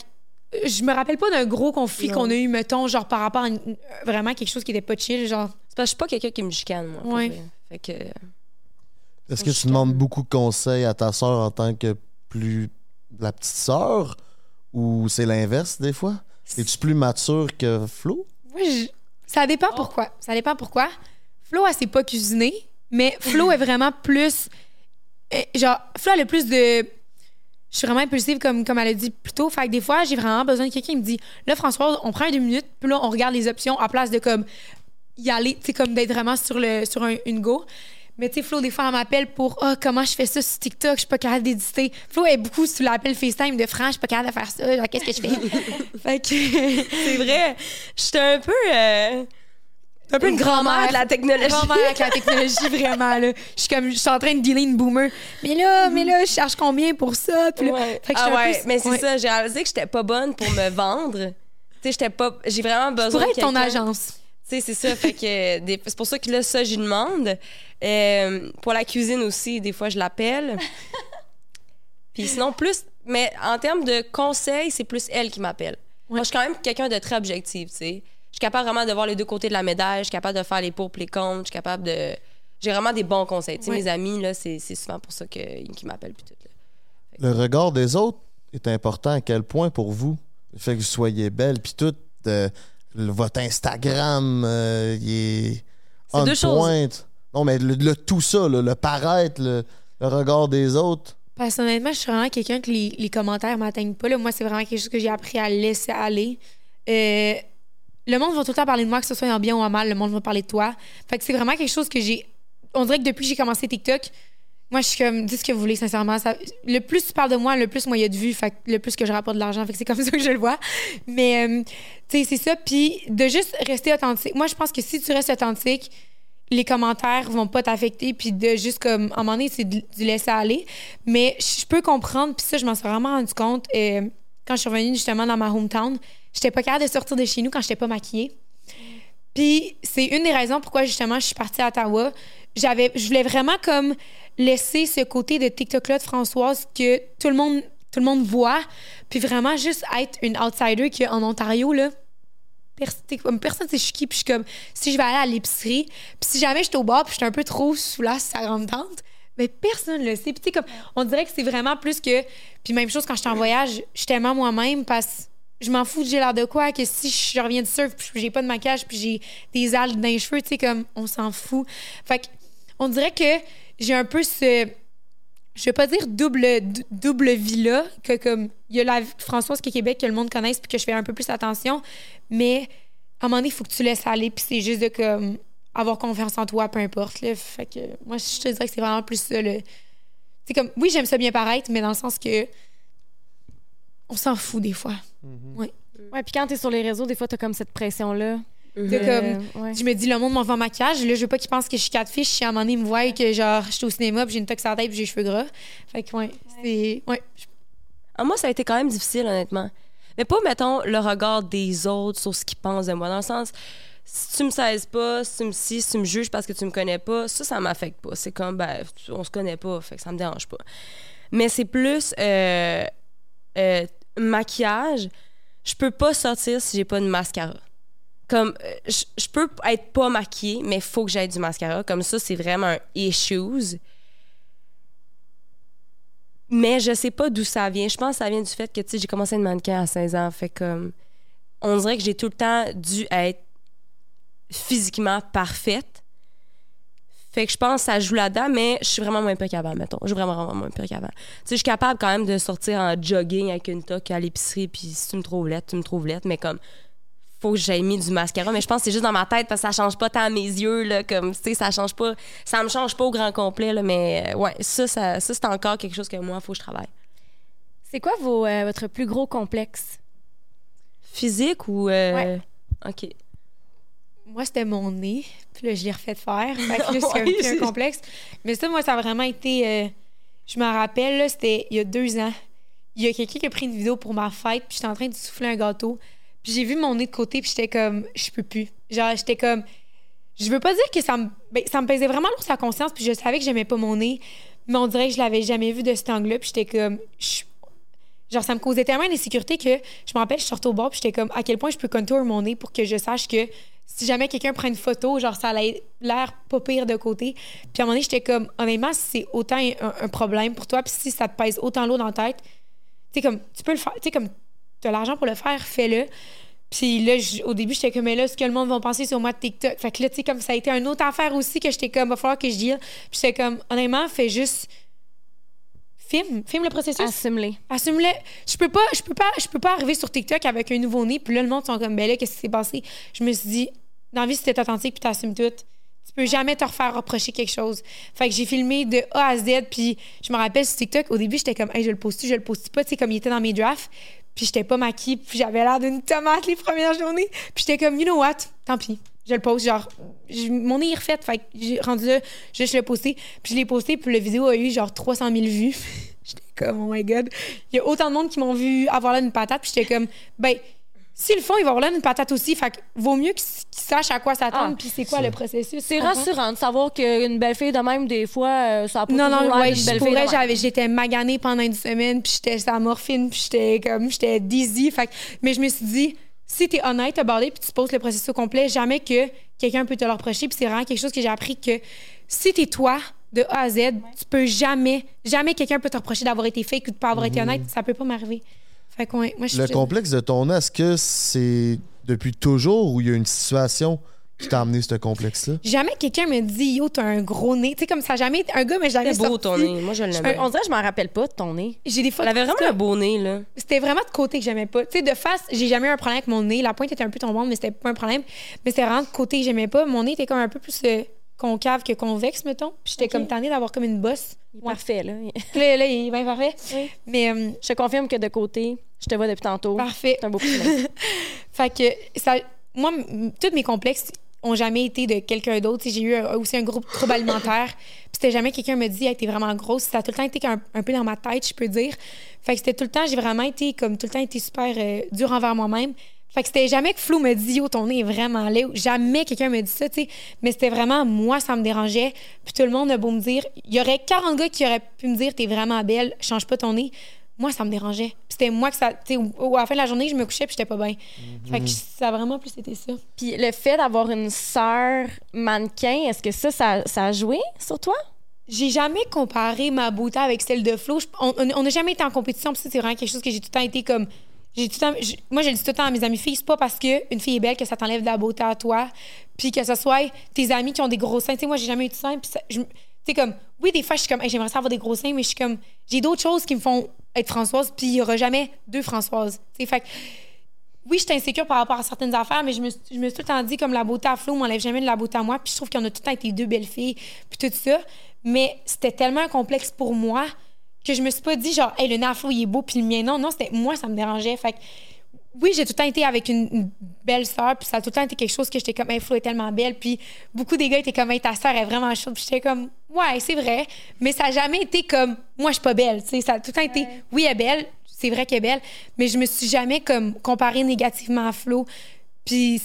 euh, je me rappelle pas d'un gros conflit qu'on a eu, mettons, genre par rapport à une- vraiment quelque chose qui était pas chill, genre. Parce que je suis pas quelqu'un qui me chicane, moi. pour Ouais. vrai. Fait que. Est-ce que tu demandes beaucoup de conseils à ta sœur en tant que plus la petite sœur? Ou c'est l'inverse des fois? Es-tu plus mature que Flo? Moi, je- Ça dépend pourquoi. Ça dépend pourquoi. Flo, elle sait pas cuisiner, mais Flo est vraiment plus. euh, Genre, Flo, elle a plus de. Je suis vraiment impulsive, comme, comme elle a dit plus tôt. Fait que des fois, j'ai vraiment besoin de quelqu'un qui me dit Là, François, on prend deux minutes, puis là, on regarde les options à place de comme y aller, tu sais, comme d'être vraiment sur, le, sur un- une go. Mais tu sais, Flo, des fois, elle m'appelle pour Ah, comment je fais ça sur TikTok, je suis pas capable d'éditer. Flo est beaucoup sur l'appel FaceTime de France, je suis pas capable de faire ça, genre, qu'est-ce que je fais? fait que. C'est vrai. J'étais un peu. euh, un peu Une grand-mère de la technologie. Grand-mère avec la technologie, vraiment, là. Je suis comme, je suis en train de dealer une boomer. Mais là, mais là, je cherche combien pour ça? Puis là- Ouais. Fait que Ah ouais, peu- mais c'est ouais. ça, j'ai réalisé que j'étais pas bonne pour me vendre. Tu sais, j'étais pas. J'ai vraiment besoin Pourrait de être ton agence. Tu sais, c'est ça. Fait que des- c'est pour ça que là, ça, j'y demande. Euh, pour la cuisine aussi, des fois, je l'appelle. Puis sinon, plus. Mais en termes de conseils, c'est plus elle qui m'appelle. Moi, je suis quand même quelqu'un de très objectif, tu sais. Je suis capable vraiment de voir les deux côtés de la médaille. Je suis capable de faire les pour et les contre. Je suis capable de. J'ai vraiment des bons conseils. Tu sais, Ouais. mes amis, là, c'est c'est souvent pour ça que- qu'ils m'appellent. Puis tout. Le regard des autres est important à quel point pour vous? Le fait que vous soyez belle, puis tout, euh, le- votre Instagram, euh, il est on deux choses. point. Non, mais le, le tout ça, là, le paraître, le, le regard des autres. Personnellement, je suis vraiment quelqu'un que les, les commentaires m'atteignent pas. Là. Moi, c'est vraiment quelque chose que j'ai appris à laisser aller. Euh, le monde va tout le temps parler de moi, que ce soit en bien ou en mal, le monde va parler de toi. Fait que c'est vraiment quelque chose que j'ai. On dirait que depuis que j'ai commencé TikTok, moi, je suis comme, dis ce que vous voulez, sincèrement. Le plus tu parles de moi, le plus moi, il y a de vues, fait le plus que je rapporte de l'argent. Fait que c'est comme ça que je le vois. Mais, euh, tu sais, c'est ça. Puis de juste rester authentique. Moi, je pense que si tu restes authentique, les commentaires vont pas t'affecter puis de juste comme à un moment donné c'est du laisser aller mais je peux comprendre puis ça je m'en suis vraiment rendu compte euh, quand je suis revenue justement dans ma hometown j'étais pas capable de sortir de chez nous quand j'étais pas maquillée puis c'est une des raisons pourquoi justement je suis partie à Ottawa. J'avais je voulais vraiment comme laisser ce côté de TikTok là de Françoise que tout le monde tout le monde voit. Puis vraiment juste être une outsider qu'en Ontario là. Pers- t'sais, comme personne sait qui puis je suis comme si je vais aller à l'épicerie puis si jamais j'étais au bar puis j'étais un peu trop sous la grande tante mais personne le sait. Puis tu comme on dirait que c'est vraiment plus que puis même chose quand j'étais en voyage je suis tellement moi-même parce je m'en fous de j'ai l'air de quoi que si je reviens du surf puis j'ai pas de maquillage puis j'ai des algues dans les cheveux tu sais comme on s'en fout. Fait que on dirait que j'ai un peu ce je vais pas dire double double vie là que comme il y a la Françoise qui est Québec que le monde connaisse puis que je fais un peu plus attention mais à un moment donné il faut que tu laisses aller puis c'est juste de comme avoir confiance en toi peu importe là. Fait que moi je te dirais que c'est vraiment plus ça le c'est comme oui j'aime ça bien paraître mais dans le sens que on s'en fout des fois Ouais, puis quand t'es sur les réseaux, des fois, t'as comme cette pression-là. de Euh, comme ouais. je me dis le monde m'envoie en maquillage là je veux pas qu'ils pensent que je suis quatre fiches si à un moment donné ils me voient et que genre je suis au cinéma puis j'ai une la tête puis j'ai les cheveux gras fait que ouais c'est ouais Ah, moi, ça a été quand même difficile, honnêtement. Mais pas, mettons, le regard des autres sur ce qu'ils pensent de moi. Dans le sens, si tu me saises pas, si tu me, si, si tu me juges parce que tu me connais pas, ça, ça m'affecte pas. C'est comme, ben, on se connaît pas, fait que ça me dérange pas. Mais c'est plus euh, euh, maquillage. Je peux pas sortir si j'ai pas de mascara. Comme, euh, je peux être pas maquillée, mais faut que j'aie du mascara. Comme ça, c'est vraiment un issues. Mais je sais pas d'où ça vient. Je pense que ça vient du fait que, tu sais, j'ai commencé à mannequin à 16 ans. Fait comme, on dirait que j'ai tout le temps dû être physiquement parfaite. Fait que je pense que ça joue là-dedans, mais je suis vraiment moins pire qu'avant, mettons. Je suis vraiment, vraiment moins pire qu'avant. Tu sais, je suis capable quand même de sortir en jogging avec une toque à l'épicerie, puis si tu me trouves lettre, tu me trouves lettre, mais comme, faut que j'aie mis du mascara. Mais je pense que c'est juste dans ma tête parce que ça change pas tant à mes yeux, là, comme, tu sais, ça change pas, ça me change pas au grand complet, là, mais euh, ouais, ça, ça, ça c'est encore quelque chose que moi, faut que je travaille. C'est quoi vos, euh, votre plus gros complexe? Physique ou. euh, Ouais. OK. Moi c'était mon nez puis là je l'ai refait faire. Fait que là c'est un, peu complexe. Mais ça moi ça a vraiment été euh, je me rappelle là c'était il y a deux ans. Il y a quelqu'un qui a pris une vidéo pour ma fête puis j'étais en train de souffler un gâteau. Puis j'ai vu mon nez de côté puis j'étais comme je peux plus genre j'étais comme je veux pas dire que ça me ben, ça me pesait vraiment lourd sa conscience puis je savais que j'aimais pas mon nez mais on dirait que je l'avais jamais vu de cet angle-là puis j'étais comme je- genre ça me causait tellement d'insécurité que je me rappelle je sortais au bord puis j'étais comme à quel point je peux contour mon nez pour que je sache que si jamais quelqu'un prend une photo genre ça allait l'air pas pire de côté puis à un moment donné j'étais comme honnêtement si c'est autant un, problème pour toi puis si ça te pèse autant lourd dans la tête tu sais comme tu peux le faire tu sais comme t'as l'argent pour le faire fais-le puis là, au début, j'étais comme, mais là, ce que le monde va penser sur moi de TikTok. Fait que là, tu sais, comme ça a été une autre affaire aussi que j'étais comme, va falloir que je deal. Puis j'étais comme, honnêtement, fais juste. Filme, filme le processus? Assume-les. Assume-le. Je peux pas, je peux pas, je peux pas arriver sur TikTok avec un nouveau nez, puis là, le monde sont comme, ben là, qu'est-ce qui s'est passé? Je me suis dit, dans la vie, t'es authentique, puis t'assumes tout, tu peux jamais te refaire reprocher quelque chose. Fait que j'ai filmé de A à Z, puis je me rappelle sur TikTok, au début, j'étais comme, hey, je le poste je le poste pas, tu sais, comme il était dans mes drafts, puis j'étais pas maquillée, puis j'avais l'air d'une tomate les premières journées, puis j'étais comme, you know what? Tant pis. Je le poste. Genre, je- mon nez est refait. Fait que j'ai rendu là, juste le poster. Puis je l'ai posté, puis la vidéo a eu genre 300 000 vues. j'étais comme, oh my god. Il y a autant de monde qui m'ont vu avoir là une patate, puis j'étais comme, ben, s'ils le font, ils vont avoir là une patate aussi. Fait que vaut mieux qu'ils sachent à quoi s'attendre, Ah, puis c'est quoi le processus. C'est rassurant de savoir qu'une belle fille de même, des fois, euh, ça a pas Non, non, ouais, d'une je belle fille pourrais, j'avais, j'étais maganée pendant une semaine, puis j'étais la morphine, puis j'étais comme, j'étais dizzy. Fait que- mais je me suis dit, si t'es honnête, abordé, puis tu poses le processus au complet, jamais que quelqu'un peut te le reprocher. Puis c'est vraiment quelque chose que j'ai appris que si t'es toi, de A à Z, tu peux jamais, jamais quelqu'un peut te reprocher d'avoir été fake ou de pas avoir été honnête. Ça peut pas m'arriver. Fait que, ouais, moi, je Le complexe de ton est-ce que c'est depuis toujours ou il y a une situation qui t'a amené ce complexe-là? Jamais quelqu'un me dit, yo, t'as un gros nez. Tu sais, comme ça, jamais, un gars m'a jamais C'est beau sorti. ton nez. Moi, je l'aimais. on dirait que je m'en rappelle pas de ton nez. J'ai des Elle photos. avait vraiment un beau nez, là. C'était vraiment de côté que j'aimais pas. Tu sais, de face, j'ai jamais eu un problème avec mon nez. La pointe était un peu tombante, mais c'était pas un problème. Mais c'était vraiment de côté que j'aimais pas. Mon nez était comme un peu plus euh, concave que convexe, mettons. Puis j'étais Ok. comme tannée d'avoir comme une bosse. Il est Ouais. Parfait, là. Là, là, il est bien parfait. Oui. Mais euh, Je te confirme que de côté, je te vois depuis tantôt. parfait. C'est un beau. Fait que ça, moi, tous mes complexes ont jamais été de quelqu'un d'autre. J'ai eu aussi un groupe trouble alimentaire. Puis c'était jamais quelqu'un me dit, hey, t'es vraiment grosse. Ça a tout le temps été un, peu dans ma tête, je peux dire. Fait que c'était tout le temps, j'ai vraiment été comme tout le temps été super euh, dur envers moi-même. Fait que c'était jamais que Flo me dit, yo, ton nez est vraiment laid. Jamais quelqu'un me dit ça, tu sais. Mais c'était vraiment, moi, ça me dérangeait. Puis tout le monde a beau me dire, il y aurait 40 gars qui auraient pu me dire, t'es vraiment belle, change pas ton nez. Moi, ça me dérangeait. Puis c'était moi que ça. Tu sais, à la fin de la journée, je me couchais puis j'étais pas bien. Fait que ça a vraiment plus été ça. Puis le fait d'avoir une sœur mannequin, est-ce que ça, ça, ça a joué sur toi? J'ai jamais comparé ma beauté avec celle de Flo. Je- on n'a jamais été en compétition. Puis ça, c'est vraiment quelque chose que j'ai tout le temps été comme. J'ai tout le temps, je- moi, je le dis tout le temps à mes amies filles, c'est pas parce qu'une fille est belle que ça t'enlève de la beauté à toi. Puis que ce soit tes amis qui ont des gros seins. Tu sais, moi, j'ai jamais eu de seins. Puis ça- je- sais, comme, oui, des fois, je suis comme, j'aimerais ça avoir des gros seins, mais je suis comme, j'ai d'autres choses qui me font être Françoise. Puis il y aura jamais deux Françoises. Tu fait oui, j'étais insécure par rapport à certaines affaires, mais je me, suis- je me suis tout le temps dit comme la beauté à Flo m'enlève jamais de la beauté à moi. Puis je trouve qu'on a tout le temps été deux belles filles, puis tout ça. Mais c'était tellement complexe pour moi que je me suis pas dit genre, hey, le nez à Flo, il est beau, puis le mien, non. Non, c'était moi, ça me dérangeait. Fait oui, j'ai tout le temps été avec une, une belle sœur, puis ça a tout le temps été quelque chose que j'étais comme, hey, Flo est tellement belle. Puis beaucoup des gars étaient comme, hey, ta sœur est vraiment chaude. Puis j'étais comme, ouais, c'est vrai. Mais ça a jamais été comme, moi, je suis pas belle. Tu sais, ça a tout le temps été, oui, elle est belle, c'est vrai qu'elle est belle, mais je me suis jamais comme comparée négativement à Flo. Puis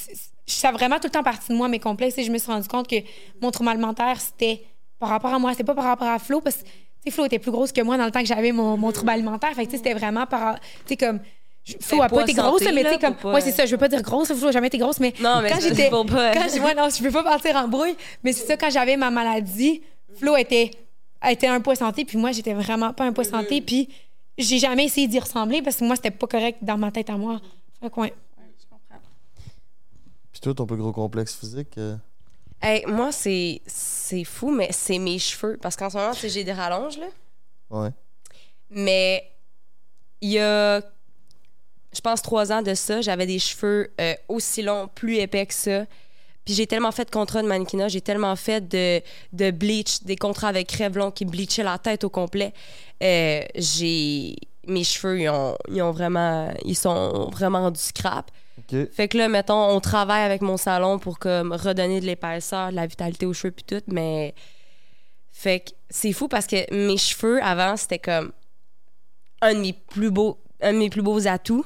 ça a vraiment tout le temps parti de moi, mes complexes. Et je me suis rendu compte que mon trauma alimentaire, c'était par rapport à moi, c'était pas par rapport à Flo, parce que Flo était plus grosse que moi dans le temps que j'avais mon, mon trouble alimentaire. Fait que tu sais, c'était vraiment par. Tu sais, comme. Flo a pas été grosse, mais tu sais, comme. pas- Ouais, c'est ça, je veux pas dire grosse, Flo a jamais été grosse, mais. Non, mais quand j'étais. pas- Quand, ouais, non, je veux pas partir en brouille, mais c'est ça, quand j'avais ma maladie, Flo était, était un poids santé, puis moi, j'étais vraiment pas un poids santé, puis j'ai jamais essayé d'y ressembler parce que moi, c'était pas correct dans ma tête à moi. Fait que, ouais. Puis toi, ton plus gros complexe physique? euh, Hey, moi, c'est c'est fou, mais c'est mes cheveux. Parce qu'en ce moment, tu sais, j'ai des rallonges, là. Ouais. Mais il y a, je pense, trois ans de ça, j'avais des cheveux euh, aussi longs, plus épais que ça. Puis j'ai tellement fait de contrats de mannequinat, j'ai tellement fait de, de bleach, des contrats avec Revlon qui bleachaient la tête au complet. Euh, j'ai mes cheveux, ils, ont, ils ont vraiment, ils sont vraiment du scrap. Fait que là, mettons, on travaille avec mon salon pour comme redonner de l'épaisseur, de la vitalité aux cheveux puis tout, mais fait que c'est fou parce que mes cheveux avant, c'était comme un de mes plus beaux un de mes plus beaux atouts.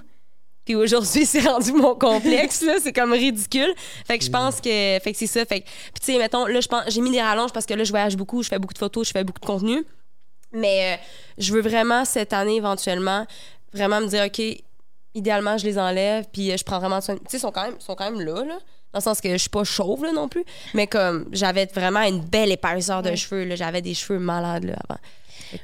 Puis aujourd'hui, c'est rendu mon complexe là, c'est comme ridicule. Fait que je pense que fait que c'est ça, fait que puis tu sais mettons là je pense j'ai mis des rallonges parce que là je voyage beaucoup, je fais beaucoup de photos, je fais beaucoup de contenu. Mais euh, je veux vraiment cette année éventuellement vraiment me dire OK, idéalement je les enlève puis euh, je prends vraiment soin. Tu sais ils sont quand même ils sont quand même là là. Dans le sens que je suis pas chauve là, non plus, mais comme j'avais vraiment une belle épaisseur de cheveux là, j'avais des cheveux malades là avant.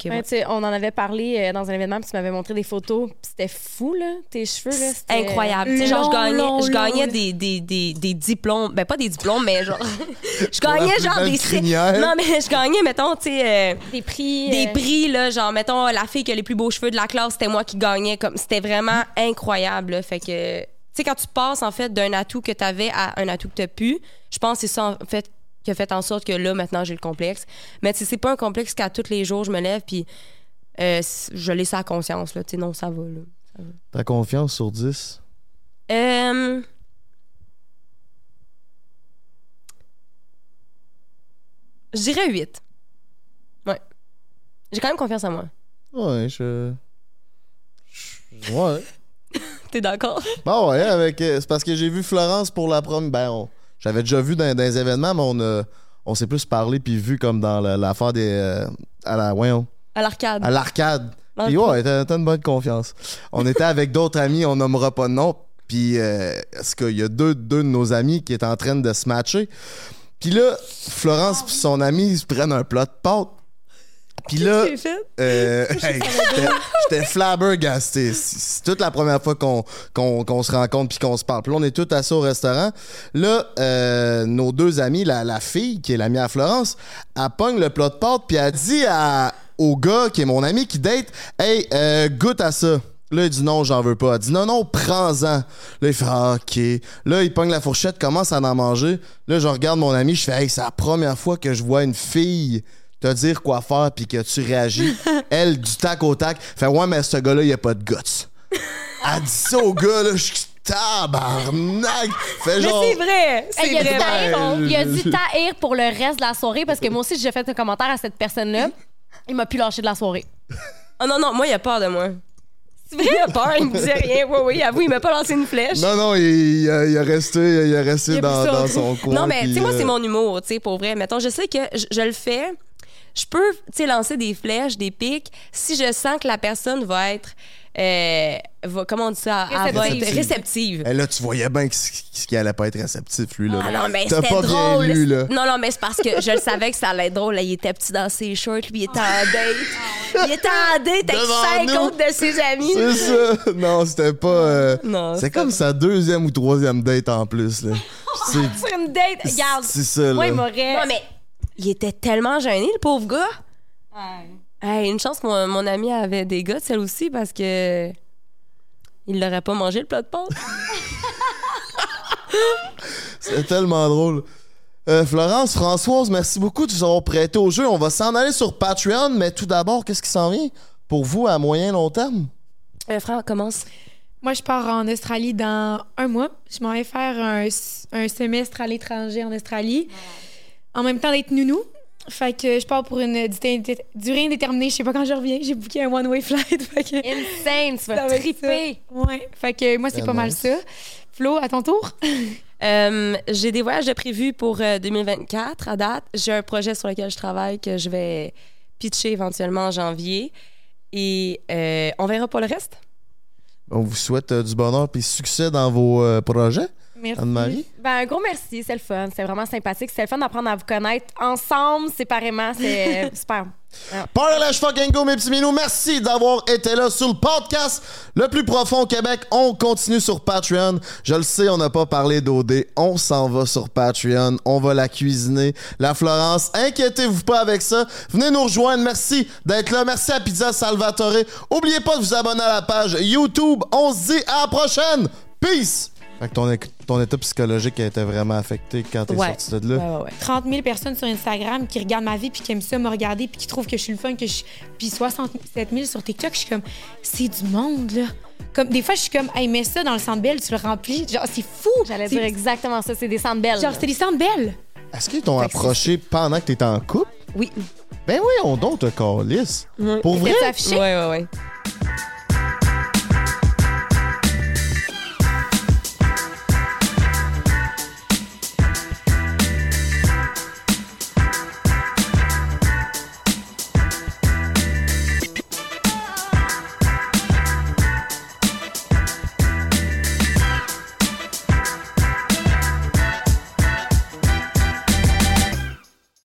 Ouais. on en avait parlé euh, dans un événement, puis tu m'avais montré des photos, c'était fou, là, tes cheveux, là. c'était- incroyable. Tu sais, genre, je gagnais, long, je gagnais long. des, des, des, des diplômes. Ben, pas des diplômes, mais genre. je gagnais, genre, des. crinière. Non, mais je gagnais, mettons, tu sais. euh, Des prix. des euh, prix, là, genre, mettons, la fille qui a les plus beaux cheveux de la classe, c'était moi qui gagnais. Comme, c'était vraiment incroyable, là. Fait que, tu sais, quand tu passes, en fait, d'un atout que tu avais à un atout que tu plus, je pense que c'est ça, en fait, qui a fait en sorte que là, maintenant, j'ai le complexe. Mais, tu sais, c'est pas un complexe qu'à tous les jours, je me lève, puis euh, je l'ai ça à conscience, là. Tu sais, non, ça va, là. Ta confiance sur 10? Euh... Je dirais 8. Ouais. J'ai quand même confiance en moi. Ouais, je. je- Ouais. T'es d'accord? Bon, ouais, avec. euh, C'est parce que j'ai vu Florence pour la première. Ben, on- j'avais déjà vu dans, dans les événements, mais on, a- on s'est plus parlé puis vu comme dans la- l'affaire des. euh, à la. Voyons. À l'arcade. À l'arcade. Puis ouais, t'as une bonne confiance. On était avec d'autres amis, on nommera pas de nom. Puis, euh, est-ce qu'il y a deux, deux de nos amis qui étaient en train de se matcher? Puis là, Florence et son ami, ils se prennent un plat de pâtes. Puis là, euh, hey, j'étais- flabbergasté. C'est toute la première fois qu'on se rencontre puis qu'on se parle. Puis là, on est tous assis au restaurant. Là, euh, nos deux amis, la, la fille qui est l'amie à Florence, elle pogne le plat de pâtes puis elle dit à, au gars qui est mon ami qui date, hey, euh, goûte à ça. Là, il dit non, j'en veux pas. Elle dit non, non, prends-en. Là, il fait ah, OK. Là, il pogne la fourchette, commence à en manger. Là, je regarde mon ami, je fais hey, c'est la première fois que je vois une fille te dire quoi faire puis que tu réagis. Elle, du tac au tac, fait ouais, mais ce gars-là, il a pas de guts. Elle dit ça au gars, là, je suis tabarnak. Fait Mais genre. c'est vrai! C'est Hey, il, a dit vrai. taïr, il a dit taïr pour le reste de la soirée parce que moi aussi, j'ai fait un commentaire à cette personne-là. Il m'a pu lâcher de la soirée. Oh non, non, moi, il a peur de moi. C'est vrai? Il a peur, il me disait rien. Oui, oui, avoue, il m'a pas lancé une flèche. Non, non, il, il a, il a resté, il a resté Il a dans, son coin. Non, mais tu sais, moi, euh, c'est mon humour, tu sais, pour vrai. Mettons, je sais que je, je le fais. Je peux, tu sais, lancer des flèches, des pics, si je sens que la personne va être. euh, va, comment on dit ça? Elle va être Réceptive. réceptive. eh, là, tu voyais bien qu'il qu allait pas être réceptif, lui. Là. Ah non, mais T'as c'était pas drôle. bien lu, là. Non, non, mais c'est parce que je le savais que ça allait être drôle. Là, il était petit dans ses shorts, puis il était en date. Il était en date avec cinq autres de ses amis. C'est ça. Non, c'était pas. euh, Non, c'est comme pas- sa deuxième ou troisième date en plus. Là. C'est une date, regarde. c'est ça. Moi, là. il m'aurait. Non, mais il était tellement gêné, le pauvre gars. Hey, une chance que mon, mon ami avait des gars, celle aussi, parce que. Il l'aurait pas mangé, le plat de pâtes. C'est tellement drôle. Euh, Florence, Françoise, merci beaucoup de vous avoir prêté au jeu. On va s'en aller sur Patreon, mais tout d'abord, qu'est-ce qui s'en vient pour vous à moyen long terme? Euh, frère, commence. Moi, je pars en Australie dans un mois. Je m'en vais faire un, un semestre à l'étranger en Australie. En même temps d'être nounou. Fait que je pars pour une durée indéterminée. Je sais pas quand je reviens. J'ai booké un one-way flight. Fait que Insane, tu ça vas triper. Ouais. Fait que moi, c'est Très pas mal ça. Flo, à ton tour? Euh, j'ai des voyages de prévus pour euh, 2024 à date. J'ai un projet sur lequel je travaille que je vais pitcher éventuellement en janvier. Et euh, on verra pour le reste. On vous souhaite euh, du bonheur et succès dans vos euh, projets. Merci. Anne-Marie? Ben, un gros merci, c'est le fun. C'est vraiment sympathique. C'est le fun d'apprendre à vous connaître ensemble, séparément. C'est super. Party fucking go, mes petits minous. Merci d'avoir été là sur le podcast le plus profond au Québec. On continue sur Patreon. Je le sais, on n'a pas parlé d'OD. On s'en va sur Patreon. On va la cuisiner. La Florence, inquiétez-vous pas avec ça. Venez nous rejoindre. Merci d'être là. Merci à Pizza Salvatore. Oubliez pas de vous abonner à la page YouTube. On se dit à la prochaine. Peace! Fait que ton, état psychologique a été vraiment affecté quand t'es Ouais. sorti de là. Ouais, ouais, ouais. 30 000 personnes sur Instagram qui regardent ma vie puis qui aiment ça me regarder puis qui trouvent que je suis le fun que je puis 67 000 sur TikTok je suis comme c'est du monde là comme des fois je suis comme hey mets ça dans le centre belle tu le remplis genre c'est fou J'allais C'est- dire exactement ça. C'est des centres belles. genre c'est des centres belles Est-ce qu'ils t'ont approché pendant que t'étais en couple? Oui. Ben oui, on donc te calisse. Pour vrai? Affiché? Ouais, ouais, ouais.